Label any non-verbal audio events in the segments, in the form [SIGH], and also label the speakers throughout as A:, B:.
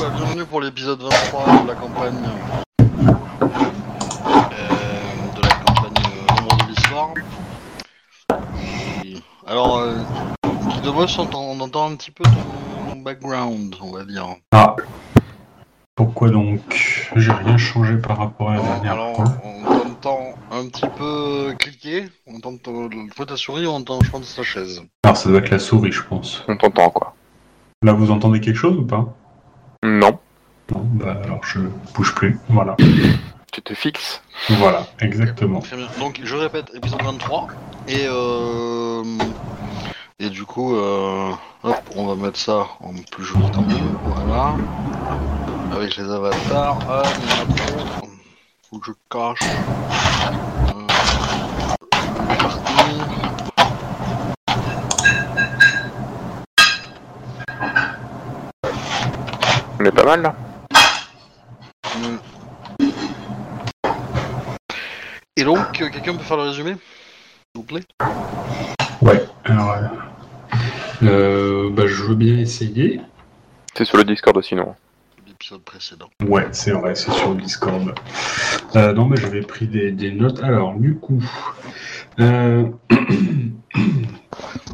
A: Bah, bienvenue pour l'épisode 23 de la campagne. euh, de la campagne euh, L'ombre de l'histoire. Et- Alors, euh, de boss, on entend, on entend un petit peu ton background, on va dire.
B: Ah. Pourquoi donc J'ai rien changé par rapport à la dernière
A: Alors,
B: fois.
A: on t'entend un petit peu cliquer, on entend ton- toi ta souris, on entend, je pense, ta chaise.
B: Alors ça doit être la souris, je pense.
C: On t'entend quoi?
B: Là, vous entendez quelque chose ou pas?
C: Non.
B: Non, bah alors je bouge plus. Voilà.
C: Tu te fixes?
B: Voilà, exactement.
A: Très bien. Donc, je répète, épisode 23. Et, euh, et du coup, euh, hop, on va mettre ça en plus joli. Voilà. Avec les avatars. Ah, il y en a trop. Faut que je cache. Euh, c'est parti.
C: On est pas mal là.
A: Et donc, euh, quelqu'un peut faire le résumé S'il vous plaît?
B: Ouais, alors... euh, euh, bah, je veux bien essayer.
C: C'est sur le Discord aussi, non
A: L'épisode précédent.
B: Ouais, c'est vrai, c'est sur le Discord. Euh, non, mais j'avais pris des, des notes. Alors, du coup... Euh... [CLEARS THROAT]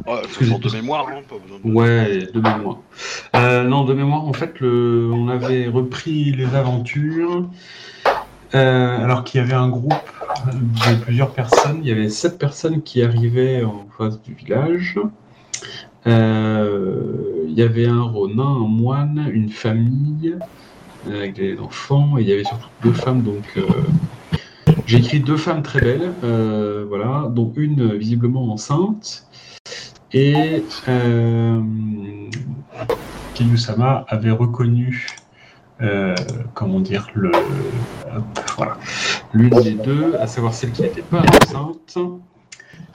A: Ouais, de mémoire, hein, pas besoin de...
B: Ouais, de mémoire. Euh, non, de mémoire, en fait, le... on avait repris les aventures. euh, alors qu'il y avait un groupe de plusieurs personnes. Il y avait sept personnes qui arrivaient en face du village. Euh, il y avait un ronin, un moine, une famille euh, avec des enfants. Et il y avait surtout deux femmes. Donc, euh, j'ai écrit deux femmes très belles, voilà, dont une visiblement enceinte. Et euh, avait reconnu, comment dire, le, voilà, l'une des deux, à savoir celle qui n'était pas enceinte,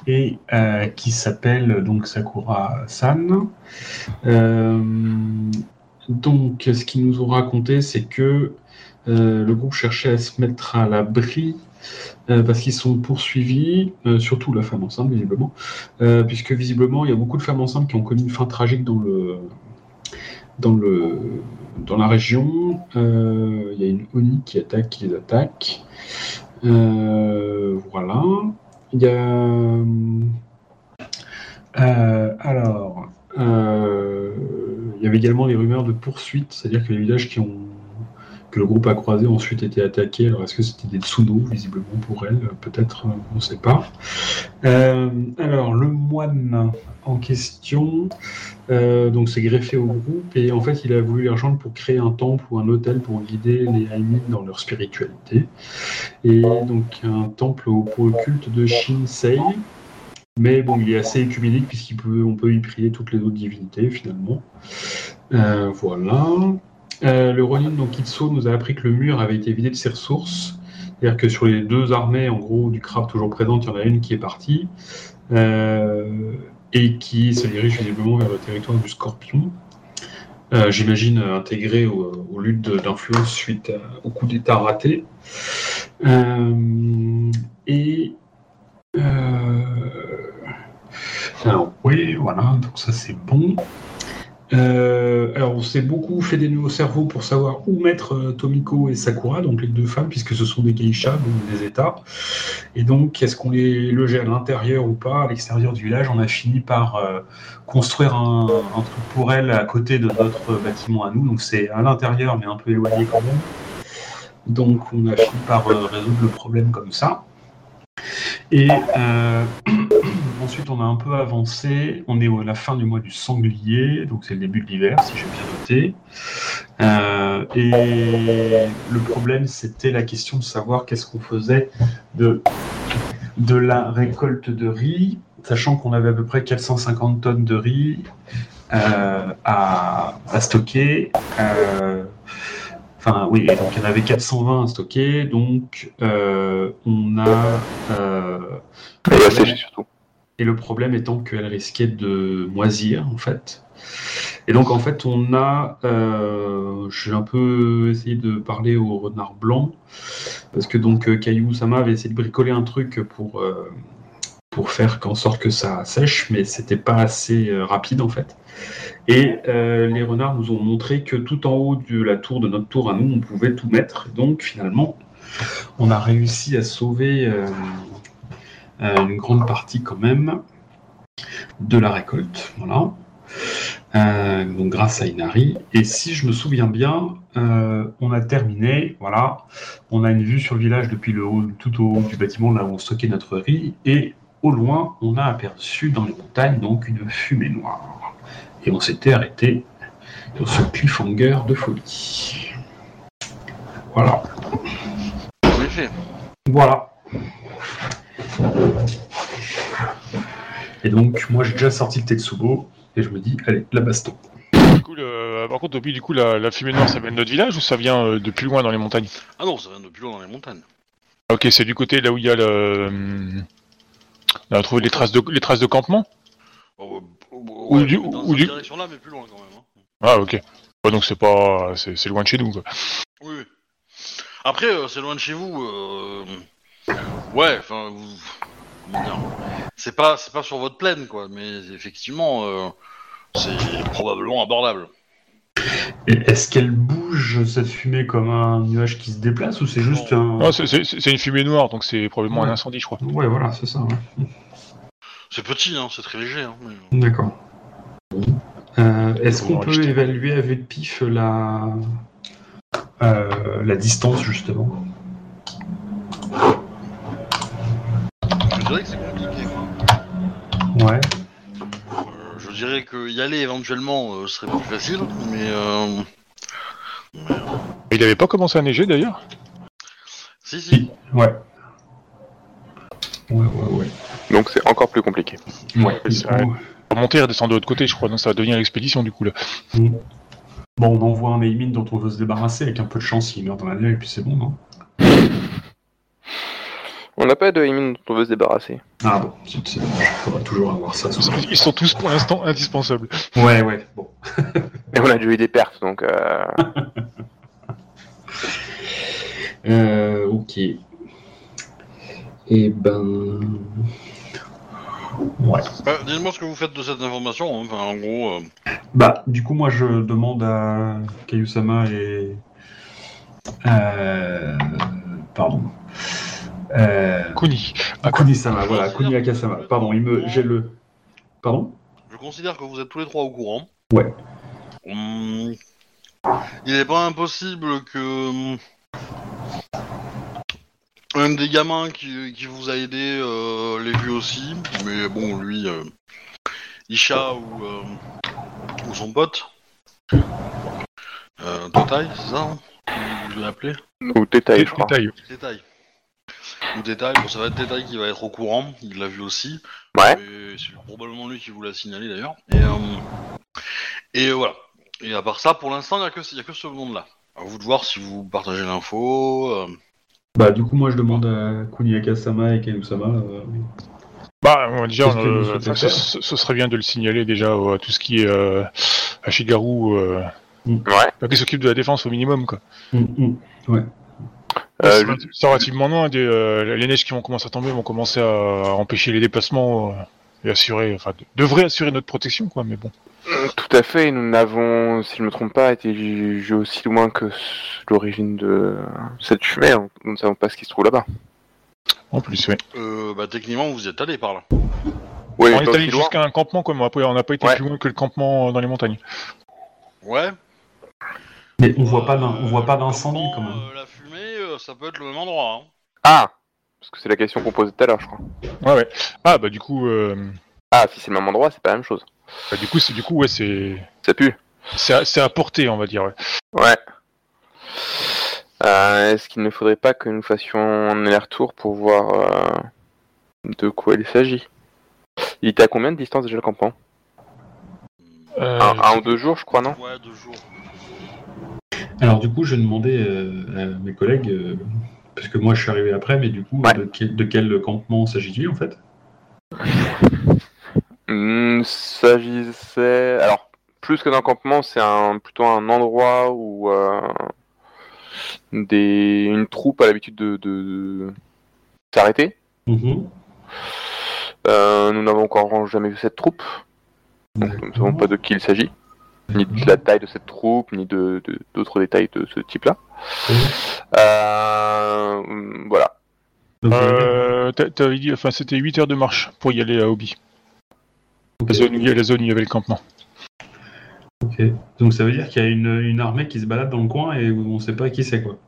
B: et euh, qui s'appelle donc Sakura-san. Euh, donc, ce qu'ils nous ont raconté, c'est que euh, le groupe cherchait à se mettre à l'abri parce qu'ils sont poursuivis, surtout la femme enceinte, visiblement, puisque visiblement, il y a beaucoup de femmes enceintes qui ont connu une fin tragique dans le dans le dans la région. Il y a une Oni qui attaque, qui les attaque. Voilà. Il y a euh, alors euh, il y avait également les rumeurs de poursuite, c'est-à-dire que les villages qui ont le groupe a croisé ensuite été attaqués. Alors est-ce que c'était des Tsuno, visiblement pour elle? Peut-être, euh, on ne sait pas. Euh, alors le moine en question, euh, donc s'est greffé au groupe et en fait il a voulu les rejoindre pour créer un temple ou un hôtel pour guider les Aimin dans leur spiritualité. Et donc un temple au- culte de Shinsei. Mais bon, il est assez écuménique puisqu'on peut, y prier toutes les autres divinités finalement. Euh, voilà. Euh, le Ronin donc Kitsu nous a appris que le mur avait été vidé de ses ressources. C'est-à-dire que sur les deux armées, en gros, du craft toujours présentes, il y en a une qui est partie. Euh, et qui se dirige visiblement vers le territoire du Scorpion. Euh, J'imagine intégré au- aux luttes d'influence suite au coup d'État raté. Et alors oui, voilà, donc ça c'est bon. Euh, alors on s'est beaucoup fait des nœuds au cerveau pour savoir où mettre euh, Tomiko et Sakura, donc les deux femmes, puisque ce sont des geishas, donc des états. Et donc, est-ce qu'on les logeait à l'intérieur ou pas, à l'extérieur du village? On a fini par euh, construire un, un truc pour elles à côté de notre bâtiment à nous. Donc c'est à l'intérieur, mais un peu éloigné quand même. Donc on a fini par résoudre le problème comme ça. Et [CLEARS THROAT] ensuite, on a un peu avancé. On est à la fin du mois du sanglier, donc c'est le début de l'hiver, si j'ai bien noté. Euh, et le problème, c'était la question de savoir qu'est-ce qu'on faisait de, de la récolte de riz, sachant qu'on avait à peu près 450 tonnes de riz euh, à, à stocker. Euh, Enfin, oui, donc il y en avait 420 stockés, donc euh, on a. euh,
C: sécher surtout.
B: Et le problème étant qu'elle risquait de moisir, en fait. Et donc, en fait, on a. euh, J'ai un peu essayé de parler au renard blanc, parce que donc euh, Caillou Sama avait essayé de bricoler un truc pour, euh, pour faire qu'en sorte que ça sèche, mais c'était pas assez rapide, en fait. Et les renards nous ont montré que tout en haut de la tour, de notre tour à nous, on pouvait tout mettre. Donc, finalement, on a réussi à sauver. Euh, une grande partie quand même de la récolte. Voilà. Euh, donc grâce à Inari. Et si je me souviens bien, euh, on a terminé. Voilà. On a une vue sur le village depuis le haut, tout au haut du bâtiment, là où on stockait notre riz. Et au loin, on a aperçu dans les montagnes donc une fumée noire. Et on s'était arrêté sur ce cliffhanger de folie. Voilà. Voilà. Et donc, moi, j'ai déjà sorti le Tetsubo et je me dis, allez, la baston.
D: Du coup, le- Par contre, Topi, du coup, la, la fumée noire, ça vient de notre village ou ça vient euh, de plus loin dans les montagnes?
A: Ah non, ça vient de plus loin dans les montagnes.
D: Ah, Ok, c'est du côté là où il y a le. hum, On a trouvé les traces de, les traces de campement?
A: Oh, euh,
D: Ou
A: ouais,
D: du-
A: dans
D: ou
A: cette
D: du-
A: direction-là, mais plus loin quand même. hein.
D: Ah, ok. Ouais, donc c'est pas. C'est c'est loin de chez nous, quoi.
A: Oui, oui. Après, euh, c'est loin de chez vous. euh, Ouais, enfin, vous... C'est pas, c'est pas sur votre plaine, quoi. Mais effectivement, euh, c'est probablement abordable.
B: Et est-ce qu'elle bouge, cette fumée, comme un nuage qui se déplace ou c'est juste un.
D: Non, c'est- c'est c'est une fumée noire, donc c'est probablement un incendie, je crois.
B: Ouais, voilà, c'est ça. ouais.
A: C'est petit, hein, c'est très léger. Hein, mais-
B: D'accord. Euh, est-ce
D: On
B: qu'on peut évaluer à vue de pif la, euh, la distance, justement?
A: Dirais que c'est compliqué. quoi.
B: Ouais.
A: Euh, je dirais que y aller éventuellement euh, serait plus facile, mais euh...
D: Il avait pas commencé à neiger d'ailleurs?
A: Si, si.
B: Ouais. Ouais, ouais, ouais.
C: Donc c'est encore plus compliqué.
B: Ouais,
D: c'est
B: du
D: vrai.
B: coup,
D: Pour monter et redescendre de l'autre côté, je crois, donc ça va devenir l'expédition du coup là.
B: Bon, on envoie un Meimin dont on veut se débarrasser, avec un peu de chance, il meurt dans la neige, et puis c'est bon, non? [LAUGHS]
C: On n'a pas de Emin dont on veut se débarrasser.
B: Ah bon, dommage, faudra toujours avoir ça. sous-
D: Ils sont tous pour l'instant indispensables.
B: Ouais, ouais, bon. [LAUGHS]
C: Et on a déjà eu des pertes, donc euh... [LAUGHS]
B: Euh, ok. Et ben... Ouais.
A: Bah, Dites-moi ce que vous faites de cette information. hein. Enfin, en gros, euh,
B: Bah, du coup, moi, je demande à Kayusama et... Euh... Pardon. Euh...
D: Kuni.
B: Ah, Kunisama, voilà, Kuni Akasama. Pardon, il me... J'ai le... Pardon?
A: Je considère que vous êtes tous les trois au courant.
B: Ouais.
A: Hum, Il n'est pas impossible que hum, un des gamins qui, qui vous a aidé euh, l'ait vu aussi, mais bon, lui, euh, Isha ou, euh, ou son pote, euh, Totai, c'est ça hein? Vous l'appelez
C: ou détail, je crois.
D: Détail.
A: Ou Détail, bon, ça va être Détail qui va être au courant, il l'a vu aussi.
C: Ouais.
A: C'est probablement lui qui vous l'a signalé d'ailleurs. Et, euh, et voilà. Et à part ça, pour l'instant, il n'y a, que- y a que ce monde-là. À vous de voir si vous partagez l'info. euh.
B: Bah, du coup, moi, je demande à Kuni Akasama et Kayusama... euh,
D: Bah, on va dire,
B: Qu'est-ce que vous
D: euh, ce,
B: faire
D: ce- ce serait bien de le signaler déjà à tout ce qui est euh, Ashigaru, euh,
C: Ouais.
D: enfin, qui s'occupe de la défense au minimum, quoi.
B: hum, hum.
C: Euh,
D: c'est relativement loin. Des, euh, les neiges qui vont commencer à tomber vont commencer à, à empêcher les déplacements euh, et assurer, enfin, de- devraient assurer notre protection, quoi. Mais bon.
C: Tout à fait, nous n'avons, si je ne me trompe pas, été jugés aussi loin que l'origine de cette fumée, donc nous ne savons pas ce qui se trouve là-bas.
D: En plus, oui.
A: Euh, bah, techniquement, vous y êtes allé par là.
C: Oui,
D: on est allé jusqu'à un campement, quoi. Mais après, on n'a pas été
C: Ouais.
D: plus loin que le campement euh, dans les montagnes.
A: Ouais.
B: Mais on voit pas,
A: Euh,
B: on voit pas
A: le
B: d'incendie, quand même.
A: euh, la fumée, euh, ça peut être le même endroit. hein.
C: Ah Parce que c'est la question qu'on posait tout à l'heure, je crois.
D: Ouais, ouais. Ah, bah, du coup, euh,
C: Ah, si c'est le même endroit, c'est pas la même chose.
D: bah, du coup, c'est, du coup, ouais, c'est,
C: Ça pue.
D: c'est, à, c'est à portée, on va dire. Ouais.
C: Ouais. Euh, Est-ce qu'il ne faudrait pas que nous fassions un aller-retour pour voir euh, de quoi il s'agit? Il était à combien de distance déjà le campement?
D: Euh,
C: un, un ou deux jours, je crois, non?
A: Ouais, deux jours.
B: Alors du coup, je demandais euh, à mes collègues, euh, parce que moi je suis arrivé après, mais du coup,
C: Ouais.
B: de, quel, de quel campement s'agit-il en fait?
C: Hmm, s'agissait. Alors, plus que d'un campement, c'est un plutôt un endroit où euh, des... une troupe a l'habitude de, de... s'arrêter.
B: Mhm.
C: Euh, nous n'avons encore jamais vu cette troupe, donc nous ne savons pas de qui il s'agit, ni de la taille de cette troupe, ni de d'autres détails de ce type-là. Euh, voilà.
D: Euh, t'a- T'avais dit, enfin, c'était 8 heures de marche pour y aller à Obi.
B: ok.
D: La zone, où il y a- la zone où il y avait le campement.
B: Ok. Donc ça veut dire qu'il y a une, une armée qui se balade dans le coin et on sait pas qui c'est quoi.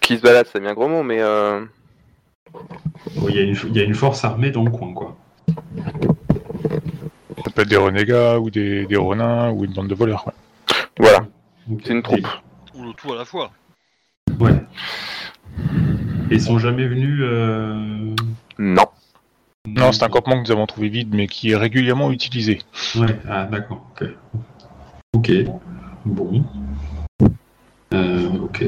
C: Qui se balade, c'est bien gros mot, mais euh,
B: Bon, Il y, a une- il y a une force armée dans le coin quoi.
D: Ça peut être des renégats ou des, des renins ou une bande de voleurs. quoi.
C: voilà, c'est une troupe.
A: Ou le tout à la fois.
B: Ouais. Et ils sont jamais venus. euh,
C: Non.
D: Non, c'est un campement que nous avons trouvé vide, mais qui est régulièrement utilisé.
B: Ouais, ah d'accord, ok. Ok, bon. Euh, ok.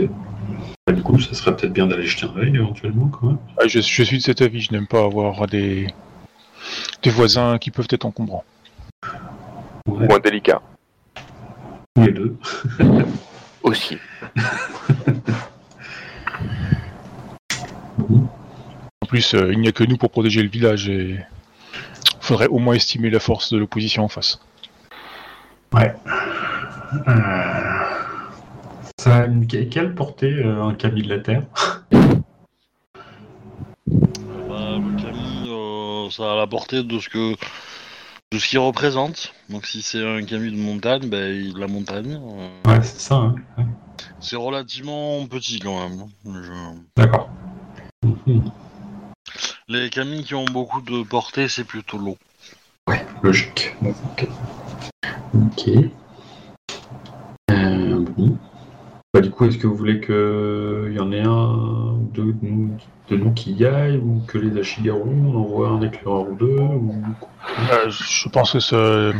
B: Bah, du coup, ça serait peut-être bien d'aller jeter un œil éventuellement quand même.
D: Ah, je, je suis de cet avis, je n'aime pas avoir des, des voisins qui peuvent être encombrants.
B: Ouais,
C: Ou indélicat.
B: tous les deux. [LAUGHS]
C: Aussi. [LAUGHS]
D: En plus, euh, il n'y a que nous pour protéger le village et il faudrait au moins estimer la force de l'opposition en face.
B: Euh, Ça a une... que- Quelle portée euh, un camis de la Terre?
A: Bah, le Camille, euh, ça a la portée de ce que de ce qu'il représente. Donc si c'est un Camille de montagne, bah, il la montagne. euh,
B: Ouais, c'est ça, hein. Ouais.
A: c'est relativement petit quand même. hein. Je-
B: D'accord. [LAUGHS]
A: Les Camilles qui ont beaucoup de portée, c'est plutôt long.
B: Logique. Ok. Ok. Euh, bon. Bah, du coup, est-ce que vous voulez qu'il y en ait un de nous, de nous qui y aille ou que les Ashigaru, on envoie un éclaireur ou deux ou...
D: Euh, je pense que ça.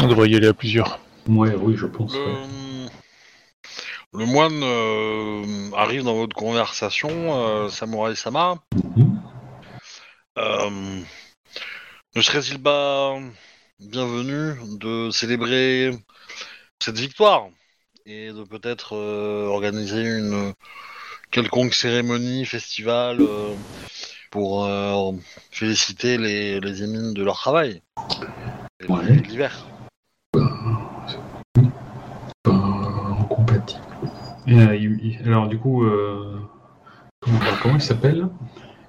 D: On devrait y aller à plusieurs.
B: Ouais, oui, je pense. ouais.
A: Le, le moine euh, arrive dans votre conversation, euh, Samurai Sama.
B: Mhm.
A: Euh, ne serait-il pas bienvenu de célébrer cette victoire? Et de peut-être euh, organiser une quelconque cérémonie, festival euh, pour euh, féliciter les, les émines de leur travail et
B: Ouais.
A: de l'hiver.
B: Pas incompatible. Et, euh, il- il- alors, du coup, euh, comment, il s'appelle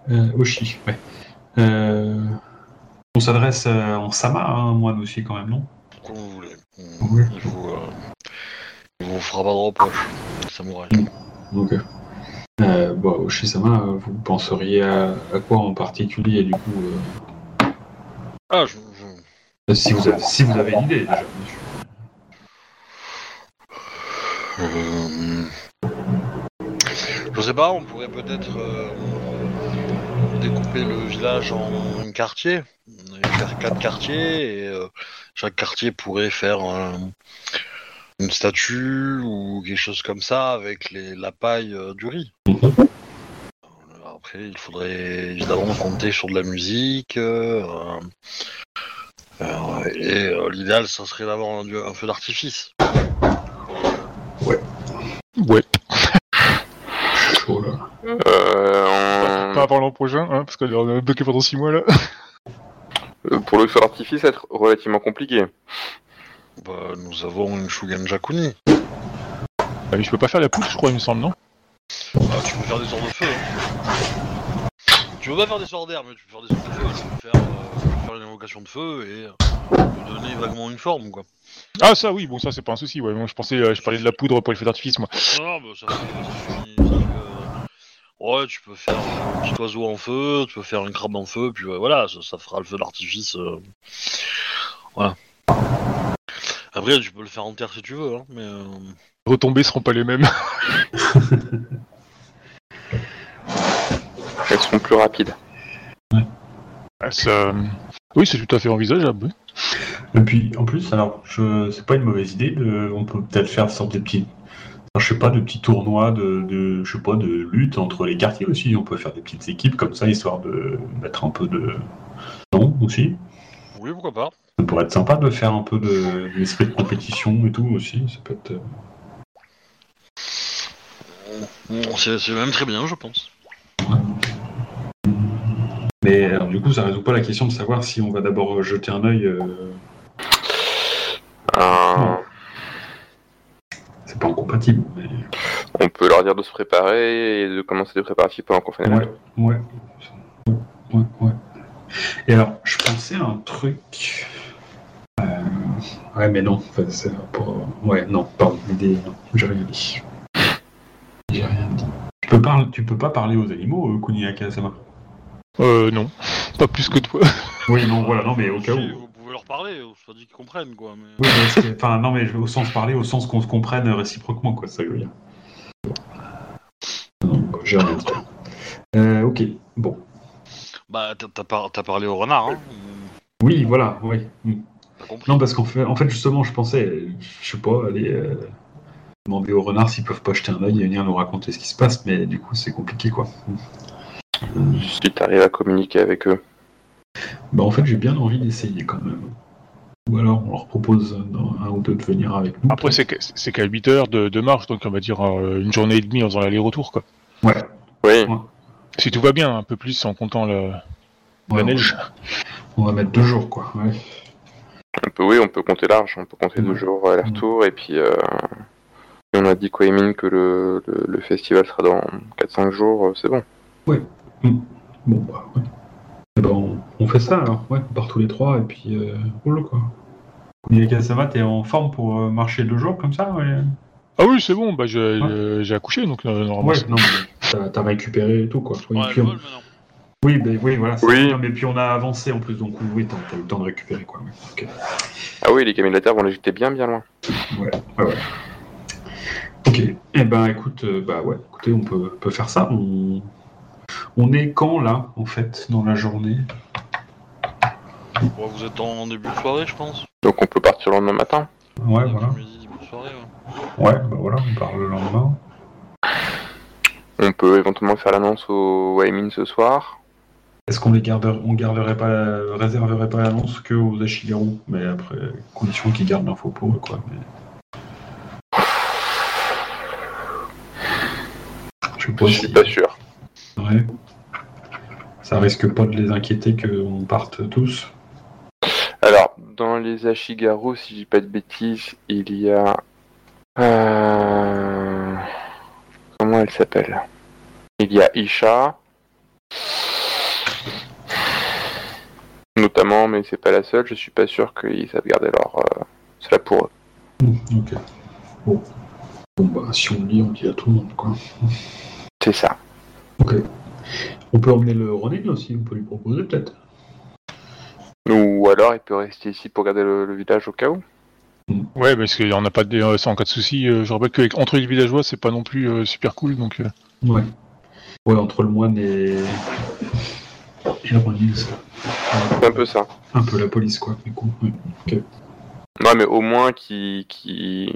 B: euh, Oshi, ouais. Euh, on s'adresse euh, en Sama, hein, moine aussi, quand même, non?
A: Comme vous voulez. Il euh, il vous fera pas de reproche, samouraï.
B: Ok. Euh, bon, Oshi-sama, euh, vous penseriez à, à quoi en particulier, du coup euh,
A: Ah, je, je-
B: si, vous avez, si vous avez une idée, déjà.
A: Euh, Je sais pas, on pourrait peut-être euh, découper le village en quartiers, faire quatre quartiers, et euh, chaque quartier pourrait faire un- une statue ou quelque chose comme ça avec les, la paille euh, du riz.
B: Mhm.
A: Après, il faudrait évidemment compter sur de la musique. euh, euh, et euh, l'idéal, ça serait d'avoir un, un feu d'artifice.
D: Ouais.
B: Chaud, là.
C: Euh,
D: Pas avant l'an prochain, hein, parce qu'on a bloqué pendant 6 mois là.
C: on- Pour le feu d'artifice, ça va être relativement compliqué.
A: Bah, nous avons une Shugen Jakuni.
D: Ah, mais je peux pas faire la poudre, je crois, il me semble, non
A: Ah, tu peux faire des sorts de feu. hein. Tu peux pas faire des sorts d'air, mais tu peux faire des sorts de feu. Tu peux faire, euh, tu peux faire une invocation de feu et euh, lui donner vaguement une forme, quoi.
D: Ah, ça, oui, bon, ça, c'est pas un souci, ouais. Moi, je pensais, euh, je parlais de la poudre pour les feux d'artifice, moi.
A: Non, bah, ça, Ouais, tu peux faire un petit oiseau en feu, tu peux faire un crabe en feu, puis euh, voilà, ça, ça fera le feu d'artifice. euh, Voilà. Après, tu peux le faire en terre si tu veux, hein, mais. euh,
D: Les retombées seront pas les mêmes. [LAUGHS]
C: Elles seront plus rapides.
D: Ah, ça- Oui, c'est tout à fait envisageable. oui.
B: Et puis, en plus, alors, je... c'est pas une mauvaise idée. De... On peut peut-être faire sorte des petits, enfin, je sais pas, de petits tournois de, de, je sais pas, de lutte entre les quartiers aussi. On peut faire des petites équipes comme ça, histoire de mettre un peu de non aussi.
A: Oui, pourquoi pas.
B: Ça pourrait être sympa de faire un peu de l'esprit de compétition et tout aussi. Ça peut être. euh,
A: Bon, c'est même très bien, je pense.
B: Mais alors, du coup, ça résout pas la question de savoir si on va d'abord jeter un œil. euh, C'est pas incompatible. Mais...
C: On peut leur dire de se préparer et de commencer des préparatifs pendant qu'on fait les
B: Ouais, ouais. Ouais, ouais. Et alors, je pensais à un truc. Euh, Ouais, mais non. Enfin, c'est pour... Ouais, non, pardon. J'ai rien dit. J'ai rien dit. Tu peux, par- tu peux pas parler aux animaux, euh, Kuni Akasama
D: Euh, non. [LAUGHS] Pas plus que toi. [LAUGHS]
B: Oui, non, voilà, non, mais au cas où.
A: Vous pouvez leur parler, soit dit qu'ils comprennent, quoi. Mais...
B: Oui, mais c'est- enfin, non, mais je- au sens parler, au sens qu'on se comprenne réciproquement, quoi, ça veut dire. Non, j'ai rien dit. Euh, ok, bon.
A: Bah, t'as- t'as par- t'as parlé au renard, hein.
B: Oui, voilà, oui. Mm.
A: Compris.
B: Non, parce qu'en fait, en fait, justement, je pensais, je sais pas, aller euh, demander aux renards s'ils peuvent pas jeter un œil et venir nous raconter ce qui se passe, mais du coup, c'est compliqué, quoi.
C: Si tu arrives à communiquer avec eux.
B: Bah, en fait, j'ai bien envie d'essayer quand même. Ou alors, on leur propose dans un ou deux de venir avec nous.
D: Après, c'est qu'à 8 heures de, de marche, donc on va dire euh, une journée et demie en faisant l'aller-retour, quoi.
B: Ouais,
C: Oui,
D: Si tout va bien, un peu plus en comptant le-
B: ouais,
D: la neige.
B: On va mettre deux jours, quoi. Ouais.
C: On peut, oui, on peut compter large. On peut compter deux jours aller-retour et puis. euh, et on a dit quoi, Emine, que le, le, le festival sera dans 4-5 jours, euh, c'est bon.
B: Bon, bah, ouais. Eh ben, on, on fait ça alors, ouais, on part tous les trois et puis euh, roule quoi. Kuniaka, ça va, t'es en forme pour euh, marcher deux jours comme ça ouais
D: Ah oui, c'est bon, bah j'ai j'ai accouché, donc euh, normalement.
B: Ouais,
D: c'est-
B: non, mais t'as, récupéré et tout quoi. Oui,
A: Ouais,
B: puis
A: le
B: on-
A: vol, maintenant.
B: Oui, ben, oui, voilà.
C: Oui.
B: non, mais puis on a avancé en plus, donc oui, t'as, eu le temps de récupérer quoi. ouais. Ok.
C: Ah oui, les camions de la Terre vont les jeter bien, bien loin.
B: Ouais, ouais, ouais. Ok, eh ben écoute, euh, bah ouais, écoutez, on peut, peut faire ça. On... on est quand là, en fait, dans la journée?
A: Bon, vous êtes en début de soirée, je pense.
C: Donc on peut partir le lendemain matin.
B: Ouais, voilà.
A: Après-midi, début de soirée, ouais.
B: Ouais, bah voilà, on part le lendemain.
C: On peut éventuellement faire l'annonce au Waymin ce soir.
B: Est-ce qu'on les garderait, on garderait pas, réserverait pas l'annonce que aux Ashigaru Mais après, condition qu'ils gardent l'info pour eux, quoi. Mais... Je si-
C: suis pas sûr.
B: Ouais. Ça risque pas de les inquiéter qu'on parte tous.
C: Alors, dans les Ashigaru, si je dis pas de bêtises, il y a. Euh... Comment elle s'appelle? Il y a Isha. Notamment, mais c'est pas la seule, je suis pas sûr qu'ils savent garder leur. euh, cela pour eux.
B: Mmh, ok. Bon. Bon, bah, si on le dit, on dit à tout le monde, quoi.
C: C'est ça.
B: Ok. On peut emmener le Ronin aussi, on peut lui proposer peut-être.
C: Ou alors il peut rester ici pour garder le, le village au cas où.
D: Ouais, parce qu'on n'a pas de euh, ça en cas de souci. euh, je rappelle qu'entre les villageois, c'est pas non plus euh, super cool, donc. euh,
B: Ouais. Ouais, entre le moine et. C'est
C: un peu ça.
B: un peu la police, quoi, du coup. ouais.
C: Mais au moins qui, qui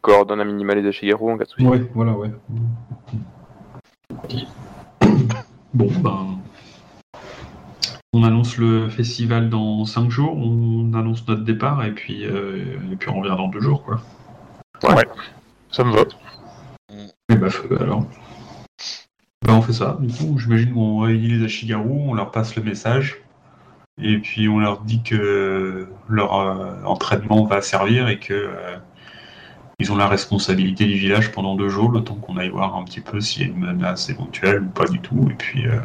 C: coordonne un minima les Ashigaru en cas de souci.
B: Ouais, voilà, ouais. Bon, ben. On annonce le festival dans 5 jours, on annonce notre départ et puis, euh, et puis on revient dans 2 jours, quoi.
D: Ça me va.
B: Et bah, feu, alors. Bah, on fait ça, du coup, j'imagine qu'on réunit les Ashigaru, on leur passe le message, et puis on leur dit que leur euh, entraînement va servir et que euh, ils ont la responsabilité du village pendant deux jours, le temps qu'on aille voir un petit peu s'il y a une menace éventuelle ou pas du tout, et puis euh,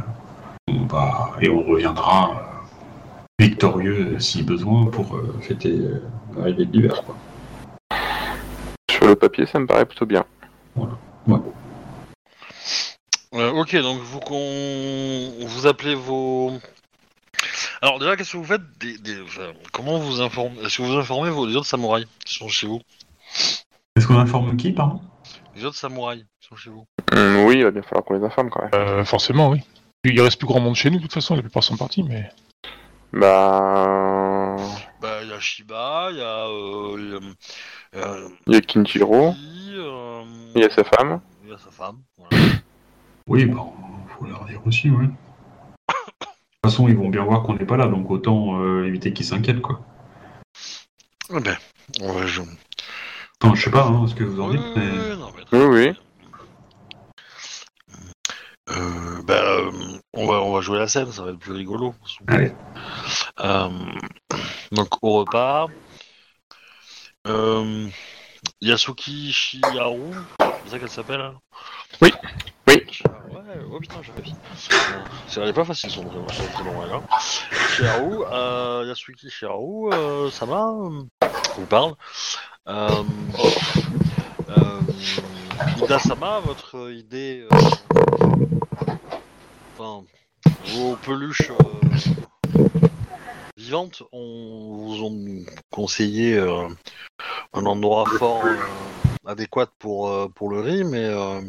B: on va et on reviendra euh, victorieux si besoin pour fêter l'arrivée de l'hiver, quoi.
C: Sur le papier, ça me paraît plutôt bien.
A: Euh, ok, donc vous qu'on vous appelez vos. Alors déjà, qu'est-ce que vous faites des, des- enfin, Comment vous informez Est-ce que vous informez vos les autres samouraïs qui sont chez vous?
B: Est-ce qu'on informe qui, pardon?
A: Les autres samouraïs qui sont chez vous.
C: Hum, oui, il va bien falloir qu'on les informe quand même.
D: Euh, forcément, oui. Il reste plus grand monde chez nous, de toute façon, la plupart sont partis, mais.
C: Bah.
A: Bah, il y a Shiba, il y a. Euh, il y a, euh,
C: Il y a Kinjiro,
A: euh,
C: il y a sa femme.
A: il y a sa femme. Voilà.
B: Oui, bon, faut leur dire aussi, ouais. De toute façon, ils vont bien voir qu'on n'est pas là, donc autant euh, éviter qu'ils s'inquiètent, quoi.
A: Eh ben, on va jouer.
B: Enfin, je sais pas hein, ce que vous en dites,
A: oui,
B: mais...
A: oui, non, mais très
C: Oui.
A: Euh, bah, euh, on, va, on va jouer la scène, ça va être plus rigolo.
B: Allez.
A: Euh, donc au repas, euh, Yasuki Shiharu, c'est ça qu'elle s'appelle hein?
C: Oui. Oui.
A: Ouais, oh putain, j'avais. Euh, C'est elle est pas facile son prénom, c'est très long, elle, hein. Shiharu, euh, Yasuki Shiharu, euh, ça va euh, vous parle. Euh, euh, Ida-sama, votre idée. euh, Enfin, vos peluches euh, vivantes on vous ont conseillé euh, un endroit fort euh, adéquat pour, euh, pour le riz, mais euh,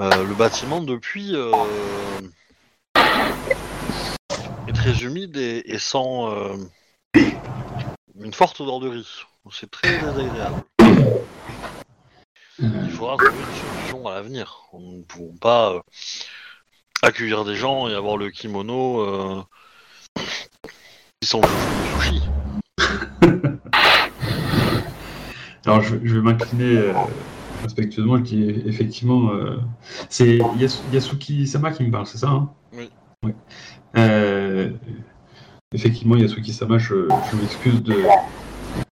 A: euh, le bâtiment depuis euh, est très humide et, sent euh, une forte odeur de riz. C'est très désagréable. Il faudra trouver une solution à l'avenir. On ne pourront pas accueillir des gens et avoir le kimono qui sent le sushi.
B: Alors, je, vais m'incliner respectueusement, je dis effectivement... euh, c'est Yas- Yasuki Sama qui me parle, c'est ça hein?
A: Oui.
B: Ouais. Euh, effectivement, Yasuki Sama, je, je m'excuse de,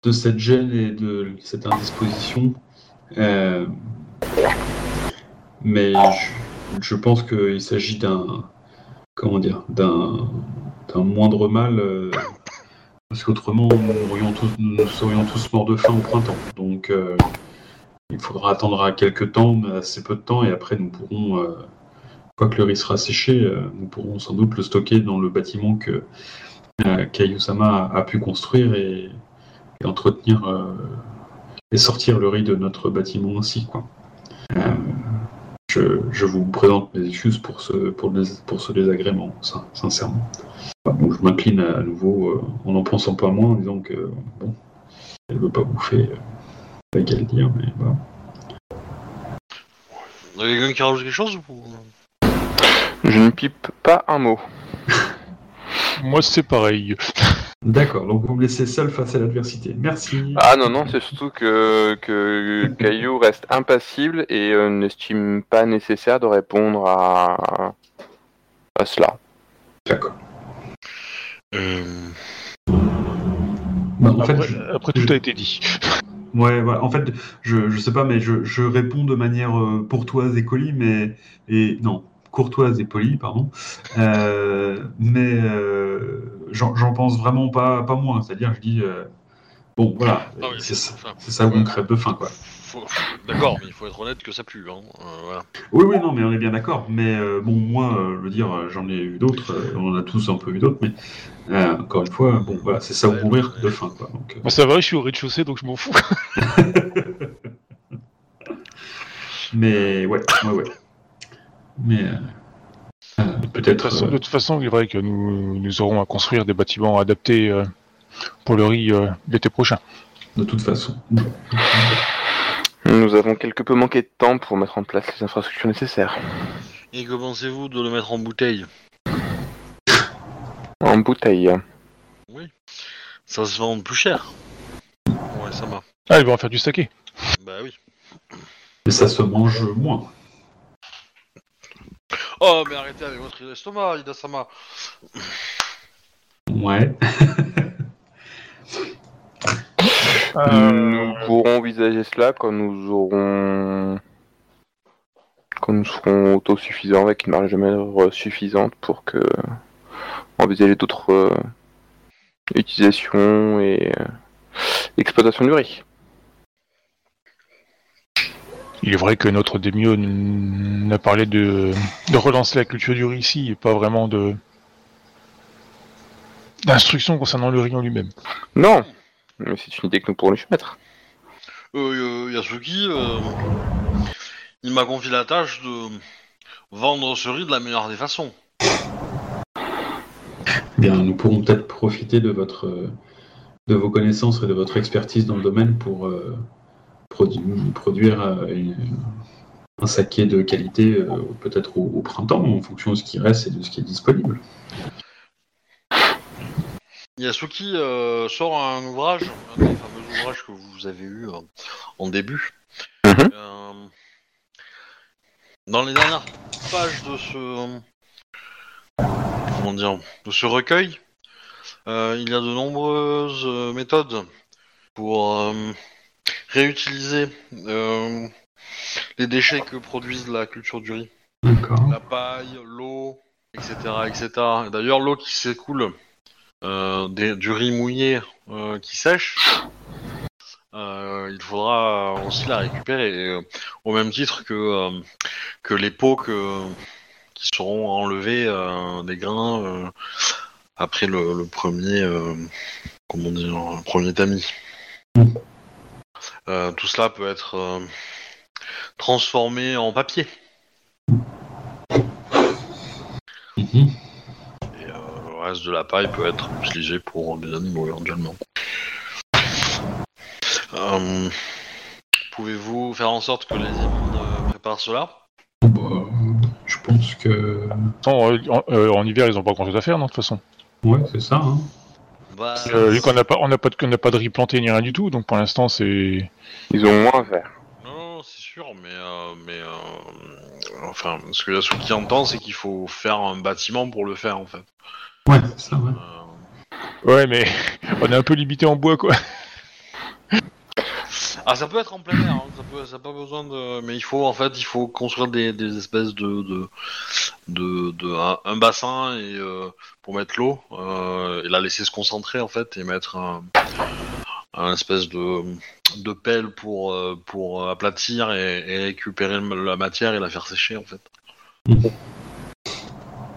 B: de cette gêne et de cette indisposition. Euh, mais je, je pense qu'il s'agit d'un comment dire d'un moindre mal parce qu'autrement nous, nous serions tous morts de faim au printemps. Donc il faudra attendre à quelques temps, mais assez peu de temps, et après nous pourrons, euh, une fois que le riz sera séché, euh, nous pourrons sans doute le stocker dans le bâtiment que euh, Kayusama a, pu construire et, et entretenir euh, et sortir le riz de notre bâtiment aussi. Euh, je, vous présente mes excuses pour ce, désagrément, sin- sincèrement. Je m'incline à, nouveau en en pensant pas moins, en disant que bon, elle veut pas bouffer, pas qu'à le dire, mais voilà.
A: Quelqu'un qui rajoute quelque chose ou...
C: Je ne pipe pas un mot. [LAUGHS]
D: Moi, c'est pareil.
B: D'accord, donc vous me laissez seul face à l'adversité. Merci.
C: Ah non, non, c'est surtout que, que Caillou reste impassible et euh, n'estime pas nécessaire de répondre à, à cela.
B: D'accord.
A: Euh,
B: Bah,
D: après,
B: fait, je-
D: après, tout a été dit. [LAUGHS]
B: Ouais, voilà. En fait, je, je sais pas, mais je, je réponds de manière euh, courtoise et polie, mais et non, courtoise et polie, pardon. Euh, mais euh, j'en pense vraiment pas pas moins. C'est-à-dire, je dis euh, bon, voilà, c'est ça,
A: enfin,
B: c'est ça où on crève de faim, quoi.
A: Faut- D'accord, mais il faut être honnête que ça pue. Hein. euh, voilà.
B: Oui, oui, non, mais on est bien d'accord. Mais euh, bon, moi, euh, je veux dire, j'en ai eu d'autres. euh, on en a tous un peu eu d'autres, mais euh, encore une fois, bon, voilà, c'est ça
A: Ouais,
B: mourir
A: ouais.
B: de faim, quoi. Donc, euh,
D: ça va, je suis au rez-de-chaussée, donc je m'en fous. [LAUGHS]
B: mais ouais, ouais, ouais. Mais euh, euh,
D: De toute,
B: peut-être.
D: façon,
B: euh,
D: de toute façon, il est vrai que nous, nous aurons à construire des bâtiments adaptés euh, pour le riz euh, l'été prochain.
B: de toute façon.
C: Nous avons quelque peu manqué de temps pour mettre en place les infrastructures nécessaires.
A: Et que pensez-vous de le mettre en bouteille?
C: En bouteille.
A: Ça se vend plus cher. Ouais, ça va.
D: Ah, ils vont en faire du saké.
A: Bah oui.
B: Mais ça se mange moins.
A: Oh, mais arrêtez avec votre estomac, Ida-sama.
B: Ouais. [LAUGHS]
C: Nous pourrons envisager cela quand nous aurons. quand nous serons autosuffisants avec une marge de manœuvre suffisante pour que. envisager d'autres euh, utilisations et euh, exploitation du riz.
D: Il est vrai que notre démio n- n'a parlé de, de relancer la culture du riz ici et pas vraiment de d'instructions concernant le riz en lui-même.
C: Non Mais c'est une idée que nous pourrons lui soumettre.
A: Euh, euh, Yasuki, euh, il m'a confié la tâche de vendre ce riz de la meilleure des façons.
B: Bien, nous pourrons peut-être profiter de votre, euh, de vos connaissances et de votre expertise dans le domaine pour euh, produ- produire euh, une- un saké de qualité, euh, peut-être au, au printemps, en fonction de ce qui reste et de ce qui est disponible.
A: Yasuki euh, sort un ouvrage, un des fameux ouvrages que vous avez eu euh, en début.
C: Mhm.
A: Euh, dans les dernières pages de ce comment dire de ce recueil, il y a de nombreuses méthodes pour réutiliser les déchets que produisent la culture du riz la paille, l'eau, etc., etc. Et D'ailleurs, l'eau qui s'écoule des- du riz mouillé euh, qui sèche, euh, il faudra aussi la récupérer euh, au même titre que euh, que les pots que, qui seront enlevés euh, des grains euh, après le, premier euh, comment dire premier tamis. Euh, tout cela peut être euh, transformé en papier.
B: Mhm.
A: Euh, reste de la paille peut être utilisé pour des animaux éventuellement. Euh, Pouvez-vous faire en sorte que les immondes euh, préparent cela?
B: Bah, je pense que.
D: Non, euh, en, euh, en hiver, ils ont pas grand chose à faire, non, de toute façon.
B: Ouais, c'est ça. Hein.
A: bah,
D: Euh, vu qu'on n'a pas, on n'a pas, de, on n'a pas de riz planté ni rien du tout, donc pour l'instant, c'est.
C: Ils ont moins à faire.
A: Non, non, c'est sûr, mais, euh, mais euh, enfin, ce que Yasuki entend, c'est qu'il faut faire un bâtiment pour le faire, en fait.
B: Ouais, c'est ça, ouais.
A: Euh,
D: Ouais, mais [LAUGHS] on est un peu limité en bois, quoi. [LAUGHS]
A: Ah, ça peut être en plein air, hein, ça peut, ça a pas besoin de. Mais il faut, en fait, il faut construire des, des espèces de, de, de, de- un, un bassin et euh, pour mettre l'eau euh, et la laisser se concentrer en fait et mettre un, un espèce de, de pelle pour euh, pour aplatir et, et récupérer la matière et la faire sécher en fait.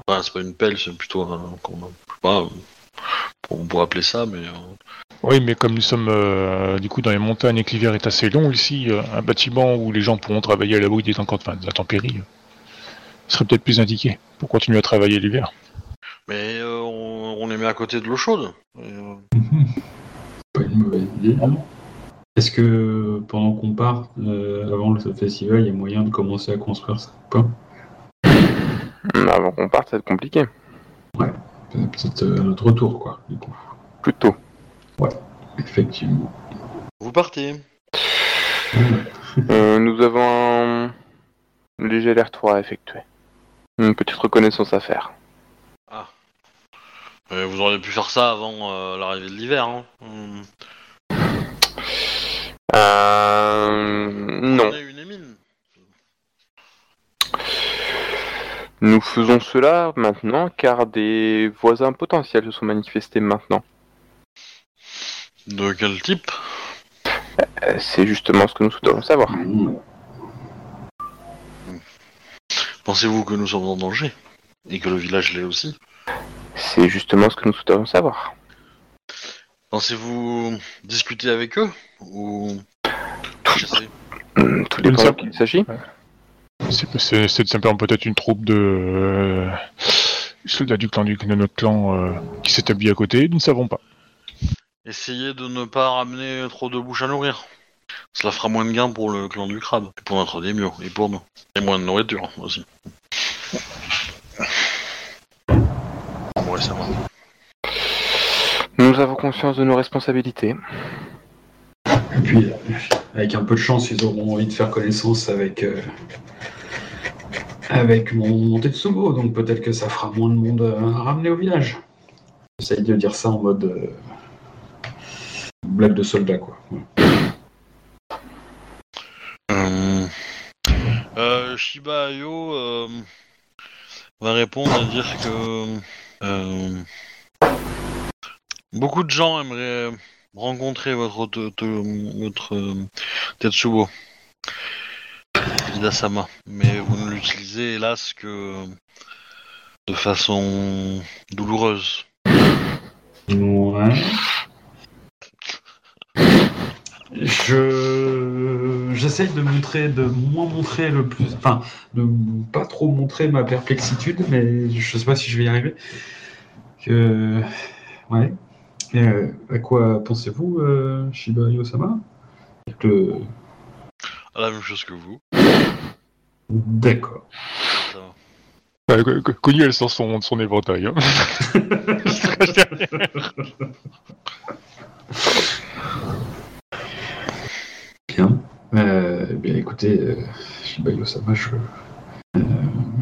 A: Enfin, c'est pas une pelle, c'est plutôt un, pas, on pourrait appeler ça, mais. euh,
D: Oui, mais comme nous sommes euh, du coup dans les montagnes et que l'hiver est assez long ici, euh, un bâtiment où les gens pourront travailler à l'abri des temps- enfin, de la tempérie euh, serait peut-être plus indiqué pour continuer à travailler l'hiver.
A: Mais euh, on, on les met à côté de l'eau chaude. Euh. [LAUGHS]
B: Pas une mauvaise idée. hein. Est-ce que pendant qu'on part, euh, avant le festival, il y a moyen de commencer à construire ça ou pas?
C: Avant qu'on parte, ça va être compliqué.
B: Peut-être euh, à notre retour, quoi, du coup.
C: Plutôt.
B: Effectivement.
A: Vous partez.
C: Euh, nous avons un léger alertoir à effectuer. Une petite reconnaissance à faire.
A: Euh, vous auriez pu faire ça avant euh, l'arrivée de l'hiver. Hein. Hum.
C: Euh... Non.
A: Prenez une émine.
C: Nous faisons cela maintenant car des voisins potentiels se sont manifestés maintenant.
A: De quel type?
C: Euh, C'est justement ce que nous souhaitons savoir.
A: Pensez-vous que nous sommes en danger? Et que le village l'est aussi?
C: C'est justement ce que nous souhaiterions savoir.
A: Pensez-vous discuter avec eux? Ou chasser
C: Hum, Tout dépend de qui il s'agit.
D: C'est c'est- c'est simplement peut-être une troupe de euh, soldats du clan du, de notre clan euh, qui s'établit à côté, nous ne savons pas.
A: Essayez de ne pas ramener trop de bouches à nourrir. Cela fera moins de gains pour le clan du crabe, et pour notre démio, et pour nous. Et moins de nourriture aussi. Ouais, ça va.
C: Nous avons conscience de nos responsabilités.
B: Et puis, avec un peu de chance, ils auront envie de faire connaissance avec, euh, avec mon, mon donc peut-être que ça fera moins de monde euh, à ramener au village. J'essaye de dire ça en mode euh, blague de soldat, quoi.
A: Shiba Ayo va répondre et dire que beaucoup de gens aimeraient rencontrer votre, te- euh, Tetsubo, Hidasama, mais vous ne l'utilisez hélas que de façon douloureuse.
B: Ouais. Je j'essaye de montrer, de moins montrer le plus, enfin, de pas trop montrer ma perplexitude, mais je sais pas si je vais y arriver. que. Ouais. Euh, à quoi pensez-vous, euh, Shiba Yosama que...
A: La même chose que vous.
B: D'accord.
A: Ça va.
D: Ouais, Co- Co- Connie, elle sort son, son éventail. Hein. [LAUGHS]
B: Bien. Euh, eh bien, écoutez, euh, Shiba Yosama, je, euh,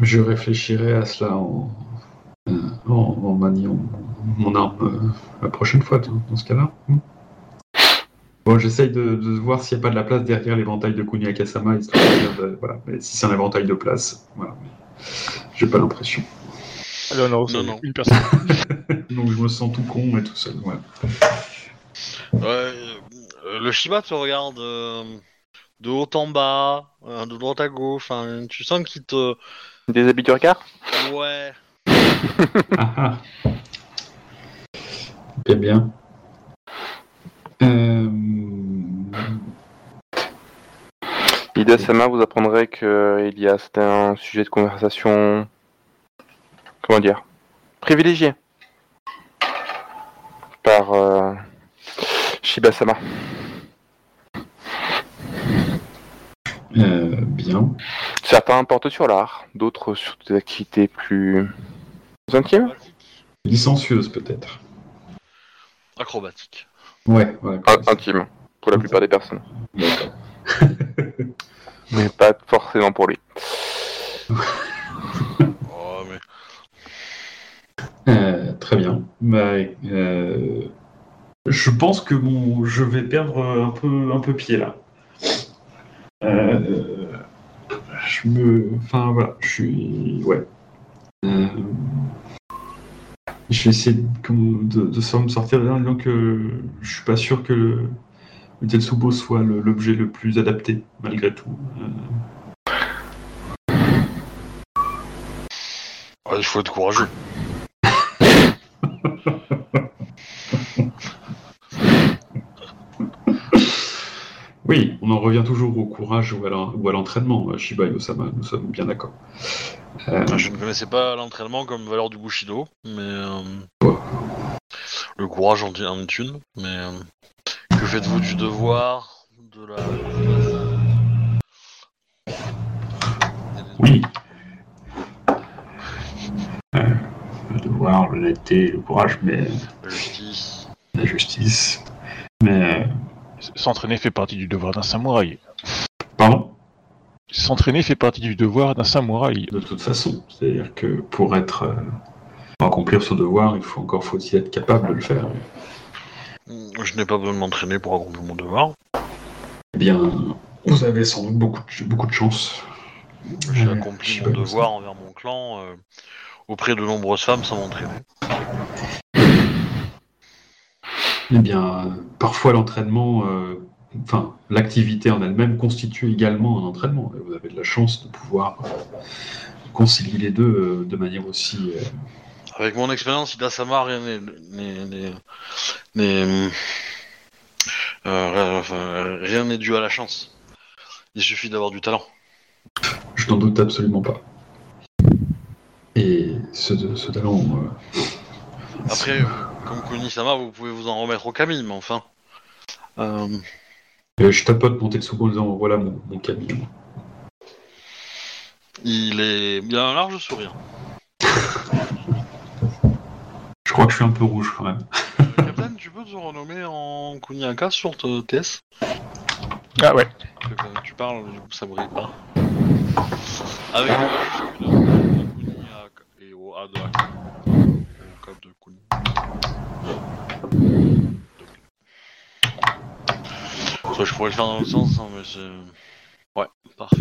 B: je réfléchirai à cela en, en, en maniant mon, arme euh, la prochaine fois, dans, ce cas-là. Hmm. Bon, j'essaye de, de voir s'il n'y a pas de la place derrière l'éventail de Kuni Akasama, histoire de de- voilà. Mais si c'est un éventail de place, voilà. J'ai pas l'impression.
D: Non, non,
A: Non, non.
D: une personne. [LAUGHS] [LAUGHS]
B: Donc je me sens tout con et tout seul.
A: Ouais, euh, le Shiba te regarde euh, de haut en bas, euh, de droite à gauche. Enfin, tu sens qu'il te.
C: Des habits du regard?
A: Ouais. [LAUGHS]
B: Ah. Bien, bien. Euh,
C: Ida Sama vous apprendrez qu'il y a c'était un sujet de conversation. Comment dire Privilégié. Par euh, Shiba Sama.
B: euh, bien.
C: Certains portent sur l'art, d'autres sur des activités plus intimes.
B: Licencieuse peut-être.
A: Acrobatique.
B: Ouais, ouais.
C: In- intimes, pour la plupart des personnes.
B: D'accord. [LAUGHS]
C: Mais pas forcément pour lui.
A: Oh, mais.
B: Euh, très bien. Bah, euh, je pense que mon, je vais perdre un peu, un peu pied là. Euh, je me, enfin voilà, je suis, ouais. Je vais essayer de, ça me sortir de là, donc euh, je suis pas sûr que le, le Tetsubo soit le- l'objet le plus adapté malgré tout. Euh,
A: Ouais, il faut être courageux. [LAUGHS]
B: Oui, on en revient toujours au courage ou à l'entraînement, euh, Shiba Yosama, nous sommes bien d'accord. Euh,
A: Je ne connaissais pas l'entraînement comme valeur du Bushido, mais. euh,
B: Ouais.
A: Le courage en, en est une, mais. euh, Que faites-vous du devoir De la.
B: oui. Le devoir, l'honnêteté, le courage, mais
A: La justice.
B: la justice. Mais.
D: S'entraîner fait partie du devoir d'un samouraï.
B: Pardon?
D: S'entraîner fait partie du devoir d'un samouraï.
B: De toute façon, c'est-à-dire que pour être. euh, pour accomplir ce devoir, il faut encore faut-il être capable de le faire.
A: Je n'ai pas besoin de m'entraîner pour accomplir mon devoir.
B: Eh bien, vous avez sans doute beaucoup de, beaucoup de chance.
A: J'ai accompli mon devoir envers mon clan euh, auprès de nombreuses femmes sans m'entraîner.
B: Eh bien, parfois l'entraînement, euh, enfin, l'activité en elle-même constitue également un entraînement. Et vous avez de la chance de pouvoir euh, concilier les deux euh, de manière aussi. euh,
A: Avec mon expérience, euh, enfin, rien n'est dû à la chance. Il suffit d'avoir du talent.
B: je n'en doute absolument pas. Et ce, ce talent.
A: Après, comme Kunisama, vous pouvez vous en remettre au Camille, mais enfin. Euh,
B: euh, je tapote mon Tetsubo en disant voilà mon, mon Camille.
A: il, est... il a un large sourire.
B: Je crois que je suis un peu rouge quand même.
A: Captain, tu peux te renommer en Kuniaka sur te- TS
D: Ah ouais.
A: Parce que quand tu parles, du coup, ça brille pas. Avec le Kuniaka et au A de Aka. Au cap de Kuni. Je pourrais le faire dans l'autre sens, hein, mais c'est. Ouais, parfait.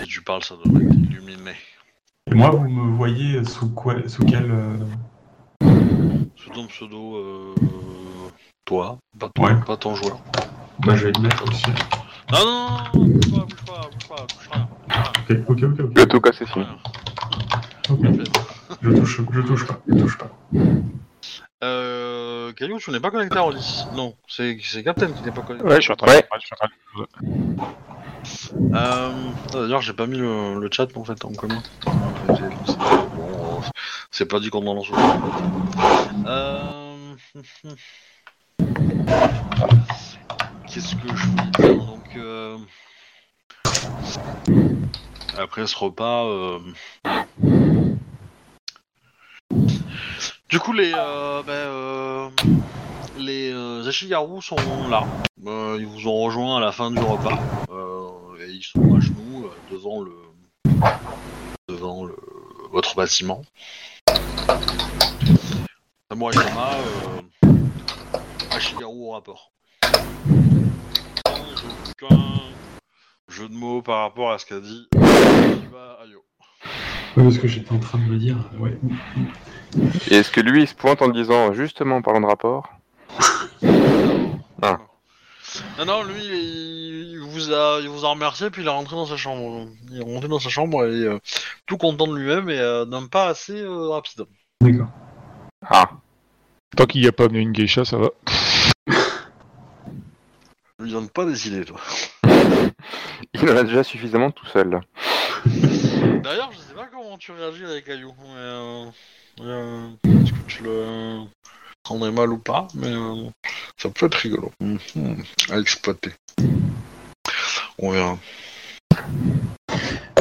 A: Si tu parles, ça devrait être illuminé.
B: Et moi, vous me voyez sous, quoi, sous quel. euh,
A: Sous ton pseudo, euh, toi, pas ton,
B: Ouais.
A: pas ton joueur.
B: Bah, je vais le mettre aussi.
A: Non, non, non, non, bouge pas, bouge pas, bouge pas, bouge rien. bouge
B: Ok, ok, ok.
C: Le tout cassé
A: rien.
B: Ok. Je touche, je touche pas, je touche pas.
A: Euh, Caillou, tu n'es pas connecté à Rollis. Non, c'est c'est Captain qui n'est pas connecté.
D: Ouais, je suis en train
C: Ouais.
D: de... je suis en train de-
A: Euh, D'ailleurs, j'ai pas mis le, le chat en fait en commun. J'ai- c'est- Bon, euh, C'est pas dit qu'on en lance. Euh... [LAUGHS] Qu'est-ce que je voulais dire Donc, euh... après ce repas, euh... du coup les euh, ben, euh, les euh, Ashigaru sont là. Euh, ils vous ont rejoint à la fin du repas euh, et ils sont à genoux devant le devant le votre bâtiment. Samurai Sama, euh, Ashigaru au rapport. Aucun jeu de mots par rapport à ce qu'a dit.
B: Parce que j'étais en train de me dire, ouais.
C: Et est-ce que lui, il se pointe en disant, justement, en parlant de rapport Ah.
A: Non, non, lui, il, vous a, il vous a remercié, puis il est rentré dans sa chambre. Il est rentré dans sa chambre et euh, tout content de lui-même et euh, d'un pas assez euh, rapide.
B: D'accord.
C: Ah.
D: Tant qu'il n'y a pas amené une geisha, ça va.
A: Ne lui donne pas des idées, toi. [LAUGHS]
C: Il en a déjà suffisamment tout seul.
A: D'ailleurs, je sais pas comment tu réagis avec mais euh, euh, est-ce que tu le prendrais mal ou pas, mais euh, ça peut être rigolo Mhm. à exploiter. On verra.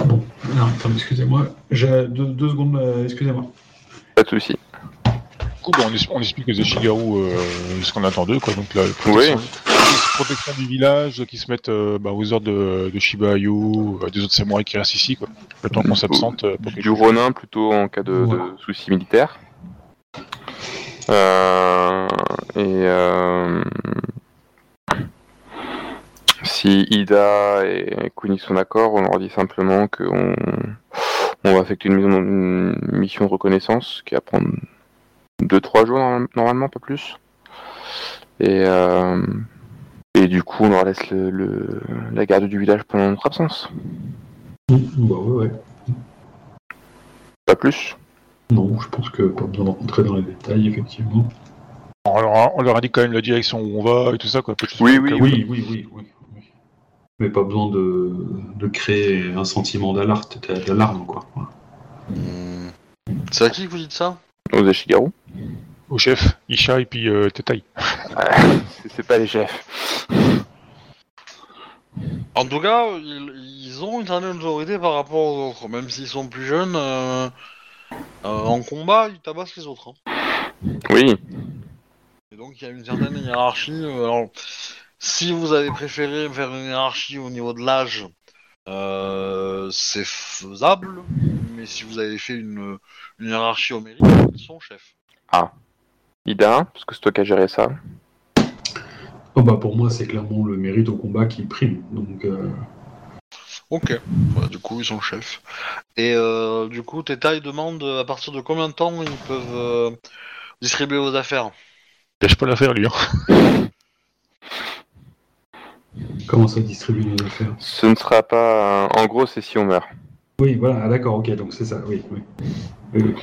B: Bon, alors, attendez, excusez-moi. J'ai deux, deux secondes, euh, excusez-moi.
C: Pas de souci.
D: Coup, bah, on, on explique les Ashigaru euh, ce qu'on attend d'eux, quoi. Donc la
C: Oui.
D: protection, du village, qui se mettent euh, bah, aux ordres de, de Shiba Ayu, euh, des autres samouraïs qui restent ici, quoi. Le temps qu'on s'absente. euh,
C: Du. Ronin plutôt en cas de, de
B: Voilà.
C: soucis militaires. Euh, et euh, si Ida et Kuni sont d'accord, on leur dit simplement qu'on on va effectuer une mission, une mission de reconnaissance qui va prendre 2-3 jours norm- normalement, pas plus. Et, euh, et du coup, on leur laisse le, le- la garde du village pendant notre absence.
B: Mm, Bah ouais, ouais.
C: Pas plus.
B: Non, je pense que pas besoin de rentrer dans les détails, effectivement.
D: On leur, a, on leur a dit quand même la direction où on va et tout ça, quoi.
C: Oui, oui.
B: Oui, oui, oui, oui. oui. Mais pas besoin de, de créer un sentiment d'alarme, d'alarme, quoi. Voilà.
A: Mhm. C'est à qui que vous dites ça?
C: Aux Ashigaru.
D: Au chef, Isha et puis euh, Tetai.
C: C'est- C'est pas les chefs.
A: En tout cas, ils, ils ont une certaine autorité par rapport aux autres, même s'ils sont plus jeunes. euh, euh, en combat, ils tabassent les autres. hein.
C: Oui.
A: Et donc il y a une certaine hiérarchie. euh, alors, si vous avez préféré faire une hiérarchie au niveau de l'âge, euh, c'est faisable. Mais si vous avez fait une, une hiérarchie au mérite, ils sont chefs.
C: Ida, parce que c'est toi qui as géré ça.
B: Oh, bah, pour moi, c'est clairement le mérite au combat qui prime. Donc, euh,
A: Ok. Voilà, du coup, ils sont chefs. Et euh, du coup, Teta, il demande à partir de combien de temps ils peuvent euh, distribuer vos affaires?
D: Lâche pas l'affaire, lui. Hein.
B: comment ça distribue nos affaires?
C: Ce ne sera pas. En gros, c'est si on meurt.
B: Oui, voilà, ah, d'accord, ok, donc c'est ça, oui, oui. Oui, oui.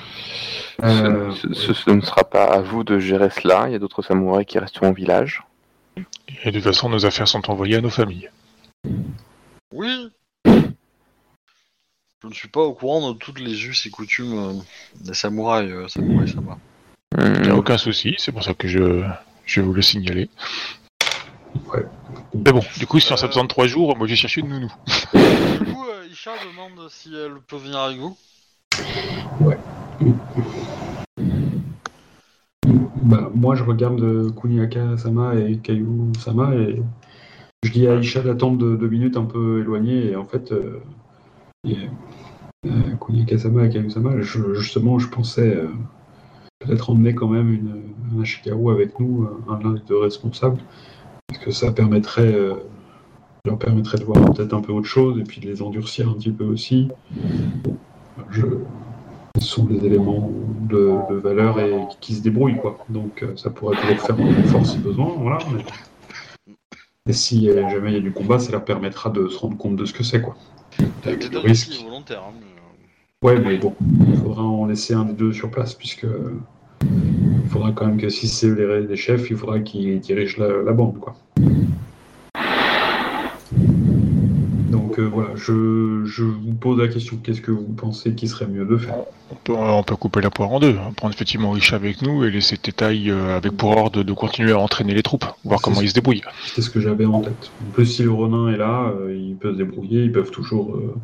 C: Ce-
B: Euh,
C: ce, ne sera pas à vous de gérer cela. Il y a d'autres samouraïs qui resteront au village.
D: Et de toute façon, nos affaires sont envoyées à nos familles.
A: Oui. Je ne suis pas au courant de toutes les us et coutumes euh, des samouraïs, euh, samouraï sama.
D: Il n'y a
C: Hum,
D: aucun souci, c'est pour ça que je, je vais vous le signaler.
B: Ouais.
D: Mais bon, du coup, si on
A: Euh.
D: s'absente trois jours, moi j'ai cherché une nounou.
A: Du coup, Isha demande si elle peut venir avec vous.
B: Bah, moi, je regarde euh, Kuniaka-sama et Kayu-sama et je dis à Aisha d'attendre de- deux minutes un peu éloignées et en fait, euh, et, euh, Kuniaka-sama et Kayu-sama, je- justement, je pensais euh, peut-être emmener quand même une, un Ashikaru avec nous, un l'un des deux responsables, parce que ça permettrait, leur permettrait de voir peut-être un peu autre chose et puis de les endurcir un petit peu aussi. Je, ce sont des éléments de, de valeur et qui se débrouillent quoi. Donc euh, ça pourrait toujours faire un effort si besoin, voilà. mais- Et si euh, jamais il y a du combat, ça leur permettra de se rendre compte de ce que c'est quoi. Avec le
A: aussi
B: risque.
A: volontaire. hein, mais, euh,
B: Ouais, mais bon, il faudra en laisser un des deux sur place puisque il faudra quand même que si c'est les chefs, il faudra qu'ils dirigent la, la bande quoi. Donc euh, voilà, je, je vous pose la question qu'est-ce que vous pensez qu'il serait mieux de faire?
D: On peut, on peut couper la poire en deux, hein, prendre effectivement Isha avec nous et laisser Tétaï euh, avec pour ordre de continuer à entraîner les troupes, voir comment ils se débrouillent.
B: C'est ce que j'avais en tête. En plus, si le Ronin est là, euh, il peut se débrouiller, ils peuvent toujours euh,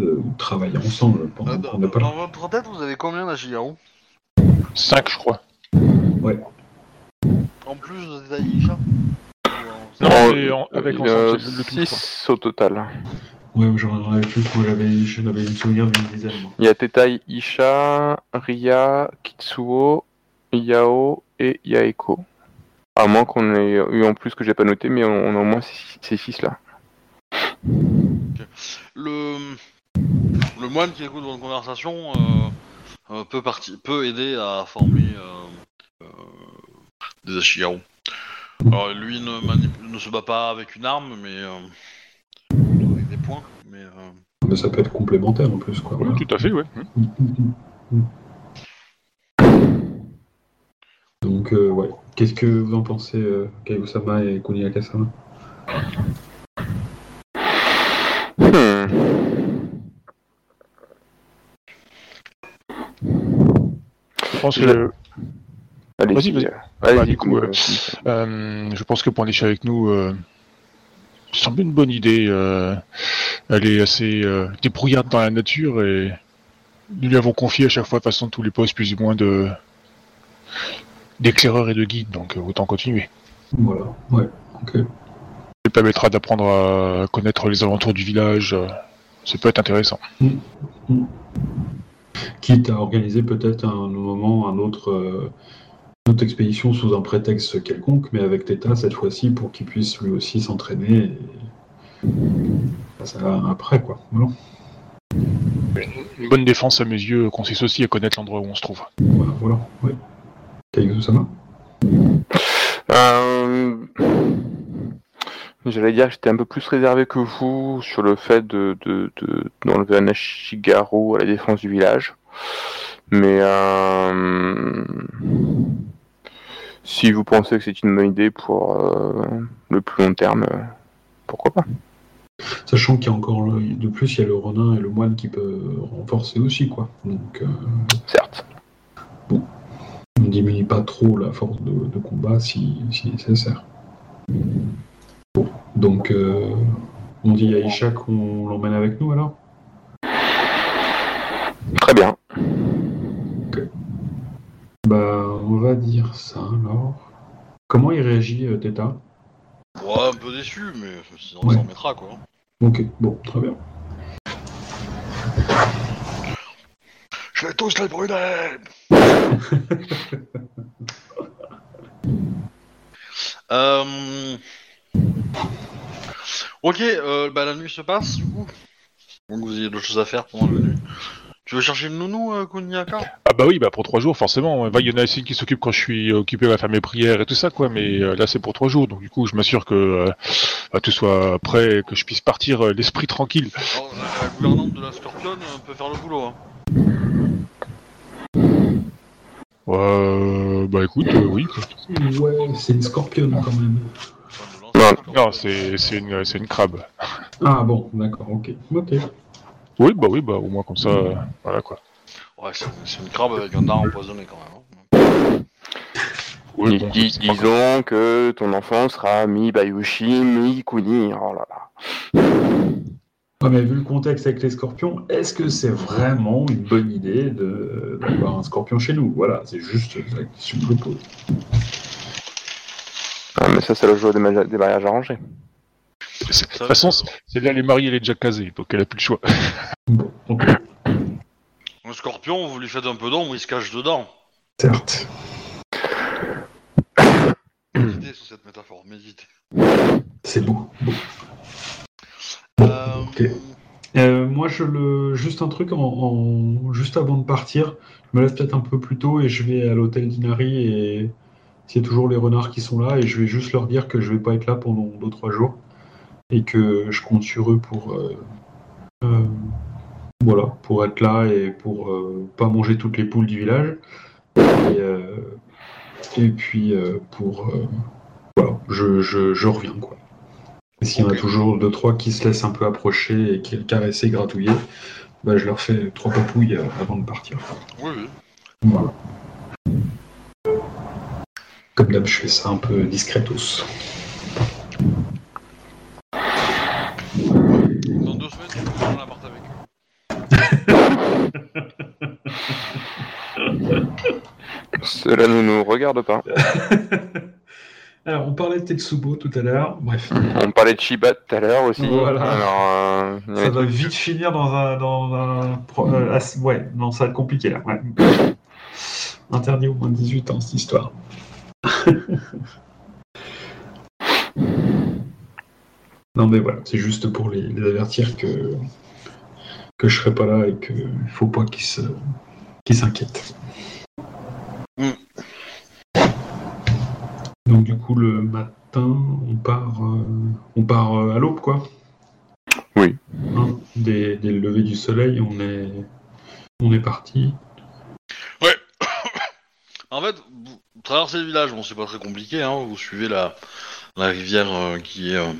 B: euh, travailler ensemble pendant
A: Euh,
B: qu'on
A: dans,
B: pas
A: dans votre tête, vous avez combien d'Agiao
D: 5 je crois.
A: En plus de
D: Non,
C: En-
D: mais en- avec
C: euh,
D: ensemble, le tout, quoi.
C: 6 au total.
B: Ouais, j'en avais plus, moi j'avais, j'en avais une souvenir d'une dizaine.
C: Il y a Tetai, Isha, Ria, Kitsuo, Yao et Yaeko. À moins qu'on ait eu en plus que j'ai pas noté, mais on a au moins ces- ces 6 là.
A: Le, le moine qui écoute votre conversation euh, euh, peut, parti- peut aider à former euh, euh, des Ashigaru. Alors lui ne, manip- ne se bat pas avec une arme, mais euh, avec des poings. Mais euh,
B: Mais ça peut être complémentaire en plus, quoi.
D: Oui,
B: voilà.
D: tout à fait, ouais.
B: Donc, euh, ouais. Qu'est-ce que vous en pensez, euh, Kaigo-sama et Kuniyaka-sama
C: Hmm.
D: Je pense que
C: Allez,
D: Vas-y, vas-y.
C: euh,
D: Bah, du coup,
C: euh,
D: Euh, je pense que pour Nisha avec nous, euh, ça semble une bonne idée. euh, elle est assez euh, débrouillarde dans la nature et nous lui avons confié à chaque fois de toute façon tous les postes plus ou moins de d'éclaireur et de guide, donc euh, autant continuer.
B: Voilà, ouais, ok.
D: Ça lui permettra d'apprendre à connaître les alentours du village. euh, ça peut être intéressant.
B: Quitte à organiser peut-être un moment un autre, une autre expédition sous un prétexte quelconque, mais avec Teta cette fois-ci pour qu'il puisse lui aussi s'entraîner. Et... Ça va après, quoi. Voilà.
D: Une bonne défense à mes yeux consiste aussi à connaître l'endroit où on se trouve.
B: Voilà, voilà, ouais. Kaigo-sama
C: Euh, J'allais dire que j'étais un peu plus réservé que vous sur le fait de de- de- d'enlever un Ashigaru à la défense du village. Mais euh, si vous pensez que c'est une bonne idée pour euh, le plus long terme, euh, pourquoi pas
B: Sachant qu'il y a encore, le- de plus, il y a le Ronin et le moine qui peut renforcer aussi, quoi. Donc, euh,
C: Certes.
B: on ne diminue pas trop la force de, de combat si, si nécessaire. Bon, donc, euh, on dit à Isha qu'on l'emmène avec nous alors?
C: Très bien.
B: Bah, on va dire ça alors. Comment il réagit, euh, Teta?
A: Ouais, un peu déçu, mais sinon
B: Ouais.
A: ça en mettra quoi.
B: Ok, bon, très bien.
A: Je vais tous les brûler [LAUGHS] euh... Ok, euh, bah la nuit se passe du coup. Donc vous avez d'autres choses à faire pendant la nuit? Tu veux chercher le nounou, euh, Kuniaka?
D: Ah bah oui, bah pour trois jours forcément. Bah, Il y en a aussi qui s'occupent quand je suis occupé à faire mes prières et tout ça quoi, mais euh, là c'est pour trois jours, donc du coup je m'assure que euh, bah, tout soit prêt, et que je puisse partir euh, l'esprit tranquille.
A: Alors, la gouvernante de la Scorpion euh, peut faire le boulot. Hein.
D: Euh, bah écoute, euh, oui. quoi.
B: Ouais, c'est une scorpion quand même.
C: Non,
D: une, c'est une crabe.
B: Ah bon, d'accord, ok. Ok.
D: Oui, bah oui, bah au moins comme ça, euh, voilà quoi.
A: Ouais, c'est c'est une crabe avec un dard empoisonné quand même. hein.
D: Oui,
C: Dis-
D: bon,
C: dis-
D: c'est pas grave.
C: disons que ton enfant sera mi-Bayushi, mi-Kuni. Oh là là.
B: Ouais, mais vu le contexte avec les scorpions, est-ce que c'est vraiment une bonne idée de- d'avoir un scorpion chez nous? Voilà, c'est juste la question que je pose.
C: Ah, mais ça, c'est le jeu des, ma- des mariages arrangés.
D: C'est- De toute façon, c'est c'est là les mariés, elle est déjà casée, donc elle a plus le choix.
B: Bon, ok,
A: Un scorpion, vous lui faites un peu d'ombre, il se cache dedans.
B: certes.
A: Méditez sur cette métaphore, méditez.
B: C'est beau.
A: Euh,
B: ok. Euh, moi, je le... juste un truc, en, en- juste avant de partir, je me lève peut-être un peu plus tôt et je vais à l'hôtel d'Inari et c'est toujours les renards qui sont là et je vais juste leur dire que je vais pas être là pendant 2-3 jours et que je compte sur eux pour, euh, euh, voilà, pour être là et pour euh, pas manger toutes les poules du village. Et, et puis pour... voilà, je, je, je reviens quoi. Et s'il y en a toujours deux, trois qui se laissent un peu approcher et qui le caresser, gratouiller, bah, je leur fais trois papouilles avant de partir.
A: Oui, oui.
B: Voilà. Comme d'hab, je fais ça un peu discretos.
A: Dans deux semaines, tu peux faire l'appart avec eux.
C: Cela ne nous regarde pas. [LAUGHS]
B: Alors, on parlait de Tetsubo tout à l'heure. Bref,
C: On parlait de Shiba tout à l'heure aussi.
B: Voilà.
C: Alors, euh,
B: ça va vite finir dans un. Dans un pro- euh, ass- ouais, non, ça va être compliqué là. ouais. Interdit au moins de 18 ans cette histoire. [LAUGHS] non, mais voilà, c'est juste pour les, les avertir que, que je serai pas là et qu'il faut pas qu'ils se, qu'ils s'inquiètent.
A: Mm.
B: Donc, du coup, le matin, on part, euh, on part euh, à l'aube, quoi.
C: Oui.
B: Hein, dès, dès le lever du soleil, on est, on est parti. [COUGHS]
A: En fait, vous traversez le village, bon, c'est pas très compliqué, hein, vous suivez la, la rivière euh, qui est, euh,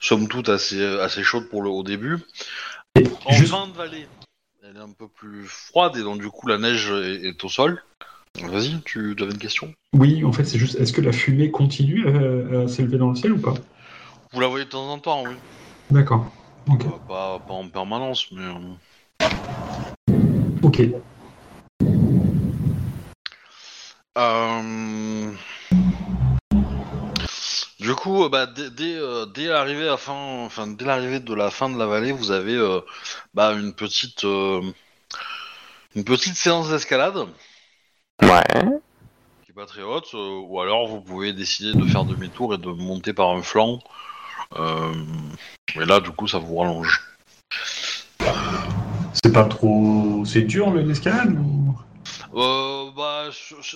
A: somme toute, assez, assez chaude pour le, au début.
B: Et
A: En
B: juste-
A: fin de vallée, elle est un peu plus froide et donc du coup la neige est, est au sol. Vas-y, tu avais une question?
B: Oui, en fait, c'est juste, est-ce que la fumée continue à, à s'élever dans le ciel ou pas?
A: Vous la voyez de temps en temps, oui.
B: D'accord.
A: Euh, pas, pas en permanence, mais... euh,
B: Ok.
A: Euh, Du coup, euh, bah, dès, dès, euh, dès l'arrivée à fin, enfin dès l'arrivée de la fin de la vallée, vous avez euh, bah, une petite, euh, une petite séance d'escalade
C: Ouais.
A: qui est pas très haute, euh, ou alors vous pouvez décider de faire demi-tour et de monter par un flanc. Euh, et là, du coup, ça vous rallonge.
B: C'est pas trop. C'est dur l'escalade ou...
A: Euh, bah,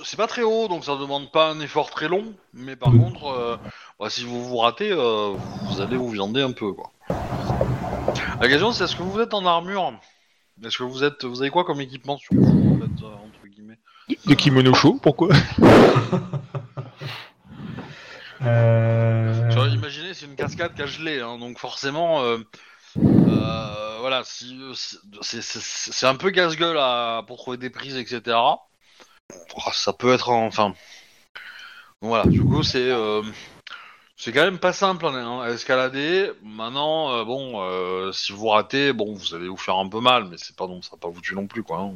A: c'est pas très haut, donc ça demande pas un effort très long. Mais par contre, euh, bah, si vous vous ratez, euh, vous allez vous viander un peu, quoi. La question, c'est est-ce que vous êtes en armure? Est-ce que vous êtes, vous avez quoi comme équipement sur vous, en fait, euh, entre guillemets?
D: Des kimonos chauds, pourquoi? [LAUGHS]
B: Euh...
A: Imaginez, c'est une cascade qui a gelé, hein, donc forcément, euh, voilà, c'est- un peu casse-gueule pour trouver des prises, etc. Oh, Ça peut être, en- enfin, voilà. Du coup, c'est euh, c'est quand même pas simple à escalader. Maintenant, euh, bon, si vous ratez, bon, vous allez vous faire un peu mal, mais c'est pas non, ça va pas vous tuer non plus, quoi. Hein.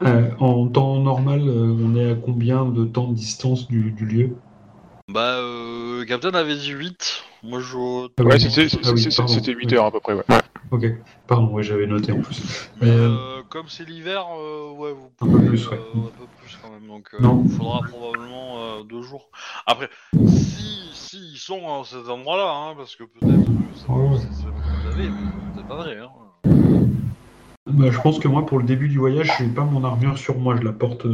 A: Hein,
B: en temps normal, on est à combien de temps de distance du lieu?
A: Bah, euh, Captain avait dit 8. Moi, je.
B: Ah
D: Ouais, c'était
B: ah oui,
D: c'était-
B: pardon.
D: c'était 8 heures à peu près, ouais.
B: Ok, pardon, ouais, j'avais noté en plus.
A: Mais
B: Euh,
A: euh, comme c'est l'hiver, euh, ouais, vous
B: Un peu
A: pouvez,
B: plus, ouais.
A: euh, un peu plus quand même. Donc, euh,
B: Non.
A: il faudra probablement euh, deux jours. Après, si, si ils sont à cet endroit-là, hein, parce que peut-être que ça
B: ouais.
A: vous avez, mais c'est pas vrai. Hein.
B: bah, je pense que moi, pour le début du voyage, je n'ai pas mon armure sur moi, je la porte.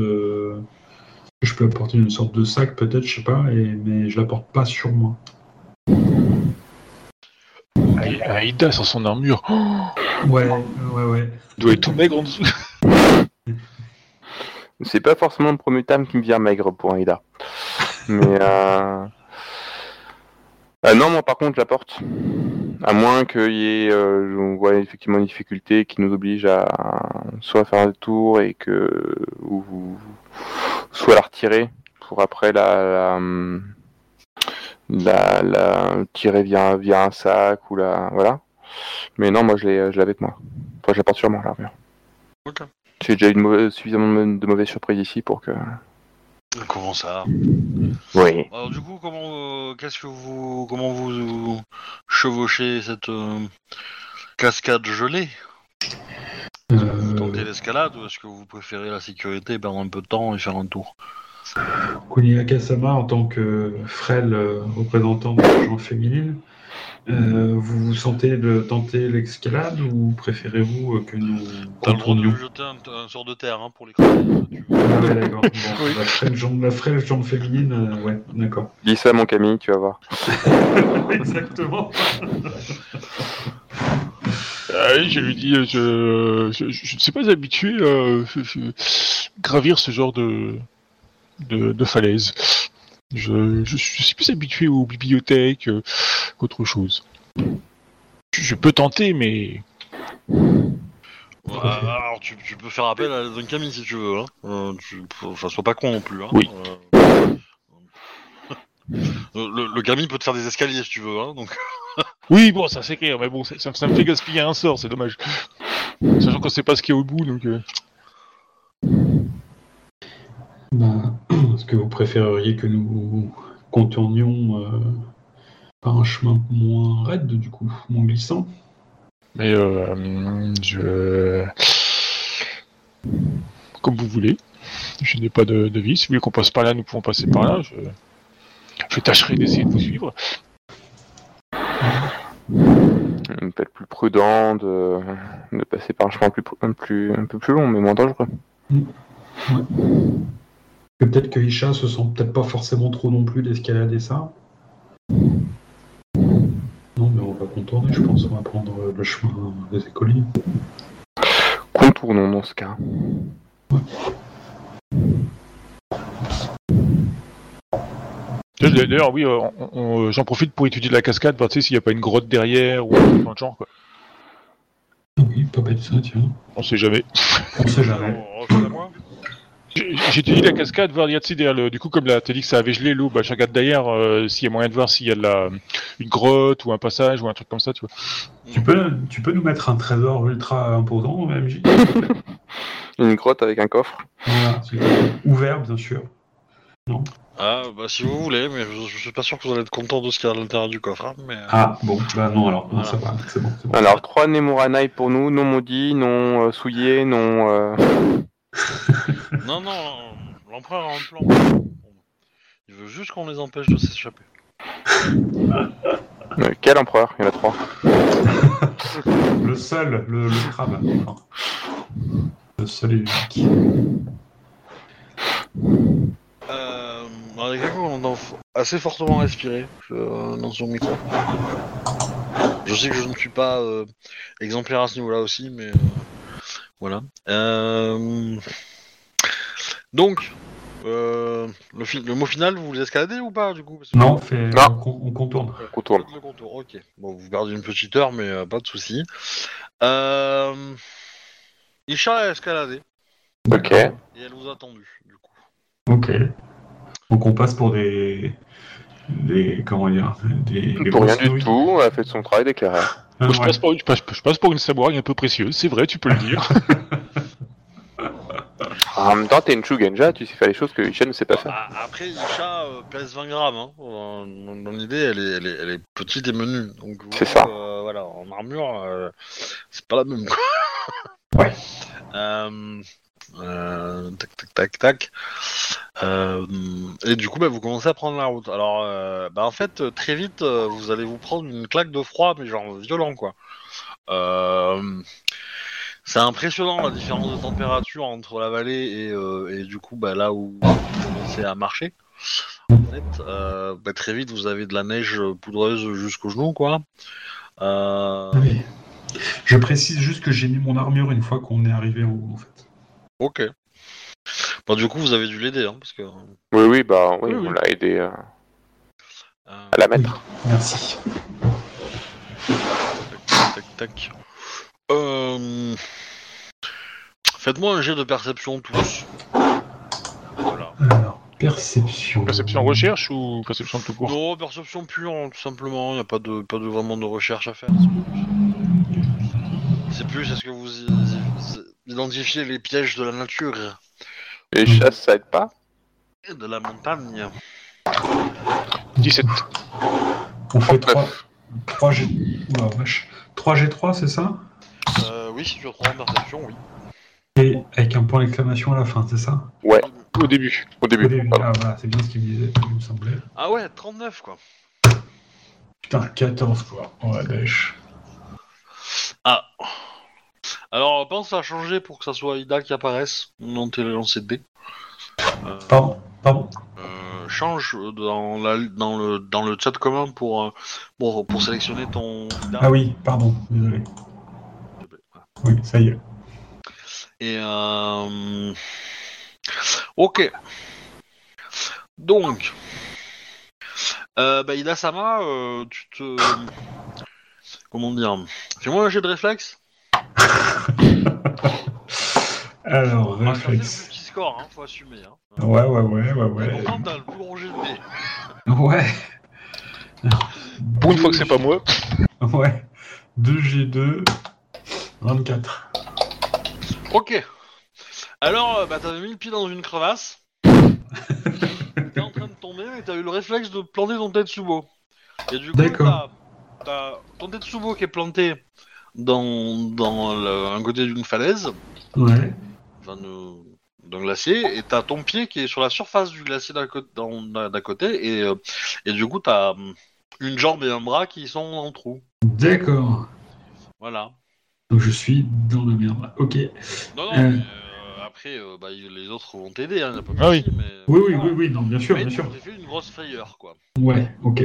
B: Je peux apporter une sorte de sac, peut-être, je sais pas, et... mais je la porte pas sur moi.
D: Aïe, Aïda sans son armure, oh,
B: Ouais, ouais, ouais.
D: il doit être tout maigre en dessous. [LAUGHS]
C: C'est pas forcément le premier terme qui me vient maigre pour Aïda. Mais euh... euh, non, moi par contre, je la porte. À moins qu'il y ait, euh, on voit effectivement une difficulté qui nous oblige à soit faire un tour et que ou soit la retirer pour après la la, la, la tirer via via un sac ou la voilà. Mais non, moi je l'ai avec moi. Enfin, je la porte sur moi l'armure. J'ai déjà eu de mauvais- suffisamment de mauvaises surprises ici pour que.
A: Comment ça?
C: Oui.
A: Alors du coup, comment, euh, qu'est-ce que vous, comment vous, vous chevauchez cette euh, cascade gelée? Vous
B: Euh,
A: tentez l'escalade ou est-ce que vous préférez la sécurité, perdre un peu de temps et faire un tour?
B: Kuniaka Sama, en tant que frêle euh, représentant de la genre féminine, euh, vous vous sentez de tenter l'escalade ou préférez-vous que nous
A: T'as le jeter un, un sort de terre hein, pour tu veux.
B: Ah ouais, d'accord. [LAUGHS] Bon, la, frêle jambe, la frêle jambe féminine, euh, ouais, d'accord.
C: Dis ça, mon Camille, tu vas voir. [LAUGHS]
B: Exactement. [LAUGHS]
D: Ah oui, je lui dis, euh, je, je, je ne suis pas habitué à je- gravir ce genre de, de, de falaise. Je, je, je suis plus habitué aux bibliothèques euh, qu'autre chose. Je, je peux tenter, mais
A: Ouais, alors tu, tu peux faire appel à Don Camille si tu veux. Hein. Euh, tu- enfin, sois pas con non plus. Hein.
D: Oui.
A: Euh, Le, le Camille peut te faire des escaliers si tu veux. Hein, donc... [LAUGHS]
D: oui, bon, ça c'est clair, mais bon, ça, ça- ça me fait gaspiller un sort, c'est dommage. Sachant qu'on sait pas ce qu'il y a au bout, donc. euh,
B: Bah, [CLEARS THROAT] Est-ce que vous préféreriez que nous contournions euh, par un chemin moins raide, du coup, moins glissant?
D: Mais euh, je. Comme vous voulez. Je n'ai pas de, de vie. Si vous voulez qu'on passe par là, nous pouvons passer par là. Je, je tâcherai d'essayer de vous suivre.
C: Peut-être plus prudent de, de passer par un chemin plus, un, plus, un peu plus long, mais moins dangereux.
B: Peut-être que Isha se sent peut-être pas forcément trop non plus d'escalader ça. Non, mais on va contourner, je pense. On va prendre euh, le chemin des écoliers.
C: Contournons dans ce cas.
D: D'ailleurs, oui, euh, on- j'en profite pour étudier la cascade, voir tu sais, s'il n'y a pas une grotte derrière ou un truc dans le genre. Quoi.
B: Oui, pas bête ça, tiens.
D: On sait jamais.
B: On sait jamais. [LAUGHS]
D: Étudié la cascade, voir, y a, derrière le- du coup, comme la, t'as dit que ça avait gelé l'eau, bah, je regarde derrière euh, s'il y a moyen de voir s'il y a de la, une grotte ou un passage ou un truc comme ça, tu vois.
B: Tu peux, tu peux nous mettre un trésor ultra imposant, MJ [LAUGHS]
C: Une grotte avec un coffre.
B: Voilà. Ouvert, bien sûr.
A: Ah, bah si vous voulez, mais je, je suis pas sûr que vous allez être content de ce qu'il y a à l'intérieur du coffre. hein, mais...
B: Ah, bon, bah non, alors, non,
A: Voilà.
B: ça va, c'est bon, c'est bon.
C: Alors, trois Nemoranai pour nous, non maudits, non euh, souillés, non. euh, [LAUGHS]
A: Non, non, l'empereur a un plan. Il veut juste qu'on les empêche de s'échapper. [LAUGHS]
C: euh, quel empereur? Il y en a trois. [LAUGHS]
B: Le seul, le, le crabe. Le seul et unique.
A: Euh, avec un coup, on entend f- assez fortement respirer euh, dans son micro. Je sais que je ne suis pas euh, exemplaire à ce niveau-là aussi, mais euh, voilà. Euh, donc, euh, le, fi- le mot final, vous les escaladez ou pas du coup Parce que-
B: Non, on, fait,
C: Non.
B: On, con- on contourne.
C: On contourne.
A: Faites le contour, ok. Bon, vous gardez une petite heure, mais euh, pas de souci. Euh... Isha a escaladé
C: Ok.
A: et elle vous a attendu.
B: Ok. Donc on passe pour des. des comment dire Des. des
C: Pour rien du tout, elle a fait son travail d'éclaireur.
B: Ah,
D: je,
B: ouais.
D: passe pour une, je, passe, je passe pour une samouraï un peu précieuse, c'est vrai, tu peux le dire. [LAUGHS]
C: En même temps, t'es une Shugenja, tu sais faire les choses que Isha ne sait pas faire.
A: Ah, Après, Isha euh, pèse 20 grammes. Hein. Dans, dans l'idée, elle est, elle, est, elle est petite et menue.
C: C'est ça.
A: euh, voilà, en armure, euh, c'est pas la même.
B: Ouais.
A: Euh, tac, tac, tac, tac. Euh, et du coup, bah, vous commencez à prendre la route. Alors, euh, bah, en fait, euh, très vite, euh, vous allez vous prendre une claque de froid, mais genre violent, quoi. Euh, c'est impressionnant la différence de température entre la vallée et, euh, du coup, bah, là où vous commencez à marcher. En fait, euh, bah, très vite, vous avez de la neige poudreuse jusqu'aux genoux, quoi. Euh,
B: Oui. Je précise juste que j'ai mis mon armure une fois qu'on est arrivé en haut, en fait.
A: Ok. Bon, du coup, vous avez dû l'aider, hein, parce que.
C: Oui, oui, bah oui,
D: Oui, oui.
C: on l'a aidé euh,
A: euh,
C: à la mettre.
B: Merci.
A: Tac, tac, tac. Euh... Faites-moi un jet de perception tous. Voilà.
B: Alors, perception.
D: Perception recherche ou perception tout court
A: Non, perception pure, tout simplement. Il n'y a pas de, pas de vraiment de recherche à faire. C'est plus, est-ce que vous i- identifiez les pièges de la nature
C: Les chasses, ça aide pas
A: et de la montagne
D: 17.
B: On fait
C: 39.
B: 3, 3 G... Oula, vache. 3 G3, c'est ça?
A: Euh, Oui, si tu as 3 en perception, oui.
B: Et avec un point d'exclamation à la fin, c'est ça?
C: Ouais,
D: Au début.
C: au
B: Au
C: début.
B: début.
C: pardon.
B: Ah voilà, c'est bien ce qu'il me disait, il me semblait.
A: Ah ouais, 39 quoi.
B: Putain, 14 quoi. Ouais, dèche.
A: Ah. Alors, pense à changer pour que ça soit Ida qui apparaisse. Non, t'es lancé de dés. Euh,
B: Pardon, pardon.
A: euh, change dans, la, dans, le, dans le chat commun pour, euh, pour, pour sélectionner ton Ida.
B: Ah oui, pardon, désolé. Oui, ça y est.
A: Et euh... Ok. Donc, bah, Ida Sama, tu te. Comment dire Fais-moi un jet de réflexe. [LAUGHS] [LAUGHS]
B: Alors,
A: On va faire
B: réflexe.
A: le petit score, hein, faut assumer. Hein.
B: Ouais, ouais, ouais, ouais, ouais.
A: pourtant, t'as le plus gros jet de dés.
B: Ouais.
D: Pour une fois que c'est pas moi. [LAUGHS]
B: Ouais. 2G2, 24.
A: Ok. Alors, euh, bah, t'avais mis le pied dans une crevasse. [LAUGHS] T'es en train de tomber et t'as eu le réflexe de planter ton Tetsubo. Et du coup,
B: D'accord.
A: t'as, t'as ton Tetsubo qui est planté dans, dans le- un côté d'une falaise,
B: Ouais.
A: enfin, de- d'un glacier, et t'as ton pied qui est sur la surface du glacier dans- d'un côté, et, euh, et du coup, t'as hum, une jambe et un bras qui sont en trou.
B: D'accord.
A: Voilà.
B: Donc je suis dans la merde. là. Ok.
A: Non, non,
B: Euh.
A: mais, euh, après, euh, bah, les autres vont t'aider, hein, y a pas de
D: Ah oui.
A: souci, mais...
B: Oui, oui, oui, oui, non, bien sûr,
A: Mais
B: bien sûr.
A: J'ai fait une grosse frayeur, quoi.
B: Ouais, ok.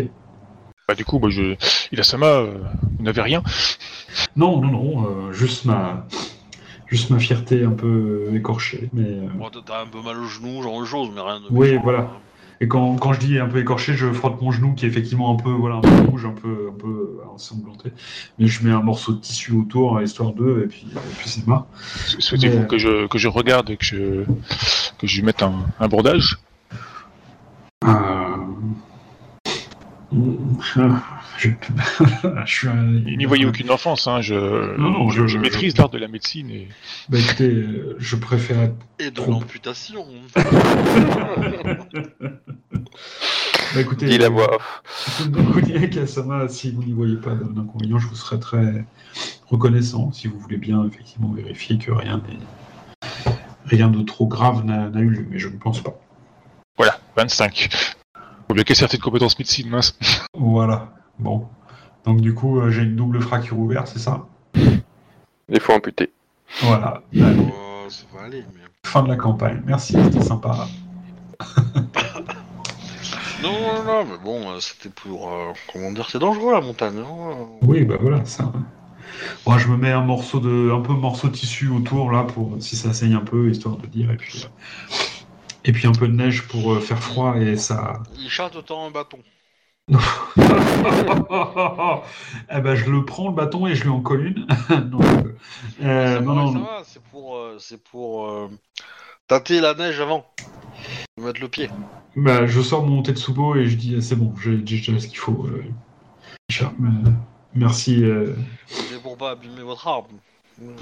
D: Bah, du coup, bah, je... Ilasama, euh, vous n'avez rien.
B: Non, non, non, euh, juste ma, juste ma fierté un peu écorchée, mais. euh,
A: Bon, t'as- un peu mal au genou, genre de choses, mais rien de.
B: Oui, voilà. Et quand, quand je dis un peu écorché, je frotte mon genou qui est effectivement un peu, voilà, un peu rouge, un peu, un peu ensanglanté. Mais je mets un morceau de tissu autour, hein, histoire d'eux, et puis, et puis c'est marre.
D: Souhaitez-vous
B: Mais-
D: que je, que je regarde et que je, que je lui mette un, un bordage
B: Euh... Je, [LAUGHS] je suis un...
D: Il n'y voyait aucune enfance, hein. je,
B: Non, non,
D: je,
B: je-
D: je maîtrise l'art de la médecine et
B: Bah écoutez, je préfère...
A: Et de
B: Trop.
A: l'amputation. [LAUGHS]
B: Bah écoutez,
C: Dis la voix off. [LAUGHS]
B: Si vous n'y voyez pas d'inconvénient, je vous serais très reconnaissant si vous voulez bien effectivement vérifier que rien n'est rien de trop grave n'a n'a eu lieu, mais je ne pense pas.
D: voilà, 25. Faut bien qu'elle certaines compétences médecine, mince.
B: Voilà. Bon. Donc du coup, euh, j'ai une double fracture ouverte, c'est ça?
C: Il faut amputer.
B: Voilà. Allez,
A: Oh, ça va aller, mais.
B: fin de la campagne. Merci, c'était sympa. [LAUGHS]
A: Non, non, non, mais bon, euh, c'était pour. euh, comment dire, c'est dangereux la montagne. hein.
B: Oui, bah voilà, ça. Bon, je me mets un morceau de, un peu morceau de tissu autour là pour si ça saigne un peu, histoire de dire, et puis, euh, et puis un peu de neige pour euh, faire froid et ça.
A: Il chatte autant un bâton. [LAUGHS]
B: eh ben, je le prends le bâton et je lui en colle une. [LAUGHS] Euh, euh, non,
A: c'est pour. c'est pour. euh, tâter la neige avant. Mettre le pied.
B: Bah, je sors mon Tetsubo et je dis c'est bon, j'ai déjà ce qu'il faut. merci,
A: Mais pour pas abîmer votre. Mm.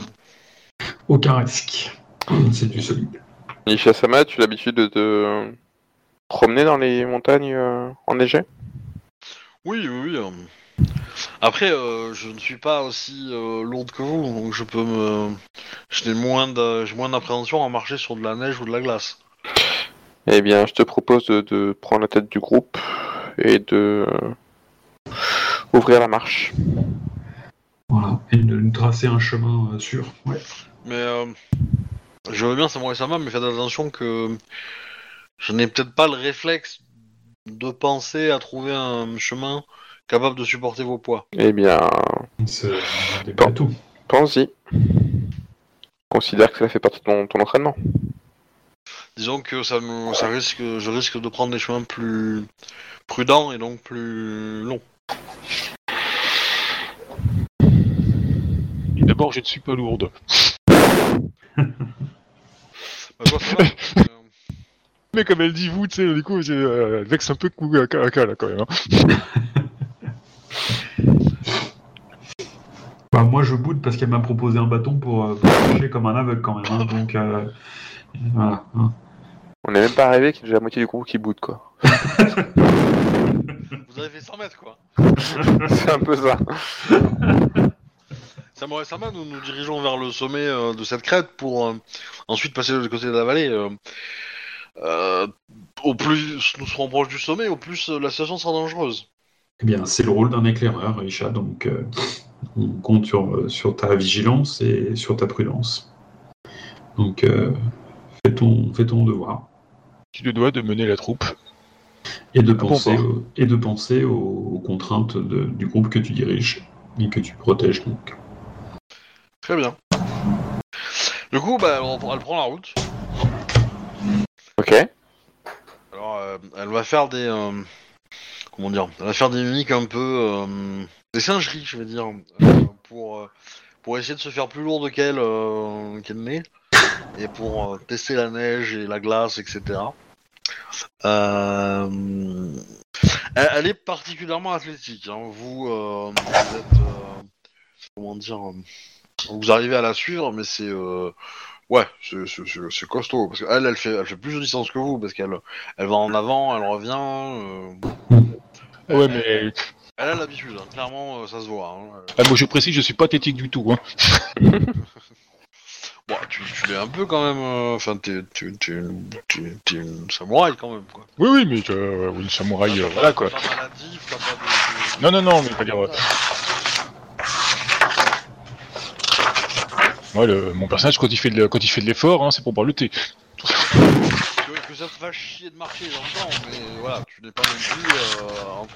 B: aucun risque. C'est du solide.
C: Nishasama, tu as l'habitude de te promener dans les montagnes euh, enneigées?
A: Oui, oui, oui. euh. Après, euh, je ne suis pas aussi euh, lourde que vous, donc je peux me. J'ai moins de- j'ai moins d'appréhension à marcher sur de la neige ou de la glace.
C: Eh bien, je te propose de, de prendre la tête du groupe et de ouvrir la marche.
B: Voilà. Et de nous tracer un chemin euh, sûr. Ouais.
A: Mais euh, je veux bien, c'est moi et Sama, mais faites attention que je n'ai peut-être pas le réflexe de penser à trouver un chemin capable de supporter vos poids.
C: Eh bien,
B: C'est pas tout.
C: pense-y. Considère que ça fait partie de ton, ton entraînement.
A: Disons que ça, ça risque, je risque de prendre des chemins plus prudents et donc plus longs.
D: Et d'abord, je ne suis pas lourde. [LAUGHS]
A: Bah, va, euh, [LAUGHS]
D: Mais comme elle dit vous, tu sais, du coup, euh, elle vexe un peu à cas, là, quand même. hein. [LAUGHS]
B: Bah, moi, je boude parce qu'elle m'a proposé un bâton pour, euh, pour marcher comme un aveugle quand même. hein. Donc, euh, voilà. hein.
C: On n'est même pas arrivé qu'il y a déjà la moitié du groupe qui boude, quoi.
A: vous avez fait 100 mètres quoi. [LAUGHS]
C: C'est un peu ça.
A: Samurai Sama, nous nous dirigeons vers le sommet euh, de cette crête pour euh, ensuite passer de l'autre côté de la vallée. euh. Euh, au plus nous serons proches du sommet, au plus euh, la situation sera dangereuse.
B: Eh bien, c'est le rôle d'un éclaireur, Richard. Donc, euh, on compte sur, sur ta vigilance et sur ta prudence. Donc, euh, fais, ton, fais ton devoir.
D: Tu te dois de mener la troupe.
B: Et de
D: Ah
B: penser,
D: bon.
B: au- et de penser aux, aux contraintes de- du groupe que tu diriges et que tu protèges. Donc.
A: Très bien. Du coup, bah, elle, elle prend la route.
C: Ok.
A: Alors, euh, elle va faire des. euh, comment dire, elle va faire des mimiques un peu euh, des singeries, je veux dire, euh, pour euh, pour essayer de se faire plus lourde qu'elle euh, qu'elle n'est, et pour euh, tester la neige et la glace, etc. Euh, elle, elle est particulièrement athlétique. hein. Vous, euh, vous êtes euh, comment dire, euh, vous arrivez à la suivre, mais c'est euh, ouais, c'est- costaud parce qu'elle, elle fait, elle fait plus de distance que vous parce qu'elle, elle va en avant, elle revient. euh,
D: Ouais, mais
A: elle a l'habitude, hein. clairement, euh, ça se voit. hein.
D: ah, moi je précise, je suis pas athlétique du tout. Hein. [LAUGHS]
A: Bon, tu, tu l'es un peu quand même. Enfin, t'es, une- une samouraï quand même, quoi.
D: Oui, oui, mais oui, samouraï, voilà quoi.
A: Pas maladif, pas de, de-
D: Non, non, non, mais pas dire. Moi, le- mon personnage, quand il fait de, quand il fait de l'effort, hein, c'est pour le thé.
A: Que, que ça te fasse chier de marcher, j'entends, mais voilà, tu n'es pas non plus.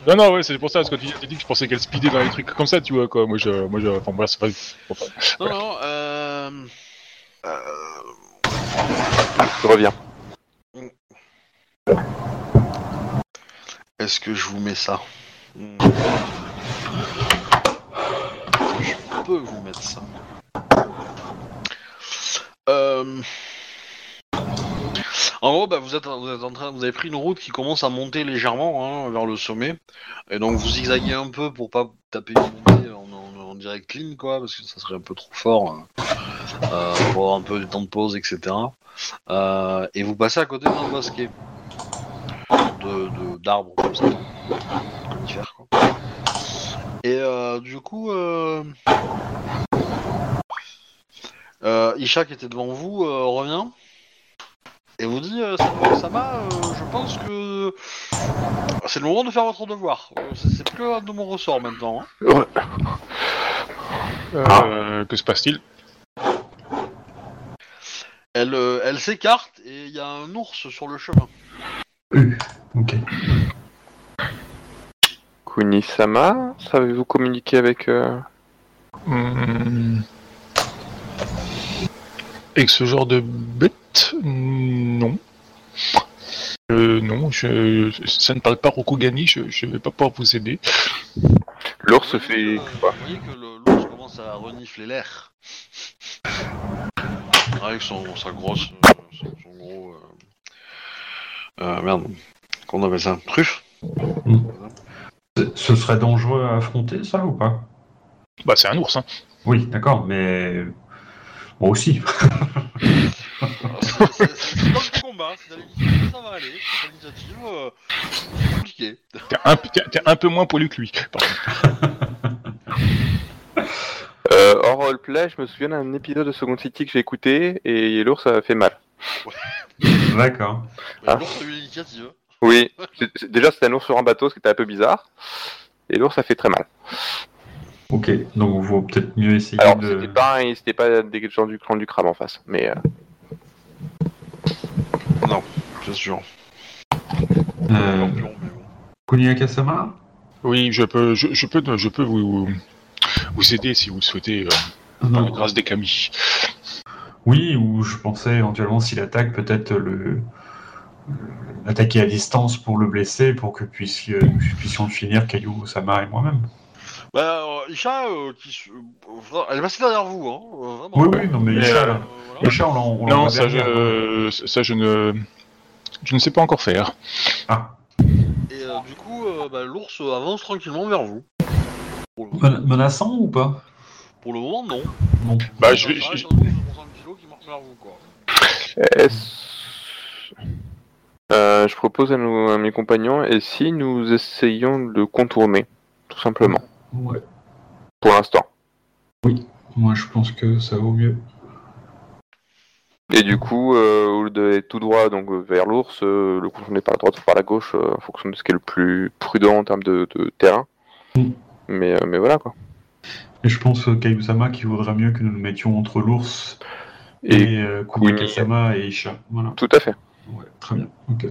A: Euh,
D: Non, non, ouais, c'est pour ça, parce que quand il dit que je pensais qu'elle speedait dans les trucs comme ça, tu vois, quoi. Moi, je. Moi, je. Enfin, voilà, c'est pas. enfin,
A: Non, non, euh. euh,
C: Je reviens.
A: Est-ce que je vous mets ça? Hmm. Je peux vous mettre ça. Euh... En gros, bah, vous, êtes, en train, vous avez pris une route qui commence à monter légèrement hein, vers le sommet, et donc vous zigzaguez un peu pour pas taper une en, en, direct ligne, quoi, parce que ça serait un peu trop fort hein, euh, pour avoir un peu de temps de pause, etc. Euh, et vous passez à côté d'un bosquet de d'arbres comme ça, quoi. Et du coup, euh... euh, Isha qui était devant vous euh, revient et vous dit euh, Sama- Sama, euh, je pense que c'est le moment de faire votre devoir. Euh, c'est c'est plus un de mon ressort maintenant. hein.
D: euh, Que se passe-t-il?
A: Elle, euh, elle s'écarte et il y a un ours sur le chemin.
B: Euh, ok.
C: Kunisama, savez-vous communiquer avec... euh,
D: Hum. Avec ce genre de bête Non. Euh, non, je, ça ne parle pas Rokugani, je, je vais pas pouvoir vous aider.
C: L'ours fait...
A: vous voyez que l'ours commence à renifler l'air. Avec son, sa grosse. euh, son, son gros. Euh, euh, merde. Qu'on appelle ça? Truffe?
B: Ce- Ce serait dangereux à affronter, ça, ou pas?
D: Bah, c'est un ours, hein.
B: Oui, d'accord, mais moi aussi. [LAUGHS]
A: C'est le combat, c'est l'initiative, ça va aller. C'est l'initiative, euh, c'est compliqué.
D: T'es un, peu- t'es- t'es un peu moins poilu que lui. [LAUGHS]
C: Euh, hors roleplay, je me souviens d'un épisode de Second City que j'ai écouté et l'ours a fait mal.
B: D'accord.
C: Ah.
A: L'ours a eu l'initiative.
C: Oui, c'est- c'est- déjà c'était un ours sur un bateau, ce qui était un peu bizarre. Et l'ours a fait très mal.
B: Ok, donc il vaut peut-être mieux essayer
C: Alors
B: de...
C: c'était pas, un- c'était pas des gens du clan du crabe en face, mais euh,
A: Non, c'est sûr.
B: Euh,
A: Champion, mais bon.
B: Kuniakasama
D: Oui, je peux, je, je peux, je peux vous, vous aider si vous le souhaitez, euh,
B: Non.
D: grâce des camis.
B: Oui, ou je pensais éventuellement s'il attaque, peut-être le l'attaquer à distance pour le blesser, pour que puisse, euh, nous puissions le finir, Caillou, Sama et moi-même.
A: Bah, euh, Isha, euh, qui, se- euh, elle est passée derrière vous, hein, euh, vraiment.
B: Oui, oui, non, mais
D: Mais,
B: Isha,
D: euh,
B: là.
A: voilà.
B: Isha, on l'en- on
D: Non, ça
B: derrière, hein.
D: je, ça je ne, je ne sais pas encore faire.
B: Ah,
A: Et euh, du coup, euh, bah, l'ours avance tranquillement vers vous. Pour le,
B: men- menaçant ou pas?
A: Pour le moment, non.
B: Bon.
D: Bah, je vais,
A: Ça reste
D: je-
A: un ours de 60 kilos qui marche vers vous, quoi.
C: est-ce- Euh, je propose à, nos- à mes compagnons, et si nous essayons de le contourner, tout simplement,
B: Ouais.
C: pour l'instant.
B: Moi, je pense que ça vaut mieux.
C: Et du coup, euh, au lieu d'être tout droit donc euh, vers l'ours, euh, le contourner par la droite ou par la gauche, euh, en fonction de ce qui est le plus prudent en termes de, de terrain.
B: Mm.
C: Mais, euh, mais voilà quoi.
B: Et je pense, euh, Caillou-sama, qu'il vaudrait mieux que nous nous mettions entre l'ours
C: Et
B: et, Kuniakasama et Isha. Voilà.
C: tout à fait,
B: Ouais, très bien. Ok.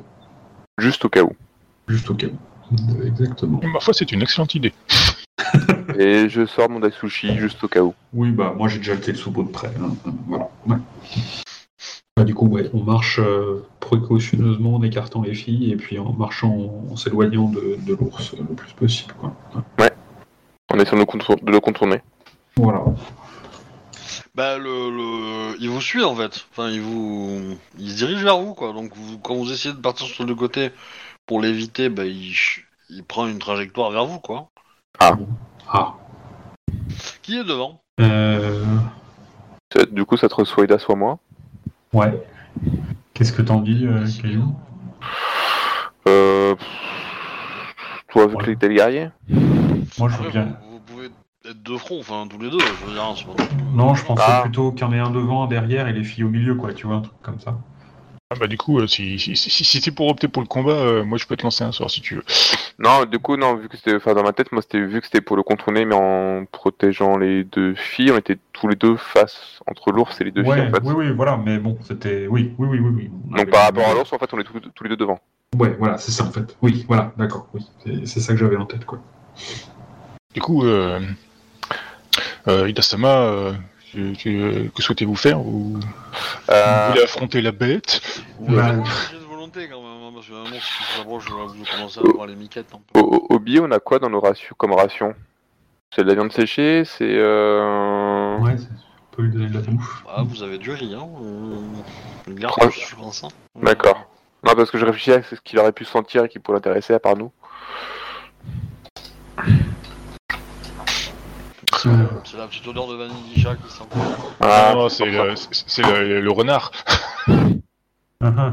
C: juste au cas où.
B: Juste au cas. où. Exactement.
D: ma foi, c'est une excellente idée. [LAUGHS]
C: Et je sors mon Daisushi juste au cas où.
B: Oui, bah, moi, j'ai déjà le Tetsubo de près. hein. Voilà. Ouais. Bah, du coup, ouais, on marche euh, précautionneusement en écartant les filles et puis en marchant, en s'éloignant de, de l'ours le plus possible. Quoi.
C: On essaie de le, contour- de le contourner.
B: Voilà.
A: Bah, le, le... il vous suit en fait. Enfin, il vous. Il se dirige vers vous quoi. Donc, vous- quand vous essayez de partir sur le côté pour l'éviter, bah, il... il prend une trajectoire vers vous quoi.
B: Ah.
A: Qui est devant?
B: Euh,
C: Du coup, ça te soit Ida, soit moi.
B: ouais. Qu'est-ce que t'en dis, euh, Caillou
C: Euh... Toi, vu
B: Ouais.
C: que t'es le guerrier
B: Moi, je veux bien.
A: vous, vous pouvez être de front, enfin, tous les deux. Je veux dire, hein, pas-
B: Non, je pensais
C: Ah.
B: plutôt qu'il y en ait un devant, un derrière et les filles au milieu, quoi. Tu vois, un truc comme ça.
D: Ah bah du coup, euh, si, si, si, si- si c'est pour opter pour le combat, euh, moi je peux te lancer un sort si tu veux.
C: Non, du coup, non, vu que c'était, enfin, dans ma tête, moi, c'était vu que c'était pour le contourner, mais en protégeant les deux filles, on était tous les deux face entre l'ours et les deux
B: ouais,
C: filles, en fait.
B: oui, oui, voilà. Mais bon, c'était. Oui, oui, oui, oui. oui. On
C: Donc par rapport à l'ours, en fait, on est tous, tous les deux devant.
B: Ouais, voilà, c'est ça en fait. Oui, voilà, d'accord. Oui, c'est c'est ça que j'avais en tête, quoi.
D: Du coup, euh, euh, Ida-sama, euh, que, que- que souhaitez-vous faire Vous, vous
C: Euh,
D: voulez affronter la bête
A: Vous
B: Bah,
A: de volonté quand même, hein, parce que vraiment, si s'approche, vous commencez à avoir les miquettes un peu.
C: au, au- billet, on a quoi dans nos rations, comme ration? C'est de la viande séchée, c'est... Euh...
B: Ouais, c'est- on peut lui donner de la bouffe.
A: Ah, vous avez du riz, hein. Euh... Une garde,
C: Trois-
A: je suis ça.
C: D'accord. Non, parce que je réfléchissais à ce qu'il aurait pu sentir et qui pourrait l'intéresser à part nous.
A: C'est
B: Euh.
A: la petite odeur de vanille chat qui sent.
C: Ah,
D: Non, c'est le, le, le renard.
B: Ah. [LAUGHS]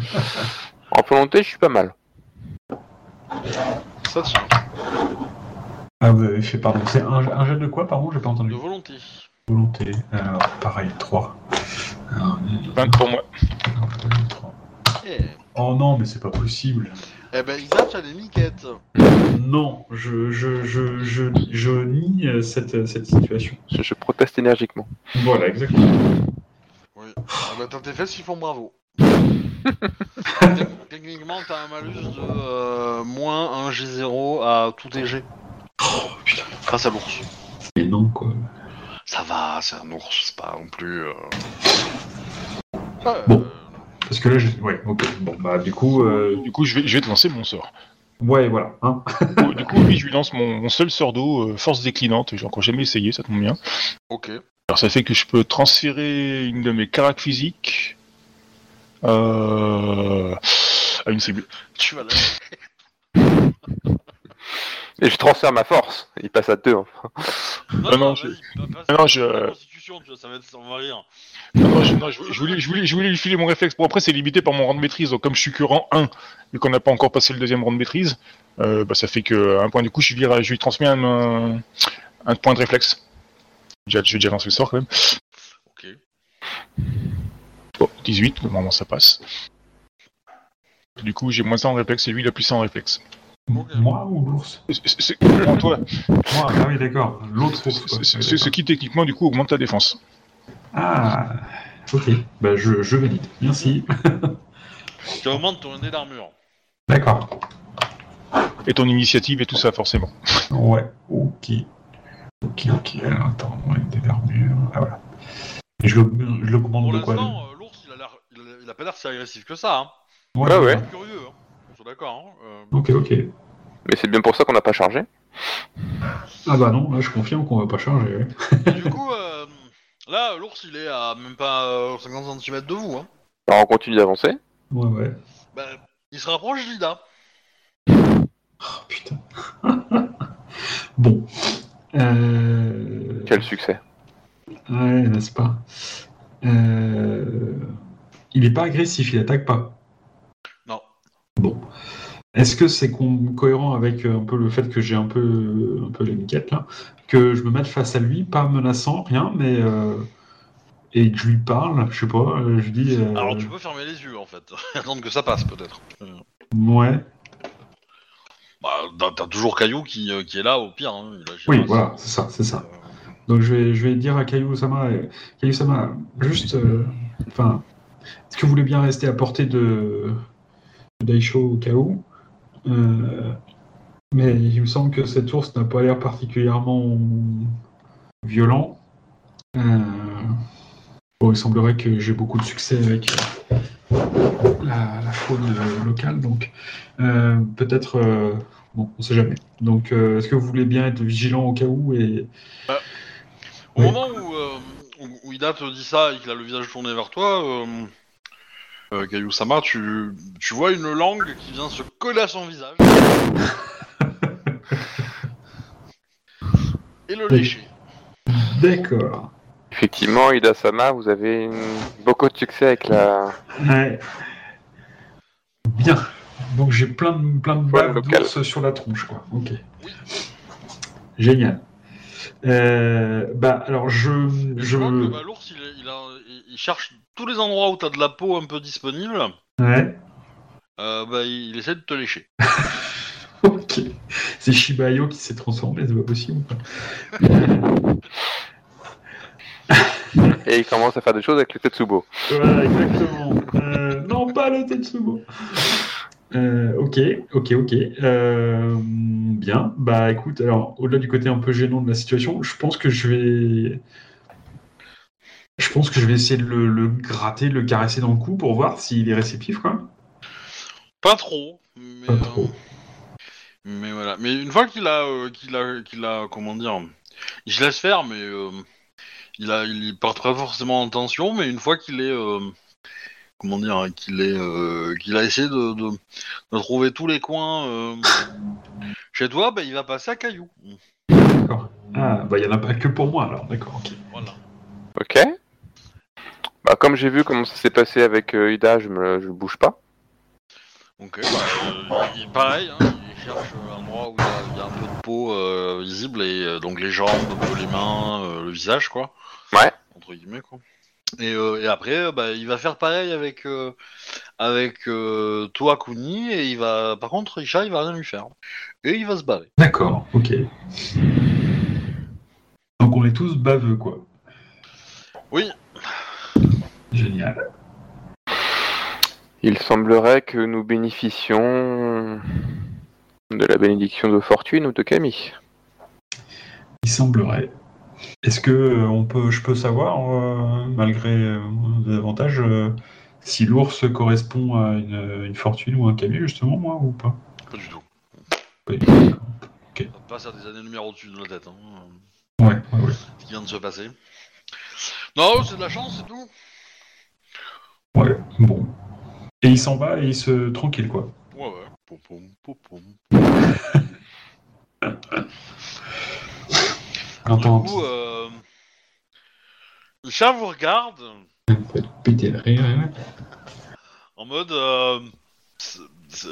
B: [LAUGHS]
C: En volonté, je suis pas mal.
A: Ça tient.
B: Ah, vous avez fait, pardon. C'est un, un jet de quoi, pardon? J'ai pas entendu.
A: De volonté.
B: Volonté. Alors, pareil, 3. Alors,
D: 20 pour moi.
B: 3.
A: Eh,
B: Oh non, mais c'est pas possible.
A: Eh ben, Isa, tu as des miquettes.
B: Non, je, je, je, je, je nie euh, cette, cette situation.
C: Je, je proteste énergiquement.
B: Voilà, exactement.
A: Oui. Ah bah, t'as tes fesses qui font bravo. Tec- [LAUGHS] Techniquement, t'as un malus de euh, moins 1 G0 à tous tes G.
B: Oh putain.
A: Grâce à l'ours.
B: Mais non, quoi.
A: Ça va, c'est un ours, c'est pas non plus. Euh... Euh,
B: Bon. Parce que là, j'ai. Ouais, ok. Bon, bah, du coup. euh,
D: Du coup, je vais, je vais te lancer mon sort.
B: Ouais, voilà. Hein.
D: Du coup, du coup, oui, je lui lance mon, mon seul sort d'eau, euh, force déclinante. J'ai encore jamais essayé, ça tombe bien.
A: Ok.
D: Alors ça fait que je peux transférer une de mes caracs physiques euh, à une cible.
A: Tu vas la.
C: Et je transfère ma force. Il passe à deux. enfin.
A: Non,
D: non,
A: non,
D: je- non, je-
A: tu vois, ça va être. On va rire.
D: Non, je, non, je- je voulais, je, voulais, je voulais lui filer mon réflexe. Bon, après, c'est limité par mon rang de maîtrise. Donc, comme je suis que rang 1, vu qu'on n'a pas encore passé le deuxième rang de maîtrise, euh, bah, ça fait que un point du coup, je lui, je lui transmets un, un, un point de réflexe. J'ai déjà lancé le sort quand même.
A: Ok.
D: Bon, 18, normalement ça passe. Du coup, j'ai moins 100 en réflexe et lui, il a plus 100 en réflexe.
B: Moi ou l'ours
D: C'est- c'est- non, toi,
B: Moi, ah oui, d'accord. L'autre
D: c'est
B: ours.
D: c'est- c'est ce qui techniquement, du coup, augmente ta défense.
B: Ah, ok. Bah, je, je valide. Merci.
A: Tu augmentes ton nez d'armure.
B: D'accord.
D: Et ton initiative et tout ça, forcément.
B: Ouais, ok. Ok, ok. Alors, attends, ouais, des armures. Ah, voilà. Et je le, je le commande
A: Pour
B: de quoi
A: l'instant, euh, l'ours, il a l'air, il a, il a pas l'air si agressif que ça. Hein.
B: Ouais,
C: Ouais, ouais.
A: Il est curieux. Hein. D'accord. Hein. Euh,
B: Ok, ok.
C: Mais c'est bien pour ça qu'on n'a pas chargé.
B: Ah bah non, là je confirme qu'on va pas charger. ouais.
A: du coup, euh, là, l'ours, il est à même pas euh, 50 cm de vous. Hein.
C: Alors on continue d'avancer.
B: Ouais, ouais.
A: Bah, il se rapproche d'Ida.
B: Oh, putain. [LAUGHS] bon. Euh...
C: Quel succès.
B: Ouais, n'est-ce pas? Euh, Il est pas agressif, il attaque pas. Bon. Est-ce que c'est cohérent avec euh, un peu le fait que j'ai un peu, un peu les miquettes là? Que je me mette face à lui, pas menaçant, rien, mais. euh, Et que je lui parle, je sais pas, euh, je dis. euh,
A: Alors, tu peux fermer les yeux, en fait. [LAUGHS] Attendre que ça passe, peut-être. Euh,
B: Ouais,
A: Bah, t'as- toujours Caillou qui, euh, qui est là, au pire. Hein.
B: Oui, voilà, c'est ça, c'est ça.
A: Euh,
B: Donc je vais, je vais dire à Caillou Sama, euh, Caillou Sama, juste, euh, enfin, est-ce que vous voulez bien rester à portée de Daisho au cas où Euh, Mais il me semble que cet ours n'a pas l'air particulièrement violent. Euh, bon, il semblerait que j'ai beaucoup de succès avec la, la faune locale, donc euh, peut-être. euh, bon, on sait jamais. Donc, est-ce que vous voulez bien être vigilant au cas où et
A: Au moment où, où Ida te dit ça et qu'il a le visage tourné vers toi, euh, euh, Caillou Sama, tu, tu vois une langue qui vient se coller à son visage. et le lécher.
B: D'accord.
C: Effectivement, Ida Sama, vous avez une- beaucoup de succès avec la.
B: Ouais. Bien. Donc j'ai plein de, plein de
C: local.
B: d'ours sur la tronche, quoi. Ok.
A: Oui.
B: Génial. Euh, bah alors je, je...
A: tu vois que bah, l'ours, il, est- il, a- il- il cherche tous les endroits où t'as de la peau un peu disponible.
B: ouais.
A: euh, bah, il, essaie de te lécher. [LAUGHS]
B: Ok. C'est Shiba Inu qui s'est transformé, c'est pas possible. ou pas
C: Et il commence à faire des choses avec le Tetsubo.
B: Voilà, exactement. Euh, non, pas le Tetsubo. Euh, ok, ok, ok. Euh, bien. Bah écoute, alors au-delà du côté un peu gênant de la situation, je pense que je vais. Je pense que je vais essayer de le, le gratter, de le caresser dans le cou pour voir s'il est réceptif, quoi.
A: Pas trop. Mais,
B: Pas trop.
A: euh, mais voilà. Mais une fois qu'il a, euh, qu'il a, qu'il a, comment dire, il se laisse faire, mais euh, il a, il porte pas forcément en tension. Mais une fois qu'il est, euh, comment dire, qu'il est, euh, qu'il a essayé de, de, de trouver tous les coins euh, chez toi, bah, il va passer à Caillou.
B: D'accord. Ah, bah il y en a pas que pour moi alors, d'accord, ok.
A: Voilà.
C: Ok. Bah, comme j'ai vu comment ça s'est passé avec euh, Ida, je me je bouge pas.
A: Ok. Bah, euh, il- pareil, hein, il cherche un endroit où il y, a- il y a un peu de peau euh, visible et euh, donc les jambes, un peu les mains, euh, le visage, quoi.
C: Ouais.
A: entre guillemets quoi. Et, euh, et après, euh, bah, il va faire pareil avec euh, avec euh, toi Kuni et il va, par contre, Isha, il va rien lui faire et il va se barrer.
B: D'accord, ok. Donc on est tous baveux, quoi.
A: Oui.
B: Génial.
C: Il semblerait que nous bénéficions de la bénédiction de fortune ou de Camille.
B: Il semblerait. Est-ce que euh, on peut, je peux savoir, euh, malgré euh, des avantages, euh, si l'ours correspond à une, une fortune ou un camion, justement, moi, ou pas?
A: Pas du tout.
B: Pas du tout, d'accord.
A: Ça passe à des années-lumière au-dessus de la tête. Hein,
B: Ouais, ouais, ouais.
A: ce qui vient de se passer. Non, c'est de la chance, c'est tout.
B: Ouais, bon. Et il s'en va et il se tranquille, quoi.
A: Ouais, ouais. Pom, pom, pom. [LAUGHS] Du coup, euh... Isha vous regarde
B: faut être pété de rire. hein.
A: en mode. euh, c'est- c'est-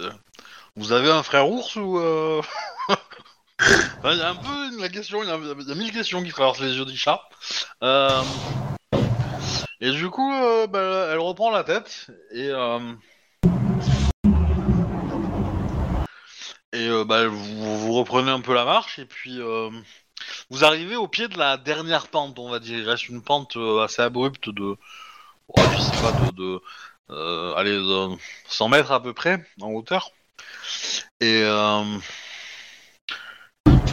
A: Vous avez un frère ours ou. euh, [LAUGHS] Enfin, Il y a un peu la question, il y a, il y a mille questions qui traversent les yeux d'Isha. Euh, Et du coup, euh, bah, elle reprend la tête et. euh, Et euh, bah, vous, vous reprenez un peu la marche et puis euh, vous arrivez au pied de la dernière pente, on va dire. Il reste une pente euh, assez abrupte de, je sais pas, de, allez, de 100 mètres à peu près en hauteur. Et,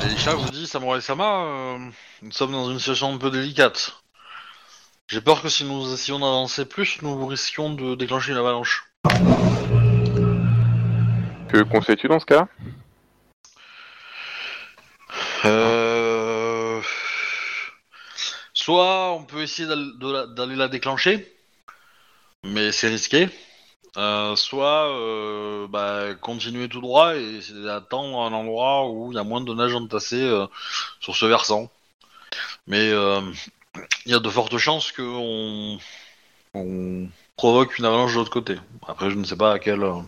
A: et Isha vous dit, Samurai Sama, nous sommes dans une situation un peu délicate. J'ai peur que si nous essayons d'avancer plus, nous risquions de déclencher une avalanche.
C: Que conseilles-tu dans ce cas?
A: Euh... Soit on peut essayer d'aller la déclencher, mais c'est risqué. Euh, soit euh, bah, continuer tout droit et essayer d'attendre un endroit où il y a moins de neige entassée euh, sur ce versant. Mais euh, il y a de fortes chances qu'on on provoque une avalanche de l'autre côté. Après, je ne sais pas à quelle. euh,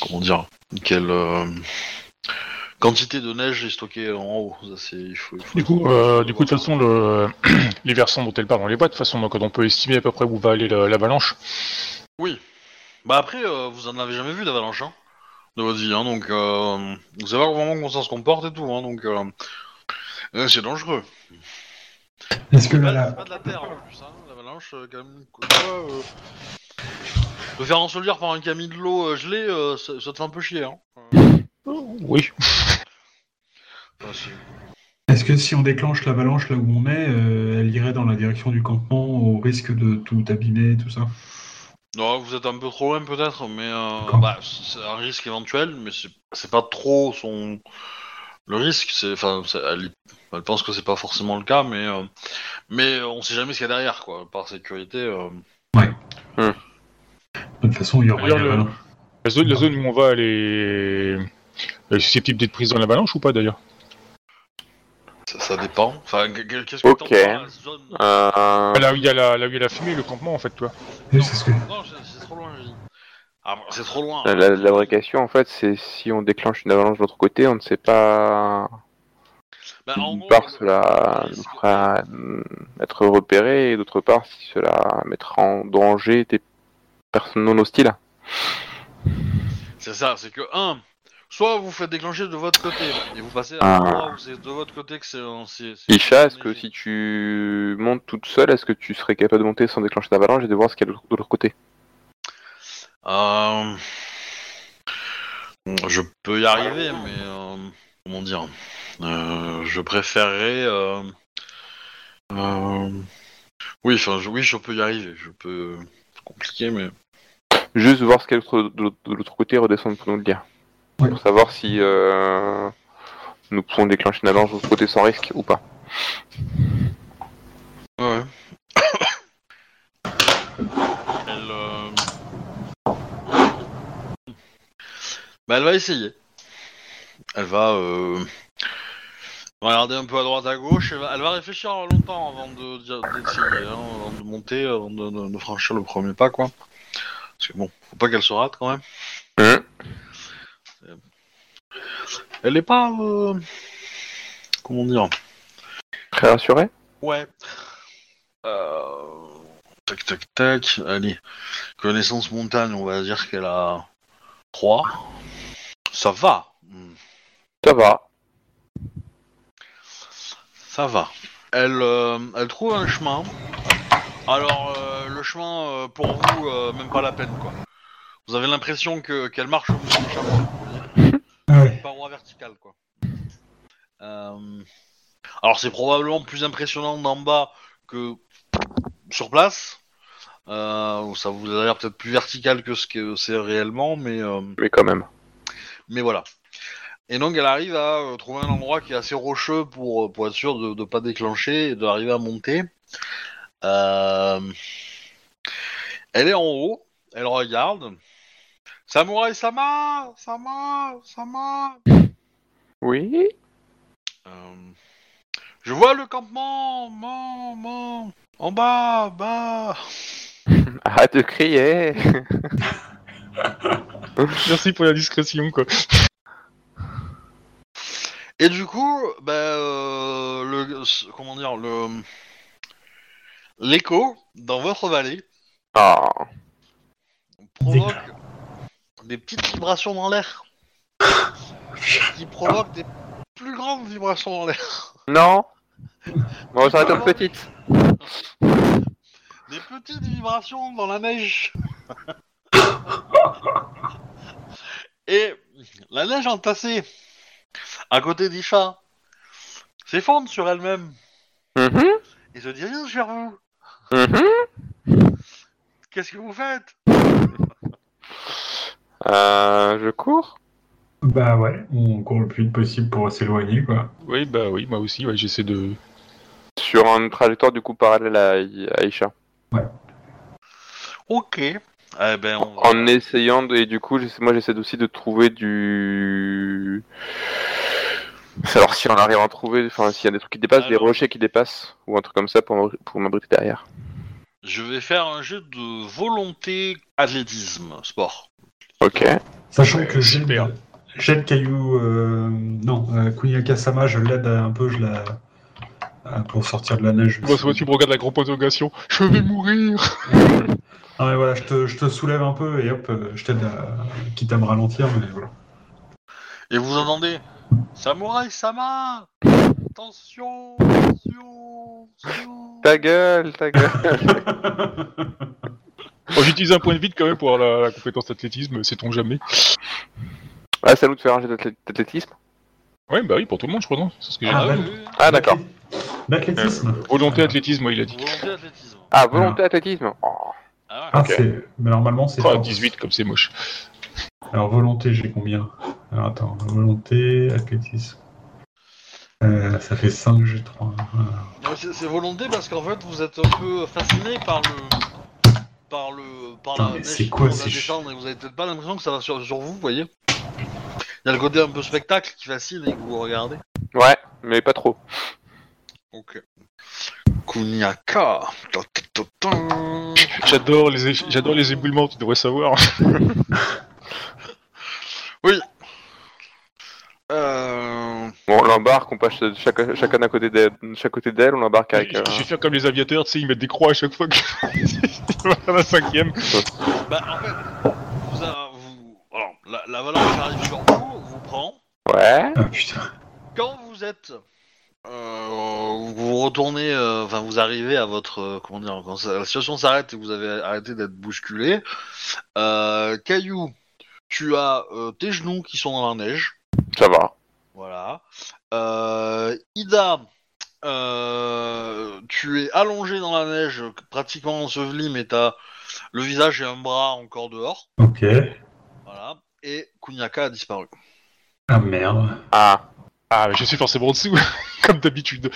A: comment dire Quelle. euh, quantité de neige est stockée en haut. Ça, c'est, il faut, il faut-
D: Du coup, euh, du coup, de toute façon, le... [CLEARS THROAT] les versants dont elle parle, on les voit de toute façon, donc on peut estimer à peu près où va aller la- l'avalanche.
A: Oui. Bah après, euh, vous en avez jamais vu d'avalanche, hein, de votre vie, hein, donc euh, vous savez vraiment comment ça se comporte et tout, hein, donc c'est dangereux.
B: Est-ce que là,
A: c'est pas de la terre en plus, hein, l'avalanche, euh, quand même. quoi, euh, te faire ensevelir par un camion de l'eau euh, gelée, euh, ça, ça te fait un peu chier. Hein. Euh,
D: Oui. [LAUGHS]
A: enfin,
B: est-ce que si on déclenche l'avalanche là où on est, euh, elle irait dans la direction du campement au risque de tout abîmer, tout ça?
A: Non, vous êtes un peu trop loin peut-être, mais euh, bah, c'est un risque éventuel, mais c'est pas trop son le risque. C'est, enfin, elle, elle pense que c'est pas forcément le cas, mais euh, mais on sait jamais ce qu'il y a derrière, quoi. Par sécurité. euh.
B: De toute façon, il y aura une
D: le-. La zone, la zone où on va, elle est, elle est susceptible d'être prise dans l'avalanche ou pas d'ailleurs?
A: Ça, ça dépend. Enfin, que- que- qu'est-ce que
C: Ok.
A: t'entends par la zone?
C: Euh,
D: Ah, Là où il y a la, là où il y a la fumée, le campement en fait, toi.
B: Oui, c'est ce que...
A: Non, c'est c'est trop loin, j'ai dit. Ah, c'est trop loin.
C: la, la- la vraie question, en fait, c'est si on déclenche une avalanche de l'autre côté, on ne sait pas.
A: Bah, en
C: D'une
A: gros,
C: part, cela nous fera être repéré, et d'autre part, si cela mettra en danger des personnes non hostiles.
A: C'est ça, c'est que un, soit vous faites déclencher de votre côté et vous passez à
C: Ah.
A: l'endroit où c'est de votre côté que c'est. c'est- c'est-
C: Isha, est-ce que si tu montes toute seule, est-ce que tu serais capable de monter sans déclencher d'avalanche et de voir ce qu'il y a de l'autre côté?
A: Euh, Je peux y arriver, mais euh, comment dire Euh, Je préférerais. euh, euh, Oui, enfin, je... oui, je peux y arriver. Je peux. C'est compliqué, mais.
C: Juste voir ce qu'il y a de l'autre- côté et redescendre pour nous le dire.
B: Ouais.
C: Pour savoir si euh, nous pouvons déclencher une avalanche de l'autre côté sans risque ou pas.
A: Ouais. elle. euh, Bah, elle va essayer. Elle va. Euh... Regarder un peu à droite à gauche, elle va, elle va réfléchir longtemps avant de d'essayer, hein, avant de monter, avant de, de- de franchir le premier pas, quoi. Parce que bon, faut pas qu'elle se rate quand même.
C: Hein
A: Elle est pas. euh, Comment dire?
C: Très rassuré
A: Ouais. Euh... Tac tac tac. Allez. Connaissance montagne, on va dire qu'elle a 3. Ça va. Hmm,
C: Ça va.
A: Ça va. Elle, euh, elle trouve un chemin. Alors, euh, le chemin, euh, pour vous, euh, même pas la peine, quoi. Vous avez l'impression que qu'elle marche au bout du chapeau.
B: Ah ouais.
A: Paroi verticale, quoi. Euh, Alors, c'est probablement plus impressionnant d'en bas que sur place. Euh, ça vous a l'air peut-être plus vertical que ce que c'est réellement, mais, euh,
C: Mais quand même.
A: mais voilà. Et donc, elle arrive à euh, trouver un endroit qui est assez rocheux pour, pour être sûr de ne pas déclencher et d'arriver à monter. Elle est en haut, elle regarde. Samouraï Sama Sama Sama
C: Oui
A: Je vois le campement, man, man, en bas, bas. [LAUGHS]
C: Arrête de crier. [LAUGHS]
D: Merci pour la discrétion, quoi.
A: Et du coup, bah, euh, le, comment dire, le, l'écho dans votre vallée
C: Ah,
A: provoque des petites vibrations dans l'air, qui provoquent des plus grandes vibrations dans l'air,
C: non. On va s'arrêter aux petites.
A: Des petites vibrations dans la neige. [LAUGHS] Et la neige entassée à côté d'Isha s'effondre sur elle-même
C: Mhm,
A: et se dirige vers vous.
C: mhm.
A: Qu'est-ce que vous faites?
C: Euh, je cours?
B: Bah ouais, on court le plus vite possible pour s'éloigner, quoi.
D: Oui, bah oui, moi aussi, ouais, j'essaie de.
C: sur une trajectoire du coup parallèle à, à Aisha.
A: Ok. Eh ben, on
C: En essayant de, et du coup moi j'essaie aussi de trouver du alors si on arrive à trouver enfin s'il y a des trucs qui dépassent des rochers qui dépassent ou un truc comme ça pour m'abri- pour m'abriter derrière
A: je vais faire un jeu de volonté athlétisme sport.
C: ok
B: Sachant
D: Ouais,
B: que j'ai
D: super.
B: j'ai le caillou. euh, non, euh, Kunyaka Sama, je l'aide un peu, je la. Euh, pour sortir de la neige.
D: Moi, soit tu me regardes la grande interrogation, je vais mourir
B: Ah mais voilà, je te, je te soulève un peu et hop, euh, je t'aide à. quitte à me ralentir, mais voilà.
A: Et vous entendez Samouraï Sama Attention Attention attention.
C: ta gueule ta gueule [LAUGHS]
D: Bon, J'utilise un point de vide quand même pour avoir la, la compétence athlétisme, sait-on jamais.
C: ah à nous de faire un d'athlé- d'athlétisme
D: Ouais, bah oui, pour tout le monde, je crois, non? C'est ce que j'ai
B: Ah, bah-
A: oui.
C: Ah, d'accord.
B: L'athlétisme
D: Euh, volonté athlétisme, moi, il a dit.
A: Volonté athlétisme.
C: Ah, volonté athlétisme. Oh.
A: Ah ouais.
B: Ah, c'est. Mais normalement, c'est.
D: Ah,
B: force.
D: 18, comme c'est moche.
B: Alors, volonté, j'ai combien Alors, attends, volonté, athlétisme. Euh, ça fait 5, j'ai 3.
A: Non, c'est c'est volonté parce qu'en fait vous êtes un peu fasciné par le par le par
B: Putain,
A: la
B: mais
A: neige
B: c'est
A: qui
B: quoi
A: commence à
B: ces
A: descendre et vous avez peut-être pas l'impression que ça va sur, sur vous, vous voyez. Il y a le côté un peu spectacle qui fascine et que vous regardez.
C: Ouais, mais pas trop.
A: Ok. Kuniaka.
D: J'adore les, j'adore les éboulements, tu devrais savoir. [LAUGHS]
A: Euh...
C: Bon, on l'embarque, on passe chaque- chacun à côté d'elle, chaque côté d'elle, on l'embarque avec.
D: Je
C: euh,
D: je vais faire comme les aviateurs, tu sais, ils mettent des croix à chaque fois que. [LAUGHS] Faire la cinquième.
A: Bah en fait, vous, a- vous- alors, la, la valeur qui arrive sur vous vous prend.
C: Ouais.
B: Ah putain.
A: Quand vous êtes, vous retournez, euh, enfin vous arrivez à votre, euh, comment dire, quand la situation s'arrête et vous avez arrêté d'être bousculé, euh, Caillou, tu as euh, tes genoux qui sont dans la neige,
C: Ça va.
A: voilà. Euh, Ida, euh, tu es allongé dans la neige, pratiquement enseveli, mais t'as le visage et un bras encore dehors,
B: Ok.
A: voilà. Et Kunyaka a disparu.
B: Ah merde.
C: Ah.
D: Ah, je suis forcément en dessous, [LAUGHS] comme d'habitude.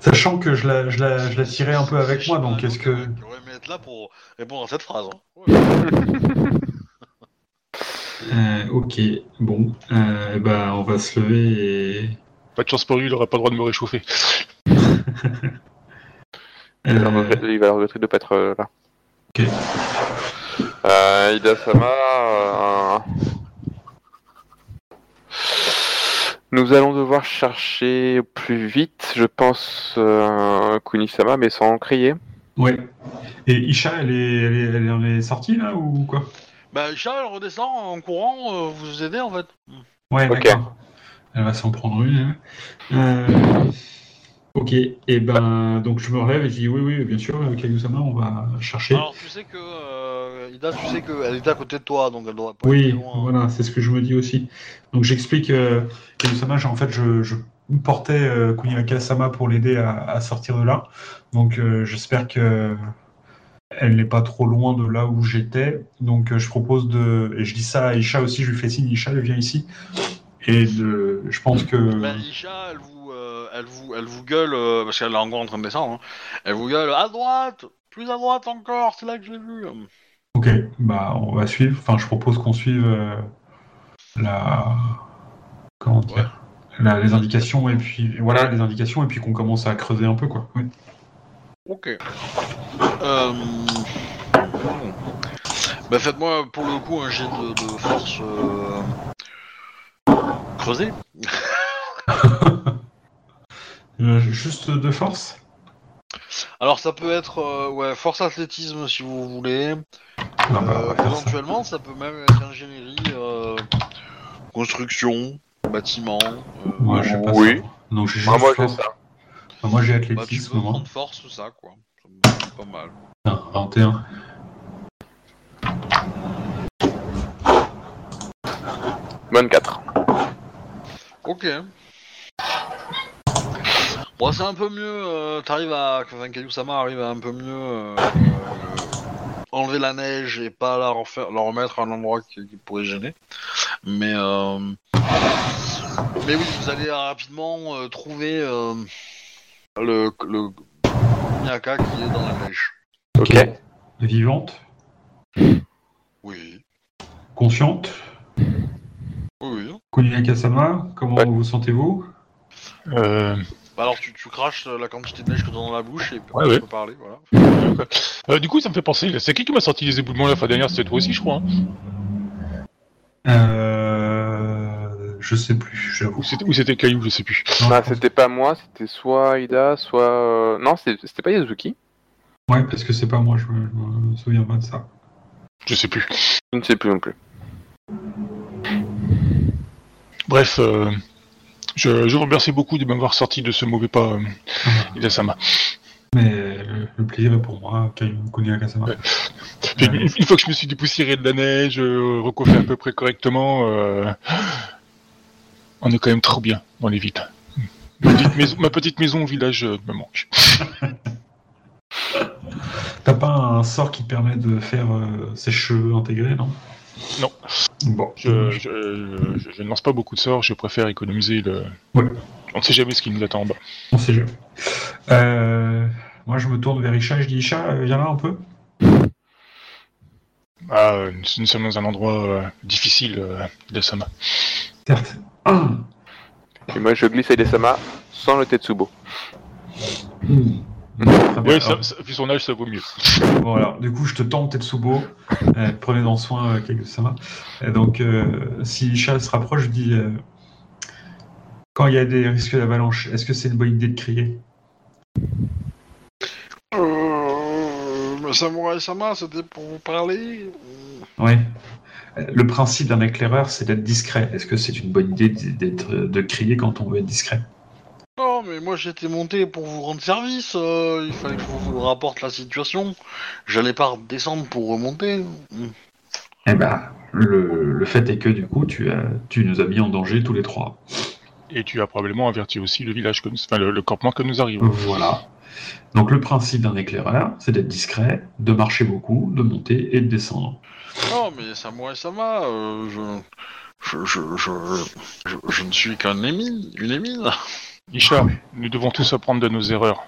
B: Sachant que je la, je la, je la tirais un peu avec moi, donc est-ce que.
A: Aurais aimé être là pour répondre à cette phrase. hein. Ouais. [LAUGHS]
B: Euh, ok, bon. Euh, bah, on va se lever et.
D: Pas de chance pour lui, il aura pas le droit de me réchauffer. [LAUGHS]
C: Il va
B: Euh,
C: regretter- il va regretter de pas être euh, là.
B: Ok.
C: Euh, Ida Sama. euh, Nous allons devoir chercher plus vite, je pense, euh, Kunisama, mais sans crier.
B: Ouais. Et Isha, elle est, elle est, elle est sortie là ou quoi?
A: Bah, Isha, elle redescend en courant, euh, vous aider en fait.
B: Ouais,
C: Ok.
B: d'accord. Elle va s'en prendre une. hein. Euh, ok, et ben donc je me relève et je dis oui, oui, bien sûr, Kagusama, on va chercher.
A: Alors, tu sais que euh, Ida, tu sais qu'elle était à côté de toi, donc elle devrait pas
B: Oui,
A: loin.
B: voilà, c'est ce que je me dis aussi. Donc j'explique euh, Kagusama, j'ai- en fait, je, je portais euh, pour l'aider à, à sortir de là. Donc euh, j'espère que elle n'est pas trop loin de là où j'étais. Donc euh, je propose de, et je dis ça à Isha aussi, je lui fais signe, Isha, viens ici. Et de, je pense que.
A: Bah, Isha, elle vous, euh, elle vous, elle vous gueule, euh, parce qu'elle est encore en train de descendre, hein. elle vous gueule à droite, plus à droite encore, c'est là que je l'ai vu.
B: Ok, bah on va suivre. Enfin, je propose qu'on suive euh, la comment dire la- les indications et puis voilà les indications et puis qu'on commence à creuser un peu quoi. Oui.
A: Ok. Euh... Bah faites-moi pour le coup un jet de, de force creusé. [LAUGHS]
B: Euh, juste de force.
A: Alors ça peut être euh, ouais force athlétisme si vous voulez.
B: Ah bah,
A: Euh,
B: ça.
A: éventuellement ça peut même être ingénierie, euh, construction, bâtiment. euh,
B: Moi, j'ai pas
C: Oui.
B: ça. Donc j'ai
C: Ah,
B: juste
C: moi, j'ai ça.
B: Ah, moi j'ai
A: bah, tu
B: athlétisme.
A: peux
B: moi.
A: prendre force ou ça quoi. Ça me semble pas mal.
B: Ah, 21.
C: Bonne 4.
A: Ok. Bon, c'est un peu mieux. Euh, T'arrives à. Enfin, Kayusama arrive à un peu mieux euh, euh, enlever la neige et pas la, refaire, la remettre à un endroit qui, qui pourrait gêner. Mais. euh, Mais oui, vous allez rapidement euh, trouver euh, le, le Nyaka qui est dans la neige.
C: Ok.
B: Vivante,
A: Oui.
B: consciente.
A: Oui, oui.
B: Kunyaka-sama, comment
C: Ouais.
B: vous sentez-vous?
D: Euh,
A: Bah alors, tu, tu craches la quantité de neige que t'as dans la bouche et puis
D: Ouais,
A: tu
D: ouais.
A: peux parler, voilà.
D: euh, du coup, ça me fait penser, c'est qui qui m'a sorti les éboulements la fois dernière? C'était toi aussi, je crois. hein
B: euh... Je sais plus, j'avoue.
D: Ou c'était ou c'était Caillou, je sais plus.
C: Ah,
B: pense-
C: c'était pas moi, c'était soit Ida, soit. euh, Non, c'était c'était pas Yazuki.
B: Ouais, parce que c'est pas moi, je me, je me souviens pas de ça.
D: Je sais plus.
C: Je ne sais plus non plus.
D: Bref, euh, je, je vous remercie beaucoup de m'avoir sorti de ce mauvais pas, euh, Ida-sama.
B: Mais le, le plaisir est pour moi, Kunyaka-sama.
D: Ouais. Puis, une, une fois que je me suis dépoussiéré de la neige, euh, recoiffé à peu près correctement, euh, On est quand même trop bien dans les villes. Ma petite maison, ma petite maison au village euh, me manque. [LAUGHS]
B: T'as pas un sort qui te permet de faire euh, ses cheveux intégrés, non?
D: Non.
B: Bon.
D: Je, je- je- je ne lance pas beaucoup de sorts, je préfère économiser le.
B: Ouais.
D: On ne sait jamais ce qui nous attend en bas.
B: On sait jamais. Euh, moi, je me tourne vers Isha, je dis Isha, euh, viens là un peu.
D: Ah, euh, nous, nous sommes dans un endroit euh, difficile euh, de Sama.
B: Certes.
C: Et moi, je glisse Aide-sama sans le Tetsubo.
B: Hmm.
D: Ça, ça- vu son âge, ça vaut mieux. [LAUGHS]
B: Bon, alors, du coup, je te tente Tetsubo. Euh, prenez dans soin euh, Kaguya-sama. Et donc, euh, si Isha se rapproche, je dis euh, quand il y a des risques d'avalanche, est-ce que c'est une bonne idée de crier?
A: Euh, Samurai Sama, c'était pour vous parler.
B: Oui. Le principe d'un éclaireur, c'est d'être discret. Est-ce que c'est une bonne idée d'être, de crier quand on veut être discret?
A: Non, mais moi j'étais monté pour vous rendre service. euh, il fallait que je vous rapporte la situation. J'allais pas descendre pour remonter. Hmm.
B: Eh ben, le, le fait est que du coup, tu, as, tu nous as mis en danger tous les trois.
D: Et tu as probablement averti aussi le village, que nous- enfin, le, le campement que nous arrivons.
B: Voilà. Donc le principe d'un éclaireur, c'est d'être discret, de marcher beaucoup, de monter et de descendre.
A: Non, mais Samurai Sama, euh, je, je, je, je, je, je ne suis qu'un émine, une émine.
D: Isha, nous devons tous apprendre de nos erreurs.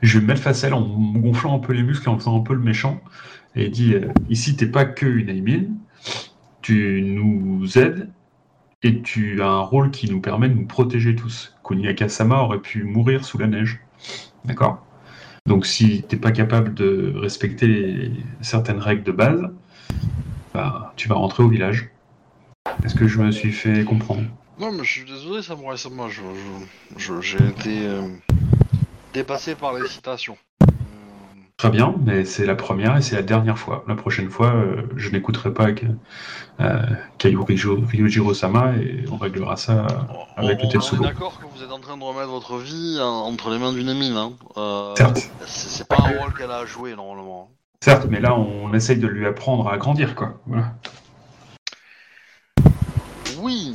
B: Je vais me mettre facile en me gonflant un peu les muscles, en faisant un peu le méchant, et dit euh, ici t'es pas que une Aimine, tu nous aides et tu as un rôle qui nous permet de nous protéger tous. Kuniaka-sama aurait pu mourir sous la neige, d'accord? Donc si t'es pas capable de respecter certaines règles de base, bah, tu vas rentrer au village. Est-ce que je me suis fait comprendre?
A: Non, mais je suis désolé, Samurai Sama, je, je, j'ai été euh, dépassé par l'excitation. Euh,
B: Très bien, mais c'est la première et c'est la dernière fois. La prochaine fois, euh, je n'écouterai pas euh, Kaiyurijo- Ryujiro-sama et on réglera ça.
A: on,
B: Avec le
A: on- on
B: Tetsubo.
A: est d'accord que vous êtes en train de remettre votre vie entre les mains d'une émine. Hein. Euh,
B: Certes,
A: c'est c'est pas un rôle qu'elle a à jouer normalement.
B: certes, mais là, on essaye de lui apprendre à grandir, quoi. Voilà.
A: Oui,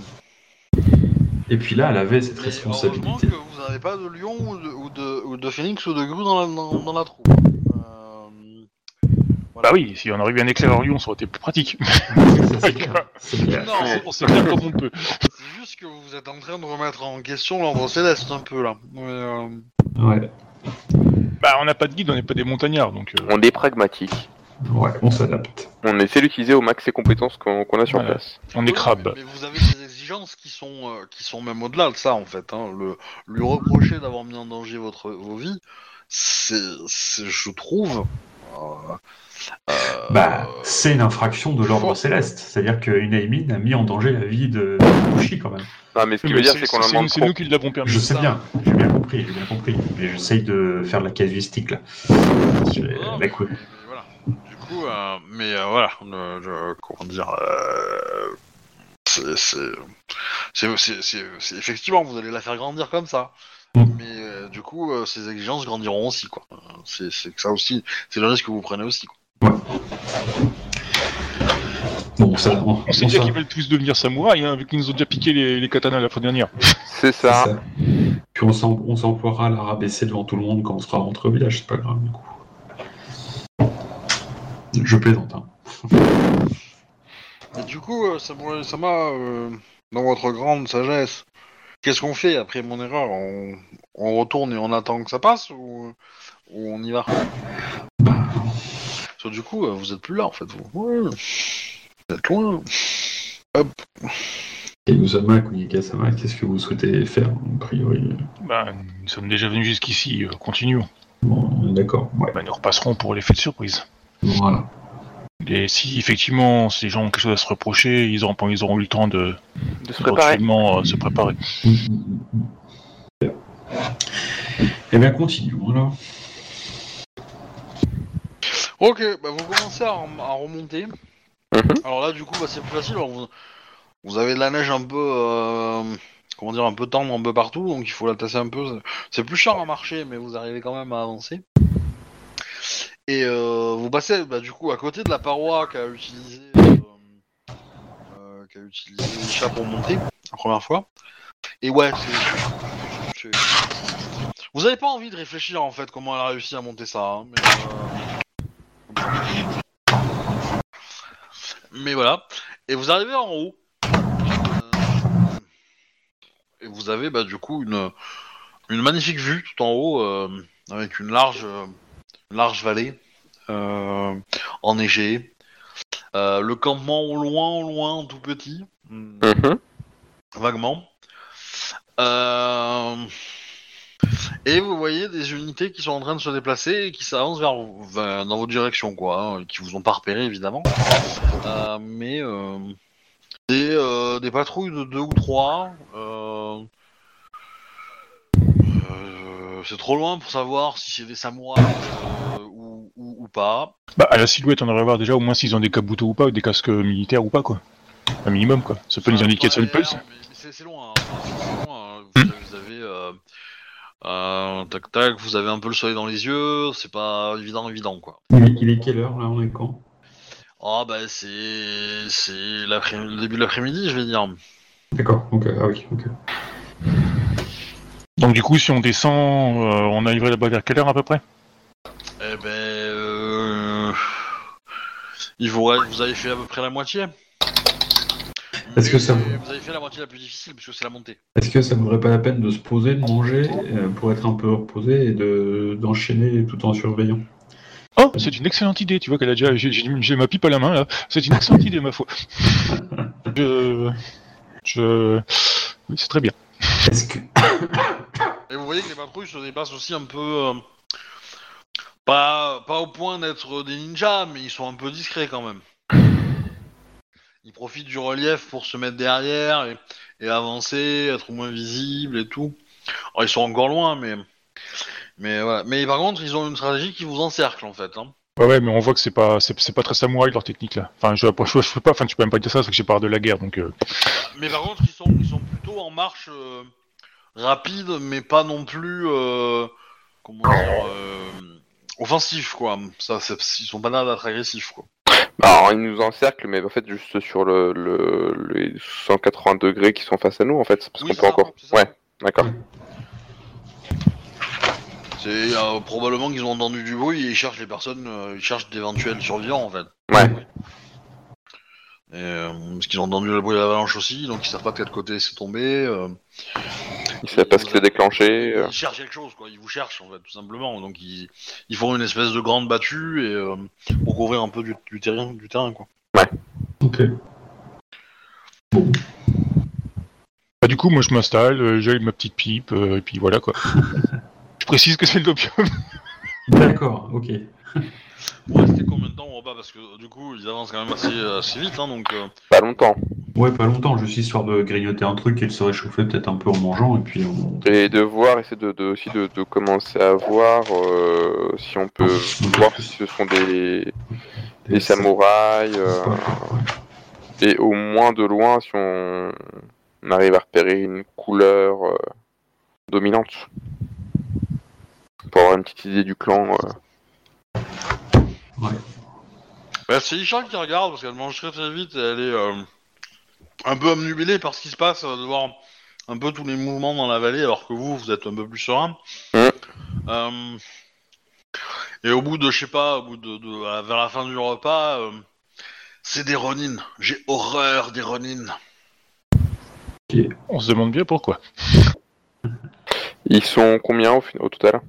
B: Et puis là, elle avait cette
A: mais
B: responsabilité.
A: que vous n'avez pas de lion ou de, ou de, ou de phénix ou de grue dans la, dans, dans la troupe. Euh, voilà.
D: Bah oui, si on arrivait un éclaireur Lyon, ça aurait été plus pratique. [LAUGHS]
B: Ça, c'est clair.
A: Non,
D: on sait bien comme on peut.
A: c'est juste que vous êtes en train de remettre en question l'ordre céleste un peu là. Mais, euh,
B: Ouais,
D: Bah, on n'a pas de guide, on n'est pas des montagnards, donc. euh,
C: On est pragmatique.
B: ouais, on s'adapte.
C: On essaie d'utiliser au max les compétences qu'on a sur
D: Voilà.
C: place.
D: on est crabe.
A: Mais, mais vous avez des exigences qui sont, euh, qui sont même au-delà de ça en fait. Hein. Le, lui reprocher d'avoir mis en danger votre, vos vies, c'est, je trouve. euh, euh,
B: Bah, c'est une infraction de l'ordre céleste. C'est-à-dire qu'une Aimine a mis en danger la vie de Kushi, quand même.
C: Non, mais ce qui veut dire,
D: c'est
C: qu'on en
D: c'est nous,
C: demande
D: c'est
C: trop.
D: nous qui l'avons permis.
B: Je sais
A: ça.
B: bien, j'ai bien compris, j'ai bien compris. Mais j'essaye de faire de la casuistique, là.
A: Non,
B: la
A: voilà. Du coup, euh, mais euh, voilà, comment dire, euh, c'est, effectivement, vous allez la faire grandir comme ça.
B: Mm.
A: Mais euh, du coup, euh, ces exigences grandiront aussi, quoi. C'est, ça aussi, c'est le risque que vous prenez aussi, quoi.
B: Bon, ça, on,
D: On sait
B: s'en-
D: qu'ils veulent tous devenir samouraïs, hein, vu qu'ils nous ont déjà piqué les, les katanas la fois dernière. [LAUGHS]
C: C'est ça.
B: ça. Puis on s'emploiera à la rabaisser devant tout le monde quand on sera rentré au village, c'est pas grave, du coup. Je plaisante, hein. [LAUGHS]
A: Et du coup, euh, ça, m'a- ça m'a, euh, dans votre grande sagesse, qu'est-ce qu'on fait après mon erreur? On, on retourne et on attend que ça passe ou, ou on y va? Parce que du coup, euh, vous êtes plus là en fait, vous. Ouais. Vous êtes loin.
B: Et Usama, Kunika-sama, qu'est-ce que vous souhaitez faire, a priori?
D: Bah, nous sommes déjà venus jusqu'ici, continuons.
B: Bon, on est d'accord, ouais.
D: Bah, nous repasserons pour l'effet de surprise.
B: Voilà.
D: Et si effectivement ces gens ont quelque chose à se reprocher, ils auront, ils auront eu le temps de
C: De se préparer.
D: euh, se préparer.
B: Bien. Eh bien, continuons alors.
A: Ok, bah vous commencez à, rem- à remonter.
C: Mhm.
A: Alors là, du coup, bah, c'est plus facile. alors vous, vous avez de la neige un peu, euh, comment dire, un peu tendre un peu partout, donc il faut la tasser un peu. C'est plus cher à marcher, mais vous arrivez quand même à avancer. Et euh, vous passez, bah, du coup, à côté de la paroi qu'a utilisé, euh, euh, qui a utilisé chats pour monter la première fois. Et ouais, c'est. Vous avez pas envie de réfléchir en fait comment elle a réussi à monter ça. hein, mais, euh, mais voilà. Et vous arrivez en haut. Et vous avez bah, du coup une, une magnifique vue tout en haut avec une large, large vallée euh, enneigée. Euh, le campement au loin, au loin, tout petit, hmm,
C: Mhm.
A: vaguement. Euh, Et vous voyez des unités qui sont en train de se déplacer et qui s'avancent vers, dans votre direction, quoi, hein, qui vous ont pas repéré évidemment. Euh, mais euh, des, euh, des patrouilles de deux ou trois. C'est trop loin pour savoir si c'est des samouraïs euh, ou, ou- ou pas.
D: Bah, à la silhouette, on devrait voir déjà au moins s'ils ont des kabuto ou pas, ou des casques militaires ou pas, quoi. Un minimum, quoi. Ça peut nous indiquer ça le pulse.
A: C'est loin. hein. Loin, hein. Vous,
D: Hmm.
A: vous avez. euh, euh, tac tac, vous avez un peu le soleil dans les yeux, c'est pas évident, évident quoi.
B: Il est, quelle heure là On est quand?
A: Ah bah c'est c'est le début de l'après-midi, je vais dire.
B: D'accord, ok, ah oui, ok.
D: Donc, du coup, si on descend, euh, on arriverait là-bas vers quelle heure à peu près?
A: Eh ben, euh... il vous, reste- vous avez fait à peu près la moitié?
B: Est-ce que ça-
A: Mais Vous avez fait la moitié la plus difficile puisque c'est la montée.
B: Est-ce que ça ne vaudrait pas la peine de se poser, de manger, euh, pour être un peu reposé et de d'enchaîner tout en surveillant?
D: Oh, c'est une excellente idée, tu vois qu'elle a déjà. J'ai- J'ai j'ai ma pipe à la main, là. C'est une excellente idée, ma foi. [LAUGHS] Je. Je. Oui, c'est très bien.
B: Est-ce que...
A: Et vous voyez que les patrouilles se déplacent aussi un peu. euh, pas, pas au point d'être des ninjas, mais ils sont un peu discrets quand même. Ils profitent du relief pour se mettre derrière et, et avancer, être moins visibles et tout. Alors, ils sont encore loin, mais. Mais voilà. Mais par contre, ils ont une stratégie qui vous encercle en fait. Hein.
D: Ouais, ouais, mais on voit que c'est pas, c'est c'est pas très samouraï leur technique là. Enfin, je, je, je peux pas, enfin, tu peux même pas dire ça, c'est que j'ai peur de la guerre, donc. euh,
A: Mais par contre, ils sont, ils sont plutôt en marche euh, rapide, mais pas non plus. euh, comment dire. Euh, offensif, quoi. Ça, ils sont pas là d'être agressifs, quoi.
C: Alors, ils nous encerclent, mais en fait, juste sur le, le, les 180 degrés qui sont face à nous, en fait. Parce
A: Oui,
C: qu'on peut
A: ça,
C: encore. Ouais, d'accord.
A: C'est euh, probablement qu'ils ont entendu du bruit et ils cherchent les personnes, euh, ils cherchent d'éventuels survivants, en fait.
C: Ouais.
A: Et, euh, parce qu'ils ont entendu le bruit de l'avalanche aussi, donc ils savent pas de quel côté c'est tombé. Euh,
C: Ils savent pas ce qui s'est déclenché. euh.
A: Ils cherchent quelque chose, quoi. Ils vous cherchent, en fait, tout simplement. Donc ils, ils font une espèce de grande battue et euh, pour couvrir un peu du, du terrain, du terrain, quoi.
B: Ok.
D: Bah, du coup, moi, je m'installe, euh, j'ai ma petite pipe, euh, et puis voilà quoi. [LAUGHS] je précise que c'est de l'opium.
B: D'accord, ok.
A: Vous restez combien de temps au repas Parce que du coup, ils avancent quand même assez, assez vite, hein, donc. euh,
C: Pas longtemps.
B: Ouais, pas longtemps, juste histoire de grignoter un truc et de se réchauffer peut-être un peu en mangeant, et puis on...
C: Et de voir, essayer de, de- aussi de, de commencer à voir euh, si on peut voir si ce sont des, des samouraïs. euh,
B: Ouais.
C: et au moins de loin, si on, on arrive à repérer une couleur euh, dominante. Pour avoir une petite idée du clan. euh.
A: Bah, c'est Isha qui regarde parce qu'elle mange très très vite et elle est euh, un peu omnubilée par ce qui se passe, de voir un peu tous les mouvements dans la vallée alors que vous, vous êtes un peu plus serein. Euh, et au bout de, je sais pas, au bout de, de- à- vers la fin du repas, euh, c'est des Ronin. J'ai horreur des Ronin.
D: On se demande bien pourquoi.
C: Ils sont combien au, au total?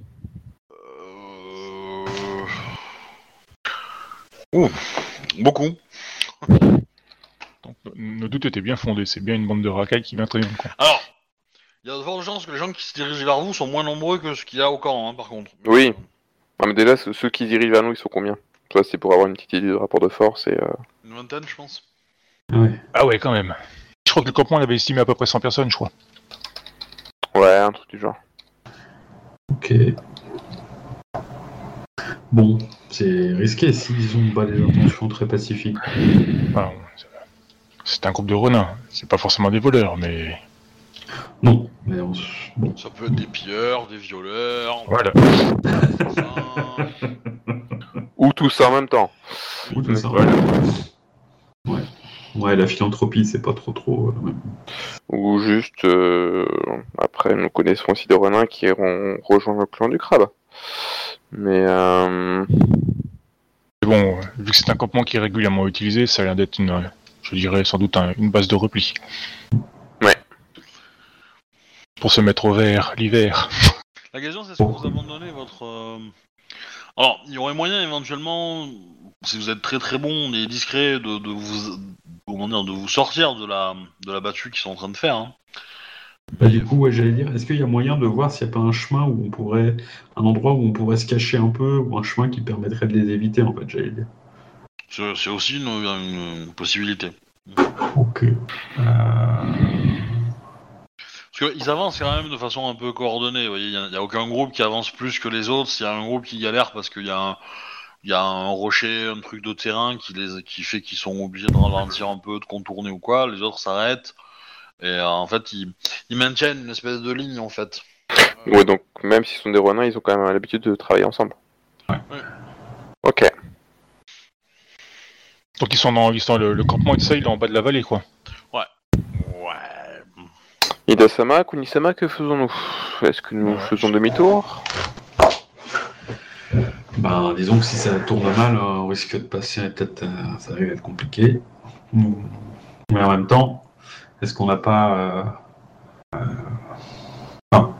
A: Euh... Ouh, beaucoup.
D: Donc, nos doutes étaient bien fondés, c'est bien une bande de racailles qui vient traîner dans le coin.
A: Alors, il y a de fortes chances que les gens qui se dirigent vers vous sont moins nombreux que ce qu'il y a au camp, hein, par contre.
C: Oui. Mais déjà, ceux qui dirigent vers nous, ils sont combien? Toi, c'est pour avoir une petite idée de rapport de force et. euh,
A: Une vingtaine, je pense.
B: Ouais.
D: Ah ouais, quand même. Je crois que le campement l'avait estimé à peu près 100 personnes, je crois.
C: Ouais, un truc du genre.
B: Ok. Bon, c'est risqué s'ils ont pas des intentions très pacifiques.
D: C'est un groupe de renins. C'est pas forcément des voleurs, mais.
B: Non, mais on... s- bon.
A: Ça peut être des pilleurs, des violeurs,
D: Voilà.
C: Ou tout ça en même temps.
B: Ou tout ça.
D: Voilà.
B: Ouais. Ouais, la philanthropie, c'est pas trop trop. euh, même.
C: Ou juste, euh, après, nous connaissons aussi des renins qui ont rejoint le clan du crabe. Mais euh,
D: Mais bon, vu que c'est un campement qui est régulièrement utilisé, ça a l'air d'être une, je dirais sans doute un- une base de repli.
C: Ouais.
D: Pour se mettre au vert l'hiver. [LAUGHS]
A: La question, c'est est-ce que vous abandonnez votre. euh, Alors, il y aurait moyen éventuellement, si vous êtes très très bon et discret, de, de vous comment dire, de vous sortir de la de la battue qu'ils sont en train de faire. hein.
B: Bah, du coup, ouais, j'allais dire, est-ce qu'il y a moyen de voir s'il n'y a pas un chemin où on pourrait, un endroit où on pourrait se cacher un peu, ou un chemin qui permettrait de les éviter, en fait, j'allais dire.
A: C'est aussi une, une possibilité.
B: Ok. Euh,
A: Parce qu'ils avancent quand même de façon un peu coordonnée. Il n'y a, aucun groupe qui avance plus que les autres. S'il y a un groupe qui galère parce qu'il y a un, il y a un rocher, un truc de terrain qui les, qui fait qu'ils sont obligés de ralentir un peu, de contourner ou quoi, les autres s'arrêtent. Et euh, en fait, ils, ils maintiennent une espèce de ligne en fait.
C: Ouais, donc même s'ils sont des renins, ils ont quand même l'habitude de travailler ensemble.
B: Ouais.
A: Ouais.
C: Ok.
D: Donc ils sont dans, ils sont le, le campement et ça, il est en bas de la vallée, quoi.
A: Ouais.
C: Ida-sama, Kunisama, que faisons-nous? Est-ce que nous
D: Ouais.
C: faisons demi-tour?
B: Ben, disons que si ça tourne mal, euh, on risque de passer, peut-être, euh, ça risque d'être compliqué. Mm. Mais en même temps, est-ce qu'on n'a pas. euh, euh, enfin,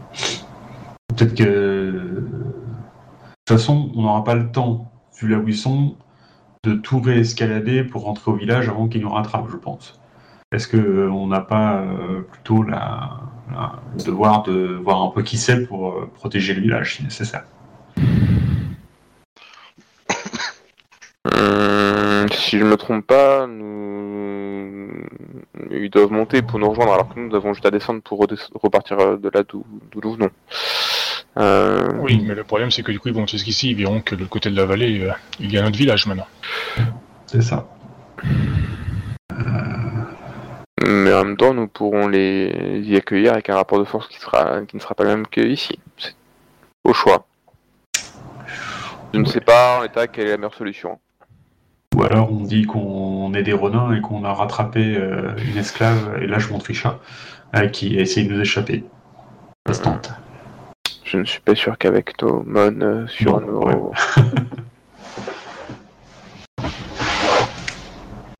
B: peut-être que. De toute façon, on n'aura pas le temps, vu là où ils sont, de tout réescalader pour rentrer au village avant qu'ils nous rattrapent, je pense. Est-ce qu'on n'a pas euh, plutôt le devoir de voir un peu qui c'est pour euh, protéger le village si nécessaire?
C: Si je me trompe pas, nous... ils doivent monter pour nous rejoindre alors que nous avons juste à descendre pour repartir euh, de là d'où nous venons. Euh,
D: Oui, mais le problème, c'est que du coup, ils vont jusqu'ici, ils verront que de l'autre côté de la vallée, euh, il y a notre village maintenant.
B: C'est ça.
C: Mais en même temps, nous pourrons les y accueillir avec un rapport de force qui, sera, qui ne sera pas le même qu'ici. C'est au choix. Je ne sais pas en l'état quelle est la meilleure solution.
B: Ou alors on dit qu'on est des renins et qu'on a rattrapé euh, une esclave, et là je montre Richard, euh, qui essaye de nous échapper.
C: Je ne suis pas sûr qu'avec nos mon euh, sur
B: Bon,
C: nos...
B: ouais.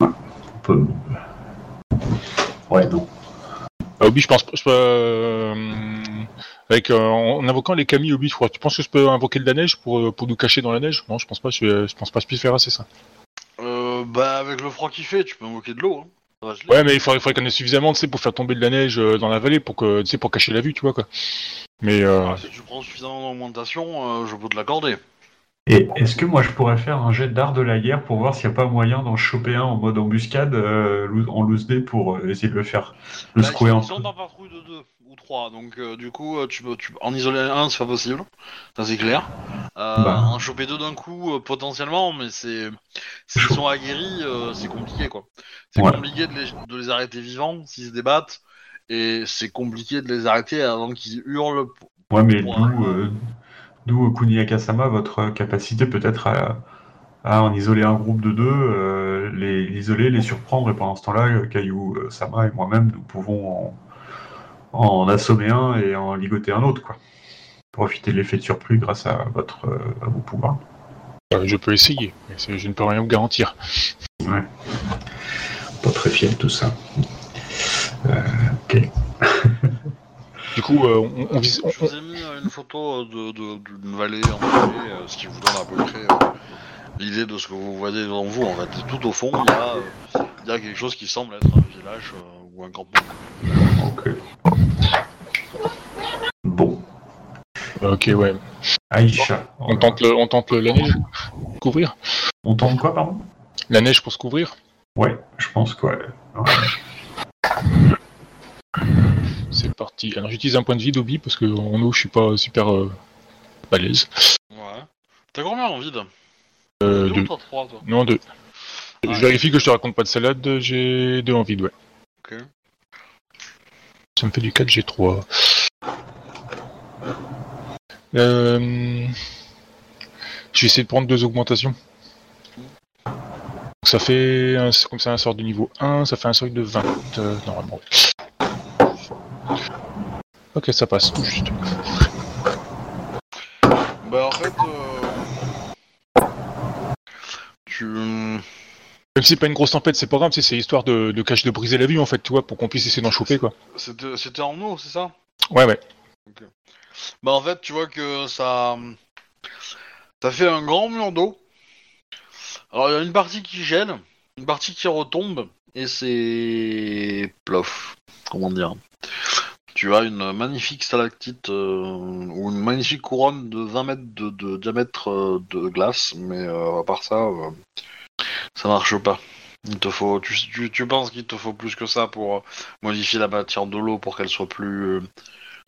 B: On [LAUGHS] peut- Ouais, non.
D: Ah, Obi, je pense pas. je peux, euh, avec, euh, en invoquant les camis Obi, je crois. Tu penses que je peux invoquer de la neige pour, euh, pour nous cacher dans la neige? Non, je pense pas. Je, je pense pas que je puisse faire assez ça.
A: Euh, bah, avec le froid qu'il fait, tu peux invoquer de l'eau. Hein.
D: Ouais, mais il faudrait, faudrait qu'on ait suffisamment, tu sais, pour faire tomber de la neige euh, dans la vallée pour que, tu sais, pour cacher la vue, tu vois quoi. Mais euh,
A: Ah, si tu prends suffisamment d'augmentation, euh, je peux te l'accorder.
B: Et est-ce que moi je pourrais faire un jet d'art de la guerre pour voir s'il n'y a pas moyen d'en choper un en mode embuscade euh, en loose day pour essayer de le faire le
A: Bah,
B: secouer
A: ils sont en patrouille de 2 ou 3, donc euh, du coup, euh, tu peux, tu, en isoler un, c'est pas possible. Ça, c'est clair. Euh,
B: Bah.
A: En choper deux d'un coup, potentiellement, mais c'est. S'ils sont aguerris, c'est compliqué, quoi. C'est
B: Ouais.
A: compliqué de les, de les arrêter vivants s'ils se débattent, et c'est compliqué de les arrêter avant qu'ils hurlent. pour-
B: Ouais, mais
A: pour
B: d'où, votre capacité peut-être à, à en isoler un groupe de deux, euh, les l'isoler, les surprendre, et pendant ce temps-là, Caillou Sama et moi-même, nous pouvons en, en assommer un et en ligoter un autre, quoi. Profiter de l'effet de surprise grâce à votre euh, à vos pouvoirs.
D: je peux essayer, mais je ne peux rien vous garantir.
B: Pas très fier de tout ça. Euh, ok. [LAUGHS]
D: Du coup, euh, on, on vise. on-
A: Je vous ai mis une photo de- de- d'une vallée enneigée, euh, ce qui vous donne à peu près euh, l'idée de ce que vous voyez devant vous. En fait, tout au fond, il y, a, il y a quelque chose qui semble être un village euh, ou un campement.
B: Ok. Bon.
D: on- ok, ouais.
B: Aïcha.
D: On tente, le, on tente le- la neige Couvrir
B: On tente quoi, pardon?
D: La neige pour se couvrir
B: Ouais, je pense que ouais. Ouais.
D: C'est parti. Alors j'utilise un point de vie d'Obi parce que en eau je suis pas super euh, balèze.
A: Ouais. T'as combien en vide?
D: Euh,
A: Deux
D: deux.
A: ou t'as trois, toi?
D: Non, deux.
A: Ah,
D: je vérifie que je te raconte pas de salade, j'ai deux en vide, ouais.
A: Ok.
D: Ça me fait du 4, j'ai 3. Euh... Je vais essayer de prendre deux augmentations. Ça fait, un, comme ça, un sort de niveau 1, ça fait un seuil de 20, euh, normalement. Ok, ça passe tout juste.
A: Bah en fait, euh, tu...
D: Même si c'est pas une grosse tempête, c'est pas grave, c'est histoire de, de cacher, de briser la vue en fait, tu vois, pour qu'on puisse essayer d'en choper quoi.
A: C'était en eau, c'est ça?
D: Ouais, ouais.
A: Bah en fait, tu vois que ça... Ça fait un grand mur d'eau. Alors il y a une partie qui gèle, une partie qui retombe, et c'est... plof. Comment dire Tu as une magnifique stalactite, euh, ou une magnifique couronne de 20 mètres de, de diamètre euh, de glace, mais euh, à part ça, euh, ça marche pas. Il te faut, tu, tu, tu penses qu'il te faut plus que ça pour euh, modifier la matière de l'eau pour qu'elle soit plus euh,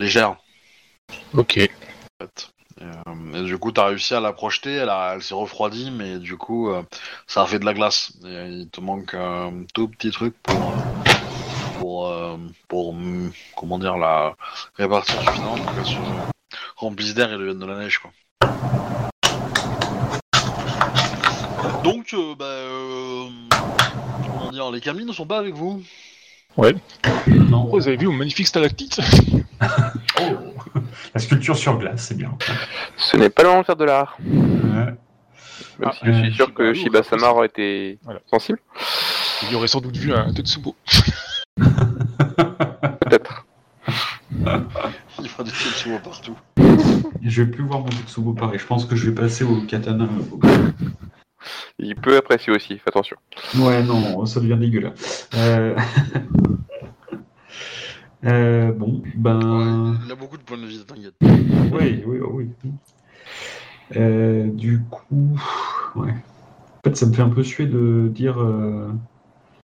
A: légère
D: Ok.
A: en fait. Et, euh, et du coup, t'as réussi à la projeter, elle, a- elle s'est refroidie, mais du coup, euh, ça a fait de la glace. Et il te manque un tout petit truc pour, pour, pour, hum, comment dire, la répartir suffisamment pour qu'elle se remplisse d'air et devienne de la neige, quoi. Donc, euh, bah, euh, comment dire, les camis ne sont pas avec vous.
B: Non.
D: Oh, vous avez vu mon magnifique stalactite [LAUGHS]
B: Oh. La sculpture sur glace, c'est bien.
C: Ce n'est pas le moment de faire de l'art.
B: Ouais.
C: Même
D: Ah,
C: si je suis
B: euh,
C: sûr que
D: Shiba Inu,
C: Shiba Samar aurait été
D: Voilà.
C: sensible.
D: Il aurait sans doute vu un Tetsubo. [LAUGHS]
C: Peut-être.
A: Il y a des Tetsuo partout.
B: Je vais plus voir mon Tetsubo pareil. Je pense que je vais passer au katana. [LAUGHS]
C: Il peut apprécier aussi, fais attention.
B: Ouais, non, ça devient dégueulasse. Euh... [LAUGHS] euh, bon, ben.
A: Il a beaucoup de points de vie, t'inquiète.
B: Oui, oui, oui. Euh, du coup, ouais. En fait, ça me fait un peu suer de dire euh,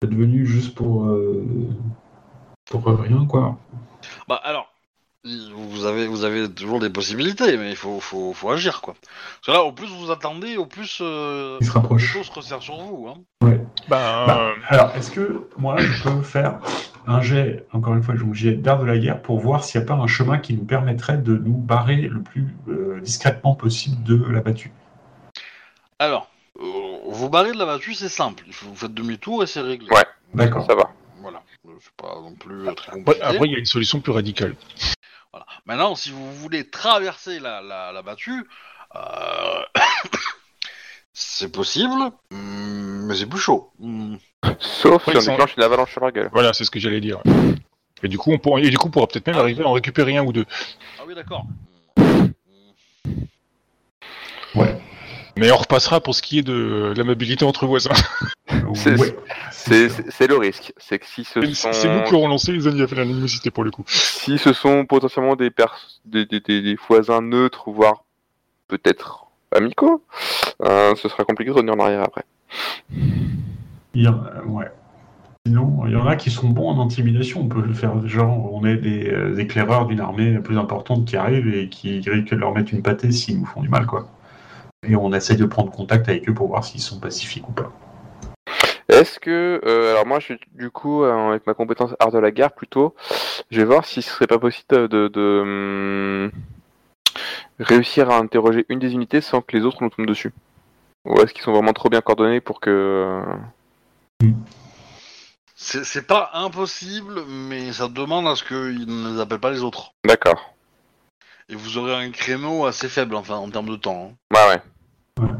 B: d'être venu juste pour euh, pour rien, quoi.
A: Bah alors, vous avez, vous avez toujours des possibilités, mais il faut, faut, faut agir quoi. Parce que là, au plus vous attendez, au plus euh,
B: Il se
A: les
B: rapproche.
A: choses se resserrent sur vous. Hein.
D: Bah,
B: Bah,
D: euh,
B: alors, est-ce que moi, je peux faire un jet, encore une fois, je jet d'art de la guerre pour voir s'il n'y a pas un chemin qui nous permettrait de nous barrer le plus euh, discrètement possible de la battue?
A: Alors, euh, vous barrez de la battue, c'est simple. Vous faites demi-tour et c'est réglé.
C: Ouais.
B: D'accord.
C: Ça va.
A: Voilà. C'est pas non plus très
D: après,
A: compliqué.
D: après, il y a une solution plus radicale.
A: Voilà. Maintenant, si vous voulez traverser la, la, la battue, euh, [COUGHS] c'est possible, mais c'est plus chaud.
C: Sauf
D: Ouais,
C: si on déclenche une avalanche sur la gueule.
D: Voilà, c'est ce que j'allais dire. Et du coup, on pourra, et du coup, on pourra peut-être même arriver à en récupérer un ou deux.
A: Ah oui, d'accord.
D: Mais on repassera pour ce qui est de l'amabilité entre voisins. [LAUGHS]
C: C'est-
B: Ouais,
C: le risque. C'est que si ce sont,
D: C'est nous qui aurons lancé les amis à faire l'animosité pour le coup.
C: si ce sont potentiellement des, pers- des, des, des- des voisins neutres, voire peut-être amicaux, euh, ce sera compliqué de revenir en arrière après.
B: Il y en a- ouais. Sinon, il y en a qui sont bons en intimidation. On peut le faire, genre, on est des euh, éclaireurs d'une armée plus importante qui arrive et qui risquent de leur mettre une pâtée s'ils nous font du mal, quoi. Et on essaye de prendre contact avec eux pour voir s'ils sont pacifiques ou pas.
C: Est-ce que, euh, alors moi, je suis du coup euh, avec ma compétence art de la guerre plutôt, je vais voir si ce serait pas possible de, de, hum, réussir à interroger une des unités sans que les autres nous tombent dessus. Ou est-ce qu'ils sont vraiment trop bien coordonnés pour que
A: C'est c'est pas impossible, mais ça demande à ce qu'ils ne les appellent pas les autres.
C: D'accord.
A: Et vous aurez un créneau assez faible, enfin, en termes de temps. hein.
C: Ouais ouais.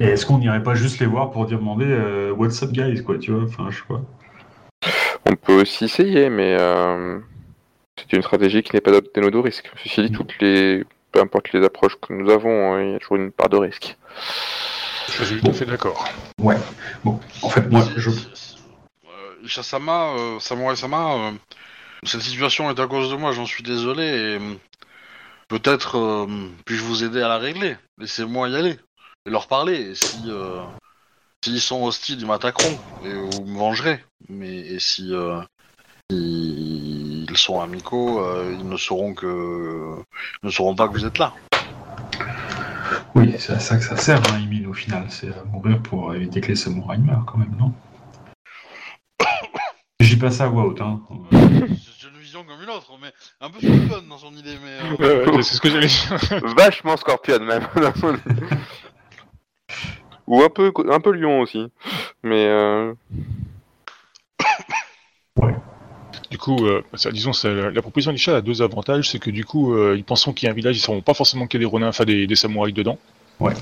B: Et est-ce qu'on n'irait pas juste les voir pour dire demander euh, What's up, guys, quoi, tu vois Enfin, je sais pas.
C: On peut aussi essayer, mais euh, c'est une stratégie qui n'est pas dénuée de risque. Ceci dit, toutes les, peu importe les approches que nous avons, hein, il y a toujours une part de risque.
D: Je suis tout à fait d'accord.
B: Bon, en fait, moi, je.
A: c'est- euh, Shasama, euh, Samurai Sama, euh, cette situation est à cause de moi, j'en suis désolé. Et euh, peut-être euh, puis-je vous aider à la régler. Laissez-moi y aller et leur parler. Et si euh, s'ils sont hostiles, ils m'attaqueront et vous me vengerez. Mais et si euh, ils ils sont amicaux, euh, ils ne sauront que ils ne sauront pas que vous êtes là.
B: Oui, c'est à ça que ça sert, hein, Emile, au final. C'est à mourir pour éviter que les samouraïs meurent, quand même, non J'y passe à voix haute, hein.
A: C'est une vision comme une autre, mais un peu scorpion dans son idée. Mais euh,
D: Ouais, ouais, c'est ce que j'allais dire.
C: Vachement Scorpion même. Ou un peu, un peu Lyon aussi. Mais euh,
D: Du coup, euh, ça- disons, ça- la proposition d'Isha a deux avantages. C'est que du coup, euh, ils penseront qu'il y a un village, ils ne sauront pas forcément qu'il y a des Ronins, enfin des, des samouraïs dedans.
B: Ouais.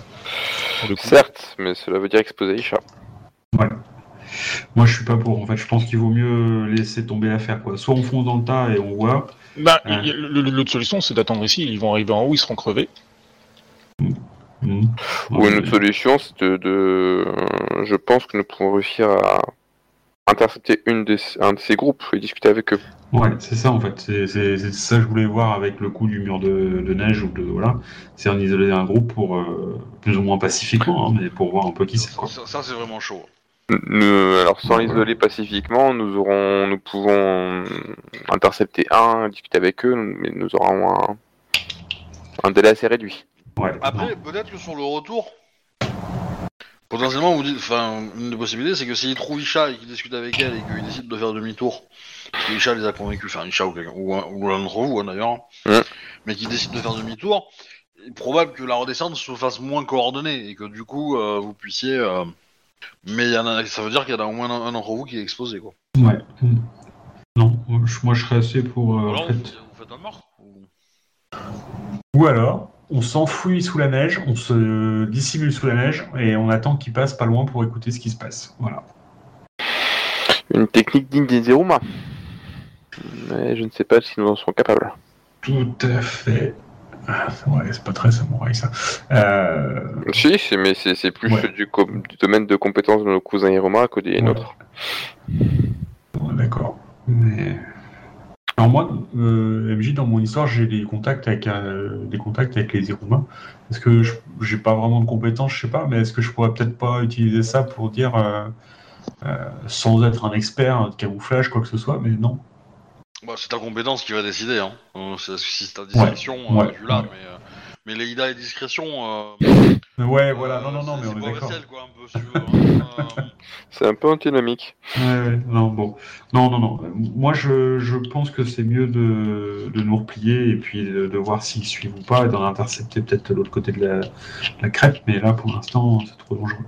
C: Certes, mais cela veut dire exposer Isha.
B: Moi, je suis pas pour. En fait, je pense qu'il vaut mieux laisser tomber l'affaire, quoi. Soit on fonce dans le tas et on voit.
D: Bah,
B: Ouais.
D: l'autre solution, c'est d'attendre ici. Ils vont arriver en haut, ils seront crevés.
B: Mhm.
C: Ou une autre solution, c'est de, de- euh, Je pense que nous pourrons réussir à intercepter une des, un de ces groupes et discuter avec eux.
B: Ouais, c'est ça en fait. C'est ça que je voulais voir avec le coup du mur de, de neige ou de voilà. C'est en isoler un groupe pour euh, plus ou moins pacifiquement, hein, mais pour voir un peu qui c'est.
A: Ça, ça, c'est vraiment chaud.
C: Nous, alors sans l'isoler pacifiquement, nous aurons, nous pouvons intercepter un, discuter avec eux, mais nous aurons un, un délai assez réduit.
B: Ouais.
A: Après, peut-être que sur le retour, potentiellement, vous dites, enfin, une des possibilités, c'est que s'il trouve Isha et qu'il discute avec elle et qu'il décide de faire demi-tour, parce que Isha les a convaincus, enfin Isha ou, quelqu'un- ou, un- ou l'un d'entre vous hein, d'ailleurs,
C: Ouais.
A: mais qu'il décide de faire demi-tour, il est probable que la redescente se fasse moins coordonnée et que du coup, euh, vous puissiez. euh, Mais il y en a, ça veut dire qu'il y en a au moins un, un d'entre vous qui est exposé, quoi.
B: Ouais. Non, moi je, moi, je serais assez pour. euh,
A: Ou
B: en fait.
A: vous, vous faites un mort ou-
B: Ou alors, on s'enfuit sous la neige, on se dissimule sous la neige et on attend qu'il passe pas loin pour écouter ce qui se passe. Voilà.
C: Une technique digne des. Mais je ne sais pas si nous en serons capables.
B: Tout à fait. Ah, c'est pas très samouraï ça. Euh,
C: Si, mais c'est plus
B: Ouais.
C: du, domaine de compétences de nos cousins Hiroma que des
B: Ouais.
C: nôtres.
B: Ouais, D'accord. Mais... Alors moi, euh, MJ, dans mon histoire, j'ai des contacts avec euh, des contacts avec les Iruma. Est-ce que je- j'ai pas vraiment de compétences, je sais pas, mais est-ce que je pourrais peut-être pas utiliser ça pour dire, euh, sans être un expert de camouflage, quoi que ce soit, mais non.
A: Bah, c'est ta compétence qui va décider. Hein. Si c'est ta discrétion,
B: ouais,
A: tu l'as.
B: ouais.
A: Mais, mais les Ida et discrétion. euh,
B: Ouais, voilà, non,
A: euh,
B: non, non,
A: c'est-
B: mais on
A: c'est
B: est d'accord.
A: quoi, un peu, si hein. Euh, [LAUGHS]
C: C'est un peu antinomique.
B: Ouais, ouais, non, bon. Non, non, non. Moi, je, je pense que c'est mieux de, de nous replier et puis de, de voir s'ils suivent ou pas et d'en intercepter peut-être de l'autre côté de la, de la crête, mais là, pour l'instant, c'est trop dangereux.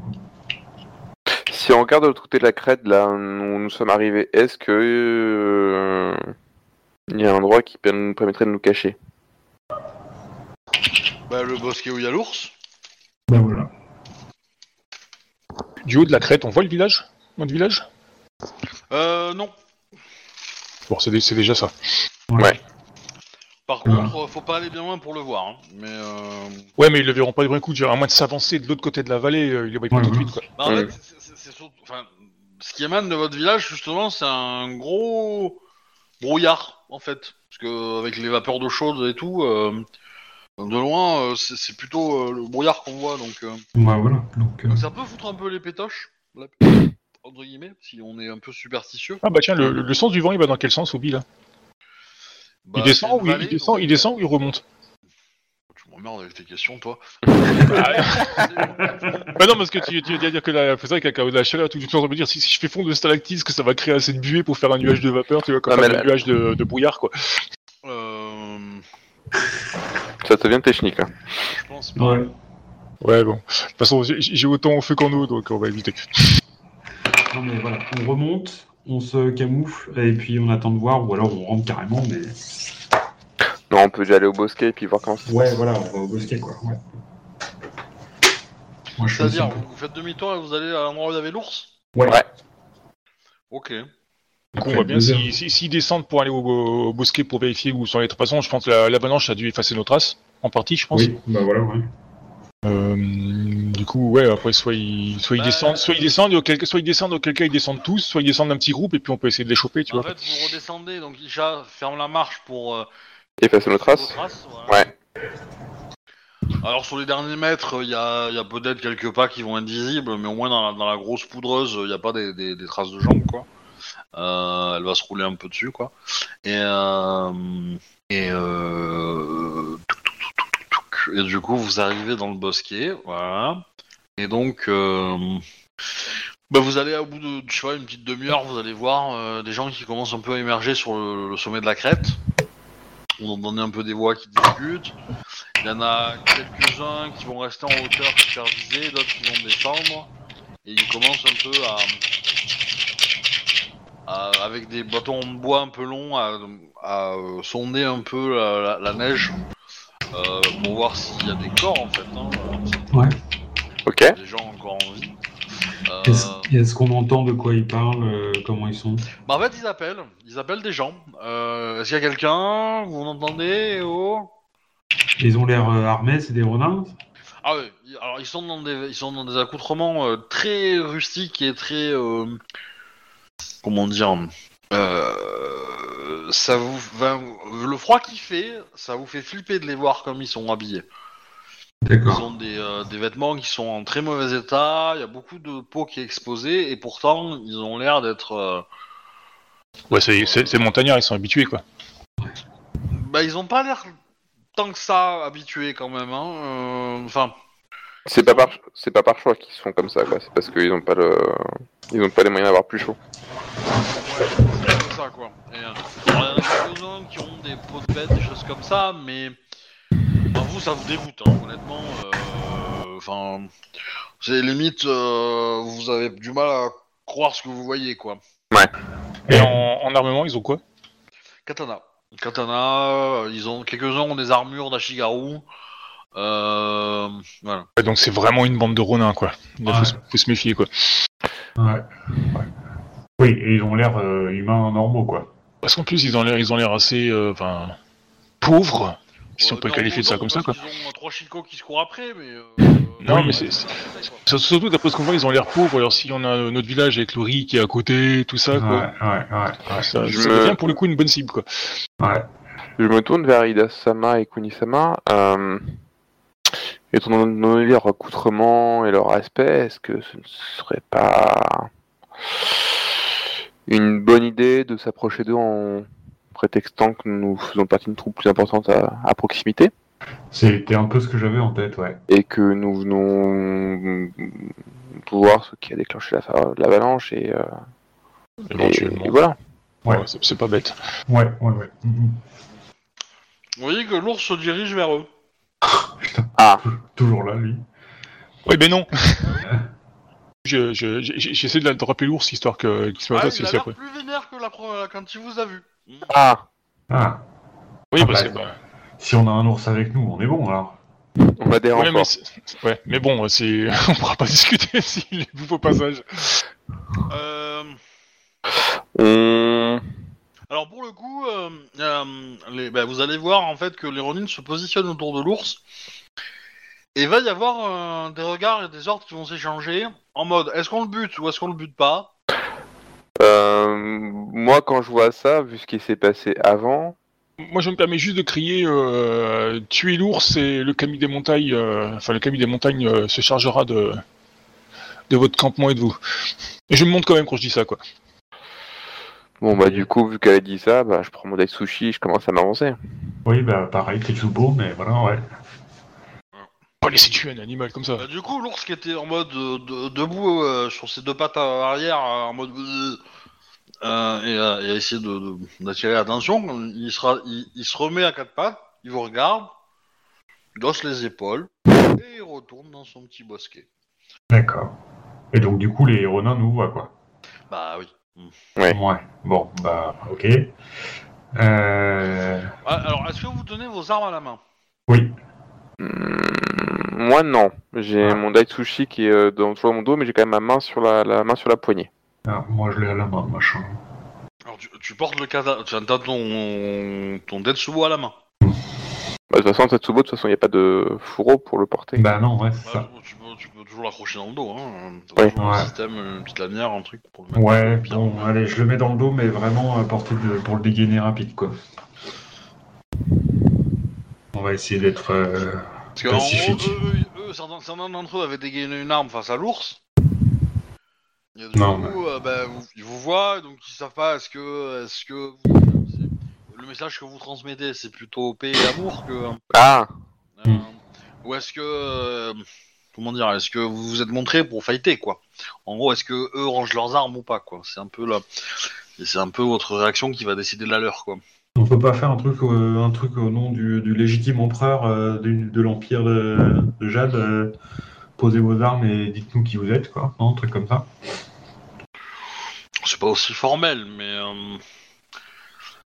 C: Si on regarde de l'autre côté de la crête, là où nous sommes arrivés, est-ce que euh, il y a un endroit qui nous permettrait de nous cacher?
A: Bah, le bosquet où il y a l'ours.
B: Ben voilà.
D: Du haut de la crête, on voit le village? Notre village?
A: Euh, non.
D: Bon, c'est dé- c'est déjà ça.
A: Par contre, euh, faut pas aller bien loin pour le voir. Hein. Mais euh...
D: Ouais, mais ils le verront pas du premier coup. je À moins de s'avancer de l'autre côté de la vallée, euh, ils le voient pas
B: Ouais,
D: tout de
B: ouais.
D: suite. Quoi.
A: bah, en
C: Ouais.
A: fait, c'est- c'est c'est surtout. Enfin, ce qui émane de votre village, justement, c'est un gros brouillard, en fait. Parce que avec les vapeurs d'eau chaude et tout, euh, de loin, euh, c'est c'est plutôt euh, le brouillard qu'on voit. Donc, euh,
B: Ben voilà. Donc, euh,
A: donc ça peut foutre un peu les pétoches, là, entre guillemets, si on est un peu superstitieux.
D: Ah bah tiens, le, le sens du vent, il va dans quel sens, Obi, là?
A: Bah,
D: il, descend
A: c'est
D: ou il,
A: vallée,
D: il descend,
A: donc-
D: il descend ou il remonte?
A: Tu m'emmerdes avec tes questions, toi. [LAUGHS]
D: Bah non, parce que tu, tu viens de dire que la, c'est vrai qu'avec la, la chaleur, tout le temps, on me dire si, si je fais fondre le stalactite, que ça va créer assez de buée pour faire un nuage de vapeur, tu vois, comme
C: Ah, mais
D: un nuage de, de brouillard, quoi.
A: Euh,
C: Ça devient technique là.
A: je pense pas.
B: ouais.
D: Ouais, bon. De toute façon, j'ai autant au feu qu'en eau, donc on va éviter.
B: Non, mais voilà. On remonte, on se camoufle et puis on attend de voir, ou alors on rentre carrément, mais.
C: Non, on peut déjà aller au bosquet et puis voir comment ça se
B: Ouais, voilà, on va au bosquet, quoi. Ouais. Moi, je fais
A: C'est-à-dire, vous faites demi-tour et vous allez à l'endroit où il y avait l'ours?
B: Ouais.
C: Ouais.
A: Ok.
D: Du coup, on voit bien, s'ils si, s'ils descendent pour aller au, au bosquet pour vérifier où sont les traces, je pense que la- l'avalanche a dû effacer nos traces, en partie, je pense.
B: Oui, bah voilà, ouais.
D: Euh, du coup, ouais, après, soit ils, soit ils
A: Bah,
D: descendent, soit ils descendent, et auquel, soit ils descendent, auquel cas ils descendent tous, soit ils descendent d'un petit groupe et puis on peut essayer de les choper, tu
A: en
D: vois.
A: fait, vous redescendez, donc Isha ferme la marche pour. euh,
C: Effacer nos traces
A: traces, voilà.
C: Ouais.
A: Alors, sur les derniers mètres, il y a, il y a peut-être quelques pas qui vont être visibles, mais au moins dans la, dans la grosse poudreuse, il n'y a pas des, des- des traces de jambes, quoi. Euh, elle va se rouler un peu dessus, quoi. Et. Euh, et. Euh. Et du coup, vous arrivez dans le bosquet, voilà. Et donc. bah vous allez au bout de, sais pas, une petite demi-heure, vous allez voir des gens qui commencent un peu à émerger sur le, sommet de la crête. On entendait un peu des voix qui discutent. Il y en a quelques-uns qui vont rester en hauteur supervisée, d'autres qui vont descendre. Et ils commencent un peu à, à- avec des bâtons de bois un peu longs, à, à, euh, sonder un peu la, la- la neige euh, pour voir s'il y a des corps en fait. Hein,
B: Ouais.
C: Ok.
A: des gens encore en vie. Euh,
B: Est-ce qu'on entend de quoi ils parlent euh, Comment ils sont?
A: Bah en fait ils appellent, ils appellent des gens. Euh, Est-ce qu'il y a quelqu'un? Vous m'entendez Oh?
B: Ils ont l'air euh, armés, c'est des renards
A: Ah oui, ils- alors ils sont dans des, ils sont dans des accoutrements euh, très rustiques et très, euh, comment dire, euh, ça vous, ben, le froid qui fait, ça vous fait flipper de les voir comme ils sont habillés. Ils ont des, euh, des vêtements qui sont en très mauvais état, il y a beaucoup de peau qui est exposée et pourtant ils ont l'air d'être, euh,
D: Ouais, c'est c'est- ils sont habitués quoi.
A: bah ils ont pas l'air tant que ça habitués quand même, hein. Euh.
C: C'est pas par, c'est pas par choix qu'ils sont comme ça, quoi. C'est parce qu'ils ont pas le, ils ont pas les moyens d'avoir plus chaud.
A: Ouais, c'est comme ça quoi. Et, euh, alors, il y en a quelques-uns qui ont des peaux de bête, des choses comme ça, mais bah, vous ça vous dégoûte, hein, honnêtement. euh, Enfin, c'est limite, euh, vous avez du mal à croire ce que vous voyez quoi.
D: Et en, en armement, ils ont quoi?
A: Katana. Katana, euh, ils ont quelques-uns ont des armures d'Ashigaru. Euh, voilà.
D: Ouais, Donc c'est vraiment une bande de ronins quoi. Il
A: Ouais.
D: faut, se- faut se méfier quoi.
B: Ouais. ouais. Oui, et ils ont l'air euh, humains normaux, quoi.
D: Parce qu'en plus ils ont l'air, ils ont l'air assez, euh, enfin, pauvres, si on peut
A: non,
D: qualifier de ça
A: non,
D: comme ça quoi.
A: qu'ils ont trois chicots qui se courent après, mais. euh,
D: Non, mais c'est-. Surtout d'après ce qu'on voit, ils ont l'air pauvres. Alors si on a notre village avec le riz qui est à côté, tout ça quoi.
B: ouais, ouais. ouais.
D: Ça,
C: Je
D: ça
C: me-
D: devient pour le coup une bonne cible quoi.
B: ouais.
C: Je me tourne vers Ida-sama et Kunisama. Euh, étant donné leur accoutrement et leur aspect, est-ce que ce ne serait pas une bonne idée de s'approcher d'eux en prétextant que nous faisons partie d'une troupe plus importante à, à proximité?
B: C'était un peu ce que j'avais en tête, ouais.
C: et que nous venons voir ce qui a déclenché la- l'avalanche et, euh, et-
D: Éventuellement.
C: et voilà.
B: Ouais.
D: Ouais, c'est pas bête.
B: Ouais, ouais, ouais.
A: Vous voyez que l'ours se dirige vers eux.
B: Putain,
C: Ah,
B: toujours là, lui.
D: Oui, mais non. [LAUGHS] Je- je- j'ai- J'essaie de, la- de rappeler l'ours histoire que- qu'il se mette
A: Ah, il a l'air plus vénère que la pre- quand il vous a vu.
C: Ah,
B: Ah,
D: Oui,
B: Ah,
D: parce
B: bah,
D: que bah,
B: si on a un ours avec nous, on est bon, alors.
C: on a des
D: ouais, mais, ouais, bon, c'est [LAUGHS] on pourra pas discuter [LAUGHS] s'il est vous au passage.
A: Euh,
C: On...
A: alors pour le coup, euh, euh, les- bah, vous allez voir en fait que les Ronin se positionnent autour de l'ours. Et il va y avoir euh, des regards et des ordres qui vont s'échanger en mode est-ce qu'on le bute ou est-ce qu'on le bute pas?
C: Euh, moi, quand je vois ça, vu ce qui s'est passé avant,
D: Moi, je me permets juste de crier euh, tuez l'ours et le Camille des montagnes, euh, enfin le Camille des montagnes euh, se chargera de de votre campement et de vous. Et je me montre quand même quand je dis ça, quoi.
C: Bon bah du coup, vu qu'elle a dit ça, bah je prends mon deck sushi, je commence à m'avancer.
B: Oui, bah pareil, Tetsubo, mais voilà, ouais.
D: Pas laisser tuer un animal comme ça.
A: Bah, Du coup, l'ours qui était en mode euh, de- debout euh, sur ses deux pattes arrière, euh, en mode euh, et, euh, et essayer de- de- d'attirer l'attention, il, sera, il, il se remet à quatre pattes, il vous regarde, il hausse les épaules et il retourne dans son petit bosquet.
B: D'accord. Et donc, du coup, les renins nous voient, quoi.
A: Bah oui.
C: Ouais.
B: Ouais. Bon, bah, ok. Euh...
A: Ah, alors, est-ce que vous tenez vos armes à la main?
B: Oui.
C: Hmm, moi non, j'ai
B: Ah.
C: mon deck sushi qui est euh, dans toujours dans mon dos, mais j'ai quand même ma main sur la, la main sur la poignée.
B: Ah, moi, je l'ai à la main, machin.
A: Alors, tu, tu portes le kata, tu as ton, ton Detsubo à la main?
C: Bah, de toute façon, Tatsubo, de toute façon, il n'y a pas de fourreau pour le porter.
B: Bah non, ouais, c'est
A: Ouais,
B: ça.
A: tu, peux, tu peux toujours l'accrocher dans le dos. Hein.
C: Ouais.
A: un
B: Ouais.
A: système, une petite lanière, un truc pour le mettre.
B: Ouais,
A: Bien.
B: bon, allez, je le mets dans le dos, mais vraiment à portée de... pour le dégainer rapide, quoi. On va essayer d'être... euh,
A: gros,
B: Pacifique.
A: eux, certains, certains d'entre eux avaient dégainé une arme face à l'ours. Et du
B: Non,
A: coup, euh, bah, vous- ils vous voient, donc ils savent pas est-ce que, est-ce que vous- le message que vous transmettez, c'est plutôt paix et amour que,
C: Ah
A: euh,
B: Hmm.
A: ou est-ce que, euh, comment dire, est-ce que vous vous êtes montré pour fighter quoi En gros, est-ce que eux rangent leurs armes ou pas quoi C'est un peu là, c'est un peu votre réaction qui va décider de la leur quoi.
B: On peut pas faire un truc, euh, un truc au nom du, du légitime empereur euh, de l'empire de, de Jade. euh, posez vos armes et dites-nous qui vous êtes, quoi. Non, un truc comme ça.
A: C'est pas aussi formel, mais.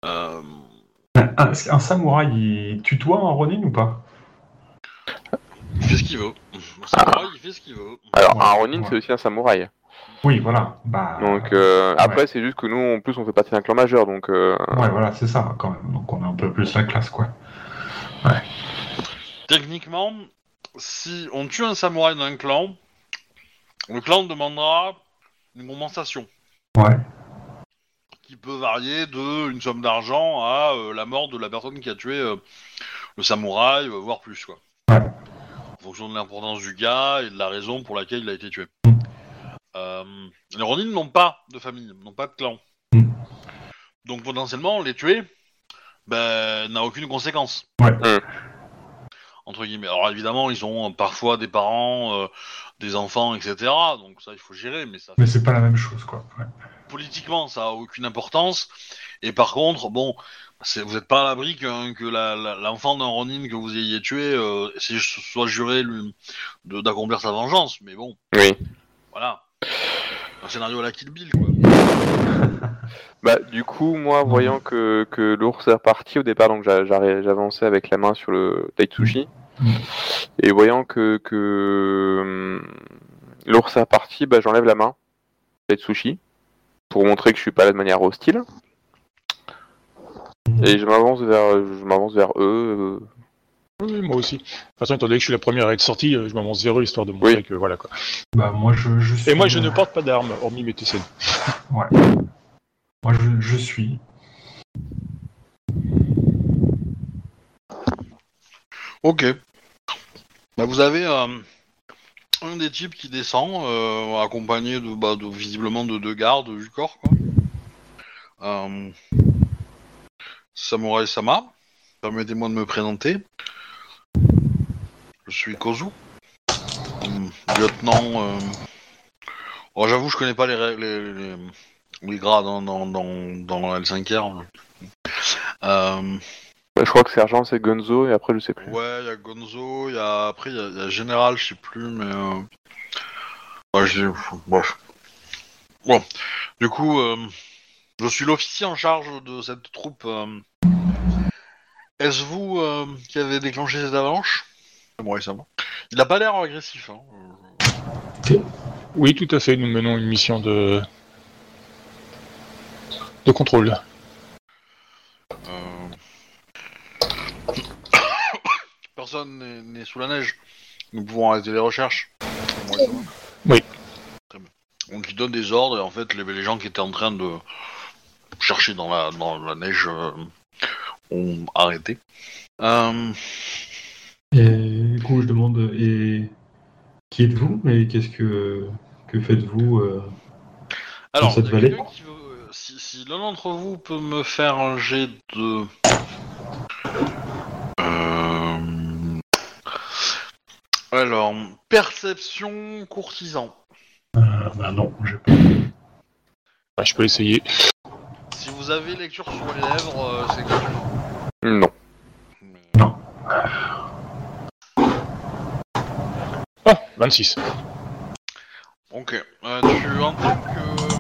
B: Un, samouraï, il tutoie un Ronin ou pas?
A: il fait ce qu'il veut. C'est vrai, il fait ce qu'il veut.
C: Alors,
B: Ouais,
C: un Ronin,
B: ouais.
C: c'est aussi un samouraï.
B: Oui, voilà. Bah,
C: Donc, euh, après, c'est juste que nous, en plus, on fait partie d'un clan majeur, donc... euh,
B: Ouais, voilà, c'est ça, quand même. Donc on a un peu plus la classe, quoi.
A: Techniquement, si on tue un samouraï d'un clan, le clan demandera une compensation
B: Ouais.
A: qui peut varier de une somme d'argent à euh, la mort de la personne qui a tué euh, le samouraï, voire plus quoi.
B: Ouais.
A: Fonction de l'importance du gars et de la raison pour laquelle il a été tué. Euh, les Ronin n'ont pas de famille, n'ont pas de clan. Donc potentiellement, les tuer ben, n'a aucune conséquence.
B: Ouais.
C: Mm.
A: Entre guillemets. Alors évidemment, ils ont parfois des parents, euh, des enfants, etc. Donc ça, il faut gérer, mais ça
B: Mais c'est pas la même chose, quoi. Ouais.
A: politiquement, ça a aucune importance. Et par contre, bon, vous n'êtes pas à l'abri que, que la- la- l'enfant d'un Ronin que vous ayez tué euh, soit juré lui, de- d'accomplir sa vengeance. Mais bon,
C: Oui.
A: voilà. Un scénario à la Kill Bill, quoi. [LAUGHS]
C: Bah, du coup, moi, voyant que, que l'ours est reparti au départ, donc j'avançais avec la main sur le Taitsushi, et voyant que, que hum, l'ours est reparti, bah, j'enlève la main, Taitsushi, pour montrer que je suis pas là de manière hostile, et je m'avance vers, je m'avance vers eux. euh,
D: Oui, moi aussi. De toute façon, étant donné que je suis la première à être sortie, euh, je m'avance vers eux histoire de montrer
C: Oui.
D: que voilà quoi.
B: Bah, moi, je, je suis.
D: Et moi, je ne porte pas d'armes, hormis mes TCN. [LAUGHS]
B: Ouais. Moi, je, je suis.
A: Ok. Bah, vous avez euh, un des types qui descend, euh, accompagné de, bah, de visiblement de deux gardes du corps, quoi. Euh, Samurai Sama. Permettez-moi de me présenter. Je suis Kozu. Hum, lieutenant. euh, oh, J'avoue, je connais pas les, les, les, les grades dans, dans, dans, dans L5R. Euh,
C: bah, je crois que sergent c'est Gonzo, et après je sais plus.
A: Ouais, il y a Gonzo, il y a après il y, a- il y a Général, je sais plus, mais euh... ouais, je... bref. Bon, du coup, euh, je suis l'officier en charge de cette troupe. euh. Est-ce vous euh, qui avez déclenché cette avalanche? Ça va. Il a pas l'air agressif. Hein.
D: Oui, tout à fait. Nous menons une mission de de contrôle.
A: Euh... [COUGHS] Personne n'est- n'est sous la neige. Nous pouvons arrêter les recherches. Moi.
D: Oui.
A: Très bien. Donc il donne des ordres et en fait les, les gens qui étaient en train de chercher dans la, dans la neige euh, ont arrêté. Euh,
B: Et du coup, je demande, et qui êtes-vous Et qu'est-ce que, que faites-vous euh
A: alors,
B: cette vallée?
A: quelqu'un qui veut- si, si l'un d'entre vous peut me faire un jet de... Euh, Alors, perception courtisan.
B: euh, Bah non, j'ai pas.
D: Ouais, je peux essayer.
A: Si vous avez lecture sur les lèvres, euh, c'est gratuit.
C: Non.
B: Non.
D: Ah, 26.
A: Ok. Euh, tu entends que...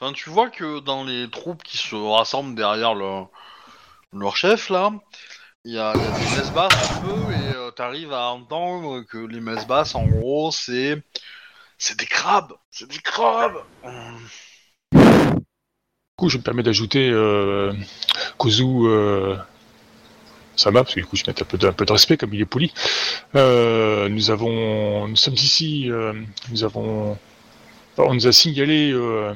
A: Enfin, tu vois que dans les troupes qui se rassemblent derrière le- leur chef, là, il y a, il y a des messes basses un peu, et euh, t'arrives à entendre que les messes basses, en gros, c'est... C'est des crabes C'est des crabes
D: coup, je me permets d'ajouter euh, Kozu euh, Sama, parce que du coup, je mets un peu, de, un peu de respect, comme il est poli. Euh, nous avons, nous sommes ici, euh, nous avons, on nous a signalé euh,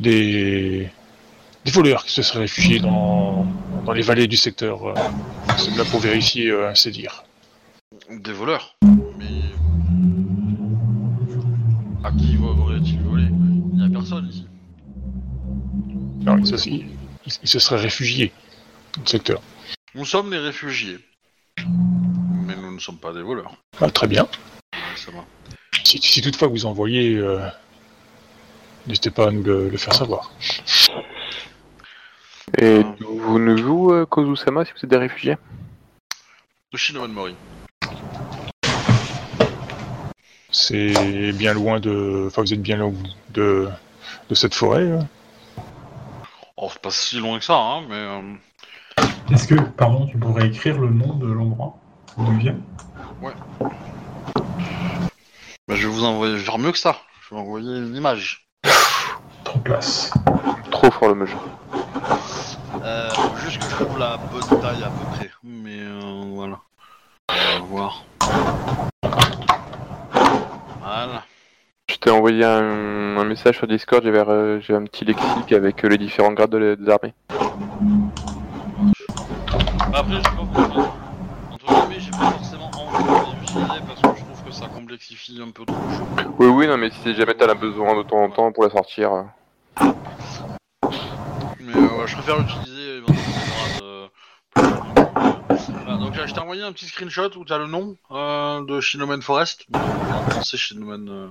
D: des, voleurs qui se seraient réfugiés dans, les vallées du secteur. Sommes là pour vérifier ces dires.
A: Des voleurs? Mais... À qui auraient-ils volé Il n'y a personne ici.
D: Non, ils, se- ils- ils se seraient réfugiés dans le secteur.
A: Nous sommes des réfugiés. Mais nous ne sommes pas des voleurs.
D: Ah, très bien.
A: Ouais, ça va.
D: Si, si toutefois vous envoyez, euh, n'hésitez pas à nous le, le faire savoir.
C: Et
A: Euh,
C: vous nous jouez, euh, Kozu-sama, si vous êtes des réfugiés?
A: De Mori.
D: C'est bien loin de. Enfin, vous êtes bien loin de, de cette forêt. hein.
A: Oh, c'est pas si loin que ça, hein, mais. euh,
B: Est-ce que, pardon, tu pourrais écrire le nom de l'endroit d'où il vient
A: bah, je vais vous envoyer. Je vais faire mieux que ça. Je vais envoyer une image.
B: Trop classe.
C: Trop fort le jeu.
A: Euh, faut juste que je trouve la bonne taille à peu près. Mais euh, voilà. On va voir. Voilà.
C: T'ai envoyé un, un message sur Discord, j'avais euh, j'ai un petit lexique avec euh, les différents grades de des armées.
A: Bah, après, je sais pas pourquoi. Entre guillemets, j'ai pas forcément envie de l'utiliser parce que je trouve que ça complexifie un peu trop le jeu.
C: Oui, oui, non, mais si jamais t'en as besoin de temps en temps pour la sortir. euh.
A: Mais euh, ouais, je préfère l'utiliser éventuellement euh. Voilà, donc là, je t'ai envoyé un petit screenshot où t'as le nom euh, de Shinomen Forest. Donc, En français, Shinomen euh,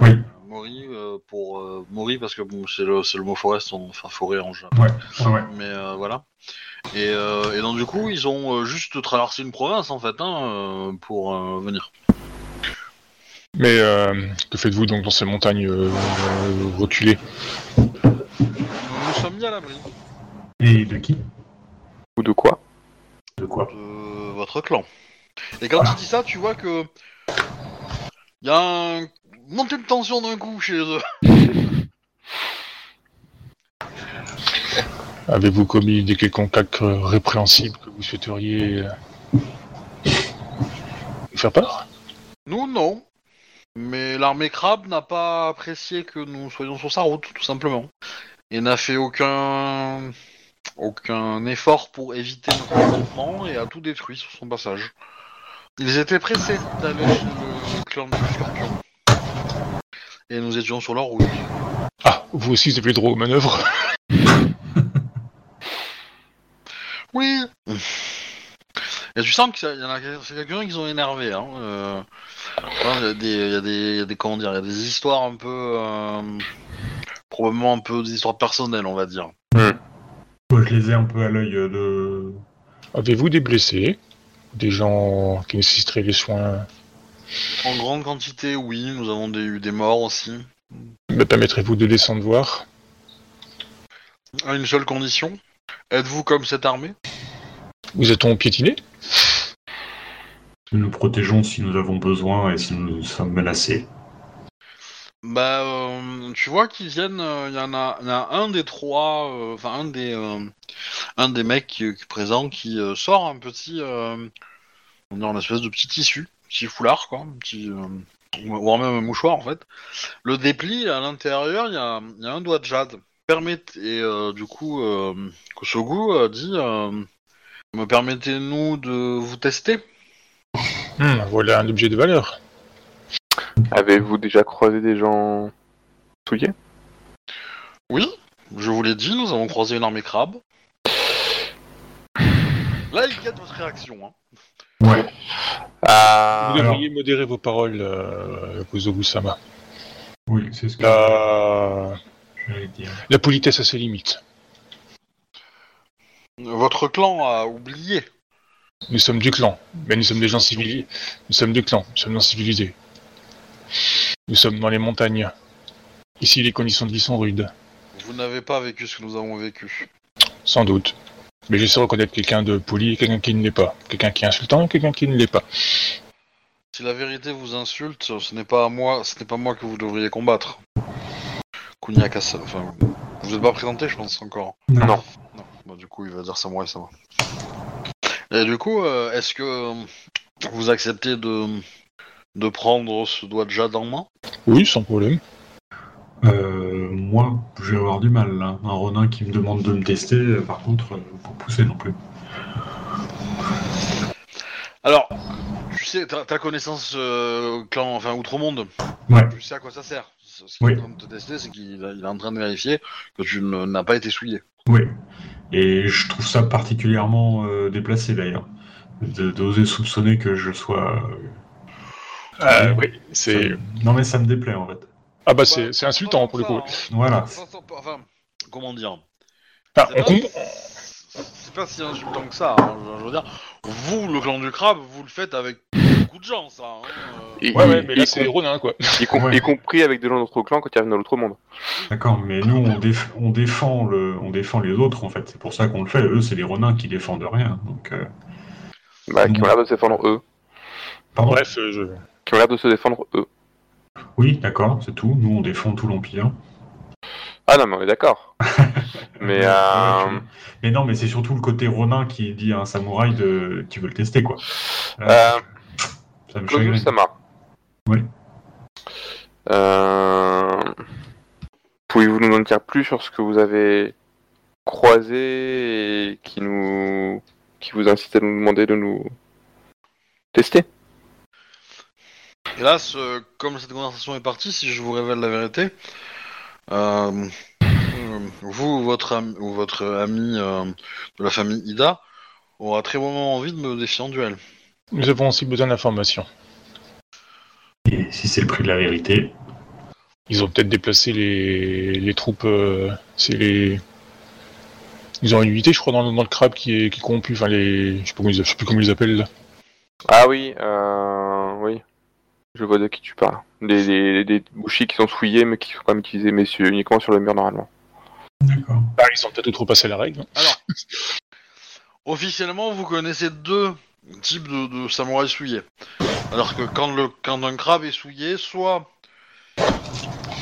B: Oui.
A: euh, Mori euh, pour euh, Mori parce que bon, c'est le, c'est le mot forest, en- enfin forêt en japonais.
B: Ouais.
A: Mais euh, voilà. Et, euh, et donc du coup, ils ont euh, juste traversé une province en fait hein, euh, pour euh, venir.
D: Mais euh, que faites-vous donc dans ces montagnes euh, euh, reculées?
A: Nous sommes mis à l'abri
B: Et de qui?
C: Ou de quoi?
B: De quoi?
A: De votre clan. Et quand tu dis ça, tu vois que il y a un... montée de tension d'un coup chez eux. [LAUGHS]
D: Avez-vous commis des quelconques actes euh, répréhensibles que vous souhaiteriez euh, nous faire part
A: Nous, non. Mais l'armée crabe n'a pas apprécié que nous soyons sur sa route, tout simplement. Et n'a fait aucun aucun effort pour éviter notre affrontement et a tout détruit sur son passage. Ils étaient pressés d'aller chez le clan du Scorpion. Et nous étions sur leur route.
D: Ah, vous aussi vous avez le droit aux manœuvres [LAUGHS]
A: Oui. Et tu sens qu'il y en a c'est quelques-uns qui sont énervés. Hein. euh, Il y a des, il y a des, il y a des, comment dire, il y a des histoires un peu, euh, probablement un peu des histoires personnelles, on va dire.
B: Moi, je les ai un peu à l'œil de.
D: Avez-vous des blessés? Des gens qui nécessiteraient des soins
A: En grande quantité, oui. Nous avons des, eu des morts aussi.
D: Me permettrez-vous de descendre voir
A: À une seule condition. Êtes-vous comme cette armée?
D: Vous êtes-on piétiné?
B: Nous nous protégeons si nous avons besoin et si nous sommes menacés.
A: Bah, euh, tu vois qu'ils viennent. euh, Il y en y en a un des trois, euh, enfin un des, euh, un des mecs qui, qui est présent qui euh, sort un petit, euh, on dirait une espèce de petit tissu, petit foulard quoi, un petit, euh, voire même un mouchoir en fait. Le déplie à l'intérieur, il y a, y a un doigt de jade. Permettez, et euh, du coup, euh, Kosogu euh, dit, euh, me permettez-nous de vous tester
D: Hmm, Voilà un objet de valeur.
C: Avez-vous déjà croisé des gens souillés?
A: Oui, je vous l'ai dit, nous avons croisé une armée crabe. Là, il guette votre réaction. Hein.
B: Ouais.
C: Ah,
D: Vous
B: alors-
D: devriez modérer vos paroles, euh, Kozobu-sama.
B: Oui, c'est ce que
D: La...
B: j'allais dire.
D: la politesse a ses limites.
A: Votre clan a oublié.
D: Nous sommes du clan, mais nous sommes des gens civilisés. Nous sommes du clan, nous sommes non civilisés. Nous sommes dans les montagnes. Ici, les conditions de vie sont rudes,
A: Vous n'avez pas vécu ce que nous avons vécu.
D: sans doute. Mais je sais reconnaître quelqu'un de poli et quelqu'un qui ne l'est pas. Quelqu'un qui est insultant et quelqu'un qui ne l'est pas.
A: Si la vérité vous insulte, ce n'est pas à moi, ce n'est pas moi que vous devriez combattre. Kuniakasa, enfin, vous n'êtes pas présenté, je pense encore.
C: Non.
A: Non, bah, du coup, il va dire ça moi et ça va. Et du coup, euh, est-ce que euh, vous acceptez de de prendre ce doigt de jade en main?
D: Oui, sans problème.
B: Euh, moi, je vais avoir du mal là. Un Ronin qui me demande de me tester, euh, par contre, euh, pour pousser non plus.
A: Alors, tu sais, ta, ta connaissance euh, clan, enfin outre-monde,
B: Ouais.
A: tu sais à quoi ça sert. Ce qu'il
B: Oui.
A: est en train de te tester, c'est qu'il est en train de vérifier que tu n'as pas été souillé.
B: Oui. Et je trouve ça particulièrement euh, déplacé d'ailleurs. D'oser soupçonner que je sois.
D: Euh, oui, c'est.
B: Non mais ça me déplaît en fait.
D: Ah bah c'est c'est insultant pour le coup.
B: Voilà.
A: enfin, comment dire?
D: Enfin,
A: C'est
D: on
A: c'est pas si insultant que ça. hein. Je, veux dire, vous, le clan du crabe, vous le faites avec beaucoup de gens, ça. hein. Euh,
C: Et-
D: Ouais, ouais, mais là, c'est les Ronins, quoi.
C: y com-
B: Ouais.
C: y compris avec des gens de notre clan quand ils arrivent dans l'autre monde.
B: D'accord, mais nous, on, déf- on, défend le... on défend les autres, en fait. C'est pour ça qu'on le fait. Eux, c'est les renins qui défendent rien. Donc, euh,
C: Bah, qui ont l'air de se défendre eux.
B: pardon?
D: Bref, euh, je...
C: Qui ont l'air de se défendre eux.
B: Oui, d'accord, c'est tout. Nous, on défend tout l'Empire.
C: Ah non, mais on est d'accord. [LAUGHS] mais euh,
B: Mais non, mais c'est surtout le côté ronin qui dit à un samouraï de... qui veut le tester, quoi. Euh,
C: euh,
B: ça me.
C: Sama.
B: Oui.
C: Euh, Pouvez-vous nous en dire plus sur ce que vous avez croisé et qui nous qui vous incite à nous demander de nous tester?
A: Hélas, euh, comme cette conversation est partie, si je vous révèle la vérité, euh, euh, vous votre ami, ou votre ami euh, de la famille Ida aura très vraiment envie de me défier en duel.
D: Nous avons aussi besoin d'informations.
B: Et si c'est le prix de la vérité,
D: Ils ont peut-être déplacé les, les troupes. euh, c'est les. Ils ont une unité, je crois, dans, le- dans le crabe qui est, qui est corrompu. Enfin, les. Je sais, pas comment ils, je sais plus comment ils les appellent là.
C: Ah oui, euh, oui. Je vois de qui tu parles. Des, des, des bouchis qui sont souillés mais qui sont quand même utilisés messieurs uniquement sur le mur normalement.
B: d'accord.
D: Ah, ils ont peut-être outrepassé la règle.
A: Alors, [LAUGHS] officiellement, vous connaissez deux types de, de samouraïs souillés. Alors que quand, le, quand un crabe est souillé, soit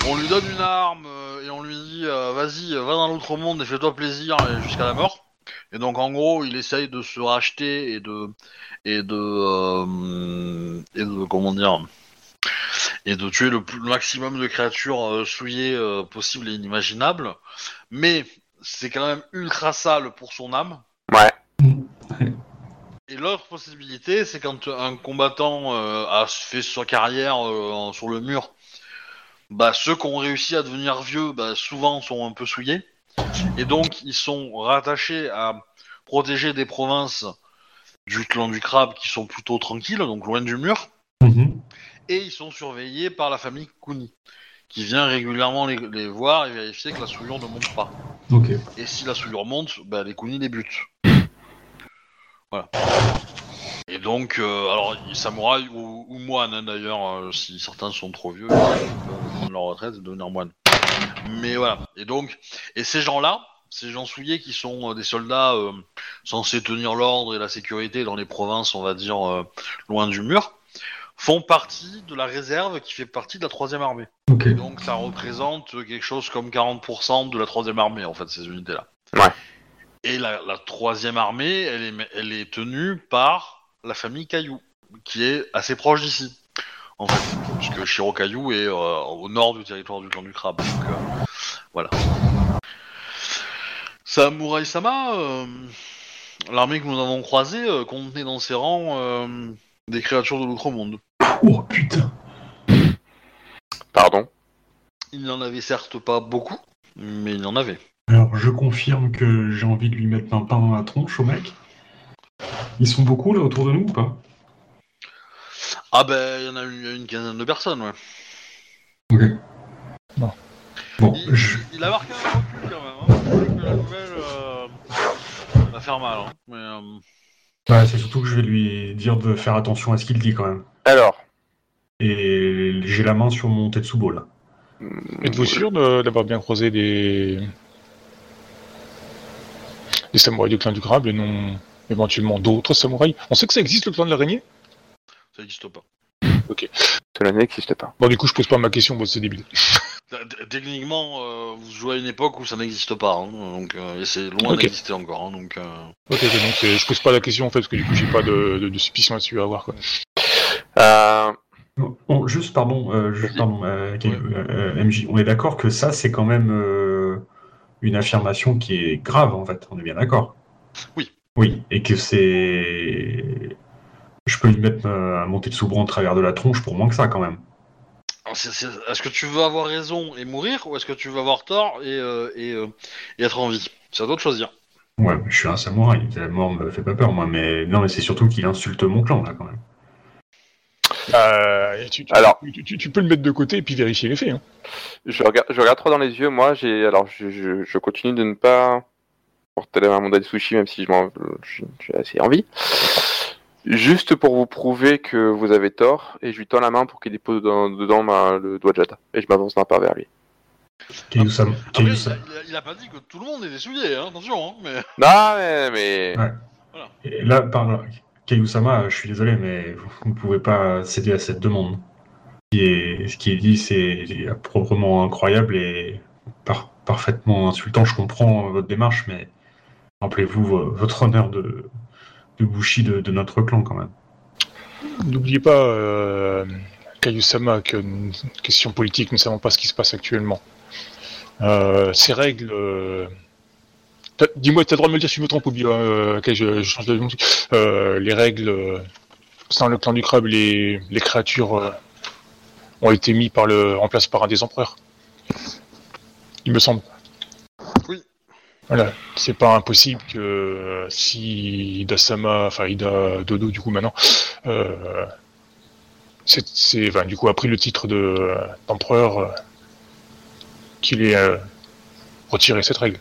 A: on lui donne une arme euh, et on lui dit euh, vas-y, va dans l'autre monde et fais-toi plaisir et jusqu'à la mort. Et donc en gros, il essaye de se racheter et de et de euh, et de comment dire et de tuer le, plus- le maximum de créatures euh, souillées euh, possibles et inimaginables. Mais c'est quand même ultra sale pour son âme.
C: Ouais.
A: Et l'autre possibilité, c'est quand un combattant euh, a fait sa carrière sur le mur, bah, ceux qui ont réussi à devenir vieux, bah, souvent sont un peu souillés. Et donc, ils sont rattachés à protéger des provinces du clan du crabe qui sont plutôt tranquilles, donc loin du mur.
B: Mhm.
A: Et ils sont surveillés par la famille Kuni, qui vient régulièrement les, les voir et vérifier que la souillure ne monte pas. Et si la souillure monte, bah, les Kuni les butent. Voilà. Et donc, euh, alors, samouraï ou, ou moine hein, d'ailleurs, euh, si certains sont trop vieux, ils peuvent prendre leur retraite et devenir moine. Mais voilà. Et donc, et ces gens-là, ces gens souillés qui sont euh, des soldats euh, censés tenir l'ordre et la sécurité dans les provinces, on va dire, euh, loin du mur, font partie de la réserve qui fait partie de la troisième armée. Donc ça représente quelque chose comme 40% de la troisième armée, en fait, ces unités-là.
C: Ouais.
A: Et la, la troisième armée, elle est, elle est tenue par la famille Caillou, qui est assez proche d'ici, en fait. Puisque Shiro Caillou est euh, au nord du territoire du clan du crabe. Donc, euh, voilà. Samurai Sama, euh, l'armée que nous avons croisée euh, contenait dans ses rangs euh, des créatures de l'outre-monde.
B: Oh putain.
C: Pardon?
A: Il n'y en avait certes pas beaucoup, mais il y en avait.
B: Alors, je confirme que j'ai envie de lui mettre un pain à la tronche au mec. Ils sont beaucoup là autour de nous ou pas?
A: Ah ben, il y en a une, quinzaine de personnes, ouais.
B: Ok.
D: Bon.
B: Bon,
A: Il,
B: je...
A: il a marqué un recul quand même, hein. Je sais que la nouvelle euh, va faire mal, hein. Mais, euh,
B: ouais, c'est surtout que je vais lui dire de faire attention à ce qu'il dit quand même.
C: Alors.
B: Et j'ai la main sur mon Tetsubo là.
D: Êtes-vous sûr de- d'avoir bien croisé des. des samouraïs du clan du crabe et non éventuellement d'autres samouraïs? On sait que ça existe le clan de l'araignée?
A: Ça n'existe pas.
C: Cela n'existe pas.
D: Bon, du coup, je pose pas ma question, bon, c'est débile. [LAUGHS]
A: Techniquement, euh, vous jouez à une époque où ça n'existe pas, hein, donc, euh, et c'est loin
D: Ok.
A: d'exister encore, hein, donc... euh,
D: Ok, ok, donc je pose pas la question en fait, parce que du coup, j'ai pas de, de, de suspicion là-dessus à avoir quoi.
C: Euh,
B: Bon, bon, juste, pardon, euh, juste, pardon euh, euh, euh, MJ, on est d'accord que ça, c'est quand même euh, une affirmation qui est grave, en fait, on est bien d'accord
A: Oui.
B: Oui, et que c'est... Je peux lui mettre euh, un monté de soubron en travers de la tronche pour moins que ça, quand même.
A: Est-ce que tu veux avoir raison et mourir, ou est-ce que tu veux avoir tort et, euh, et, euh, et être en vie? C'est à toi de choisir.
B: Ouais, je suis un samouraï, la mort me fait pas peur, moi, mais non, mais c'est surtout qu'il insulte mon clan, là, quand même.
D: Euh, tu, tu-
C: Alors.
D: tu, tu- tu peux le mettre de côté et puis vérifier les faits. Hein.
C: je regarde, je regarde trop dans les yeux. Moi, j'ai alors je, je, je continue de ne pas porter la main à mon daddy sushi, même si je m'en- je- j'ai assez envie. Juste pour vous prouver que vous avez tort, et je lui tends la main pour qu'il dépose dans- dedans ma- le doigt de Jada. Et je m'avance d'un pas vers lui.
B: Kayusama.
A: Après, il, a, il a- il a pas dit que tout le monde était souillé, hein, attention, hein, mais...
C: Non, mais. mais...
B: Ouais. Et là, par Kayusama, je suis désolé, mais vous ne pouvez pas céder à cette demande. Ce qui est, ce qui est dit, c'est proprement incroyable et par- parfaitement insultant. Je comprends votre démarche, mais rappelez-vous vo- votre honneur de, de de, notre clan quand même.
D: N'oubliez pas, euh, Kayusama, qu'une question politique, nous ne savons pas ce qui se passe actuellement. Euh, ces règles. euh, Dis-moi, tu as le droit de me dire si je me trompe ou bien. euh, je, change de les règles. Dans le clan du crabe, les, les créatures ont été mis par le, en place par un des empereurs. Il me semble. Voilà, c'est pas impossible que euh, si Ida-sama, enfin Ida Dodo du coup maintenant, euh, c'est, enfin, du coup a pris le titre de euh, d'empereur, euh, qu'il ait retiré cette règle.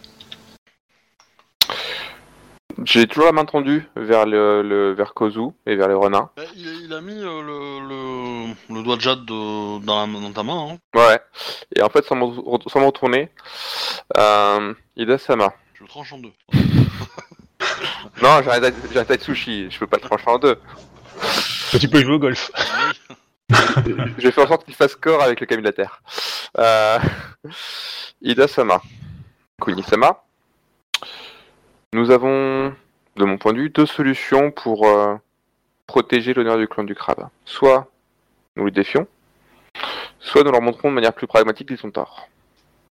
C: J'ai toujours la main tendue vers le, le vers Kozu et vers les renards.
A: Bah, il, il a mis euh, le, le, le doigt de jade de- dans, la- dans ta main, hein.
C: Ouais. Et en fait, sans me, re- sans me retourner, euh, Ida Sama.
A: Je le tranche en deux. [LAUGHS]
C: Non, un tête sushi, je peux pas le trancher en deux.
D: Tu peux jouer au golf.
A: Oui. [LAUGHS]
C: J'ai fait en sorte qu'il fasse corps avec le Camille de la Terre. Euh... Ida Sama. Kuni Sama. Nous avons, de mon point de vue, deux solutions pour euh, protéger l'honneur du clan du crabe. Soit nous les défions, soit nous leur montrons de manière plus pragmatique qu'ils ont tort.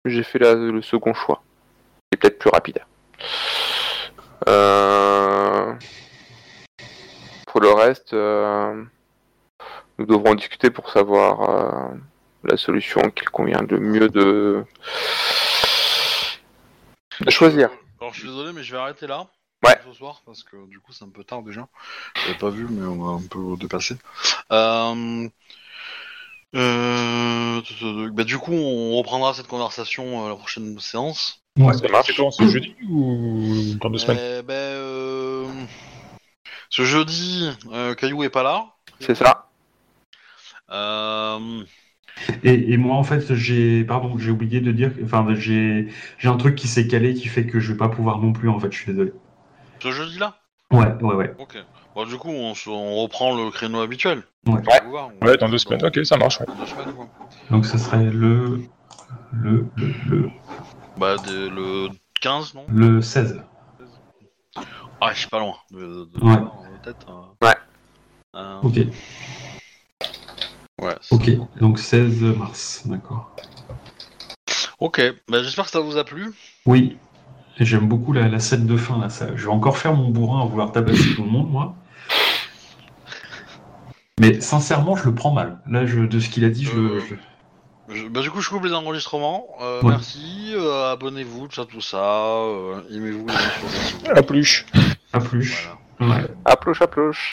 C: J'ai fait le second choix. C'est peut-être plus rapide. Euh, Pour le reste, euh, nous devrons discuter pour savoir la solution qu'il convient le mieux de... de choisir.
A: Alors je suis désolé, mais je vais arrêter là.
C: Ouais.
A: Ce soir, parce que du coup c'est un peu tard déjà. J'avais pas vu, mais on va un peu dépasser. Euh... Euh... Bah, du coup, on reprendra cette conversation à la prochaine séance.
B: Ouais.
C: Ça marche.
D: C'est quand ce jeudi ou dans deux semaines
A: Eh ben, euh... Ce jeudi, euh, Caillou est pas là.
C: C'est ça.
A: Euh...
B: Et, et moi, en fait, j'ai, pardon, j'ai oublié de dire, que- enfin, j'ai, j'ai un truc qui s'est calé qui fait que je vais pas pouvoir non plus. En fait, je suis désolé.
A: Ce jeudi-là?
B: Ouais, ouais, ouais.
A: Ok. Bon, du coup, on, se- on reprend le créneau habituel.
B: Ouais.
C: Ouais.
A: Voir,
D: dans deux semaines. Ok, ça marche. ouais.
A: Dans deux semaines, quoi.
B: Donc, ce serait le, le, le, le,
A: Bah, le 15, non?
B: Le 16.
A: Ah, je suis pas loin. De, de,
B: Ouais.
A: Peut-être. euh,
C: Ouais.
B: Ok,
A: euh, ouais.
B: ok. Donc 16 mars, d'accord.
A: Ok. Bah, j'espère que ça vous a plu.
B: Oui. Et j'aime beaucoup la, la scène de fin là. Ça, je vais encore faire mon bourrin à vouloir tabasser tout le monde, moi. Mais sincèrement, je le prends mal. Là, je, de ce qu'il a dit, je,
A: Euh,
B: je-
A: Je- bah, du coup, je coupe les enregistrements. Euh,
B: Ouais.
A: Merci. euh, Abonnez-vous, tout ça, tout ça. euh, Aimez-vous.
D: À plus.
B: pas plus.
A: Voilà.
B: Ouais.
C: Approche, approche.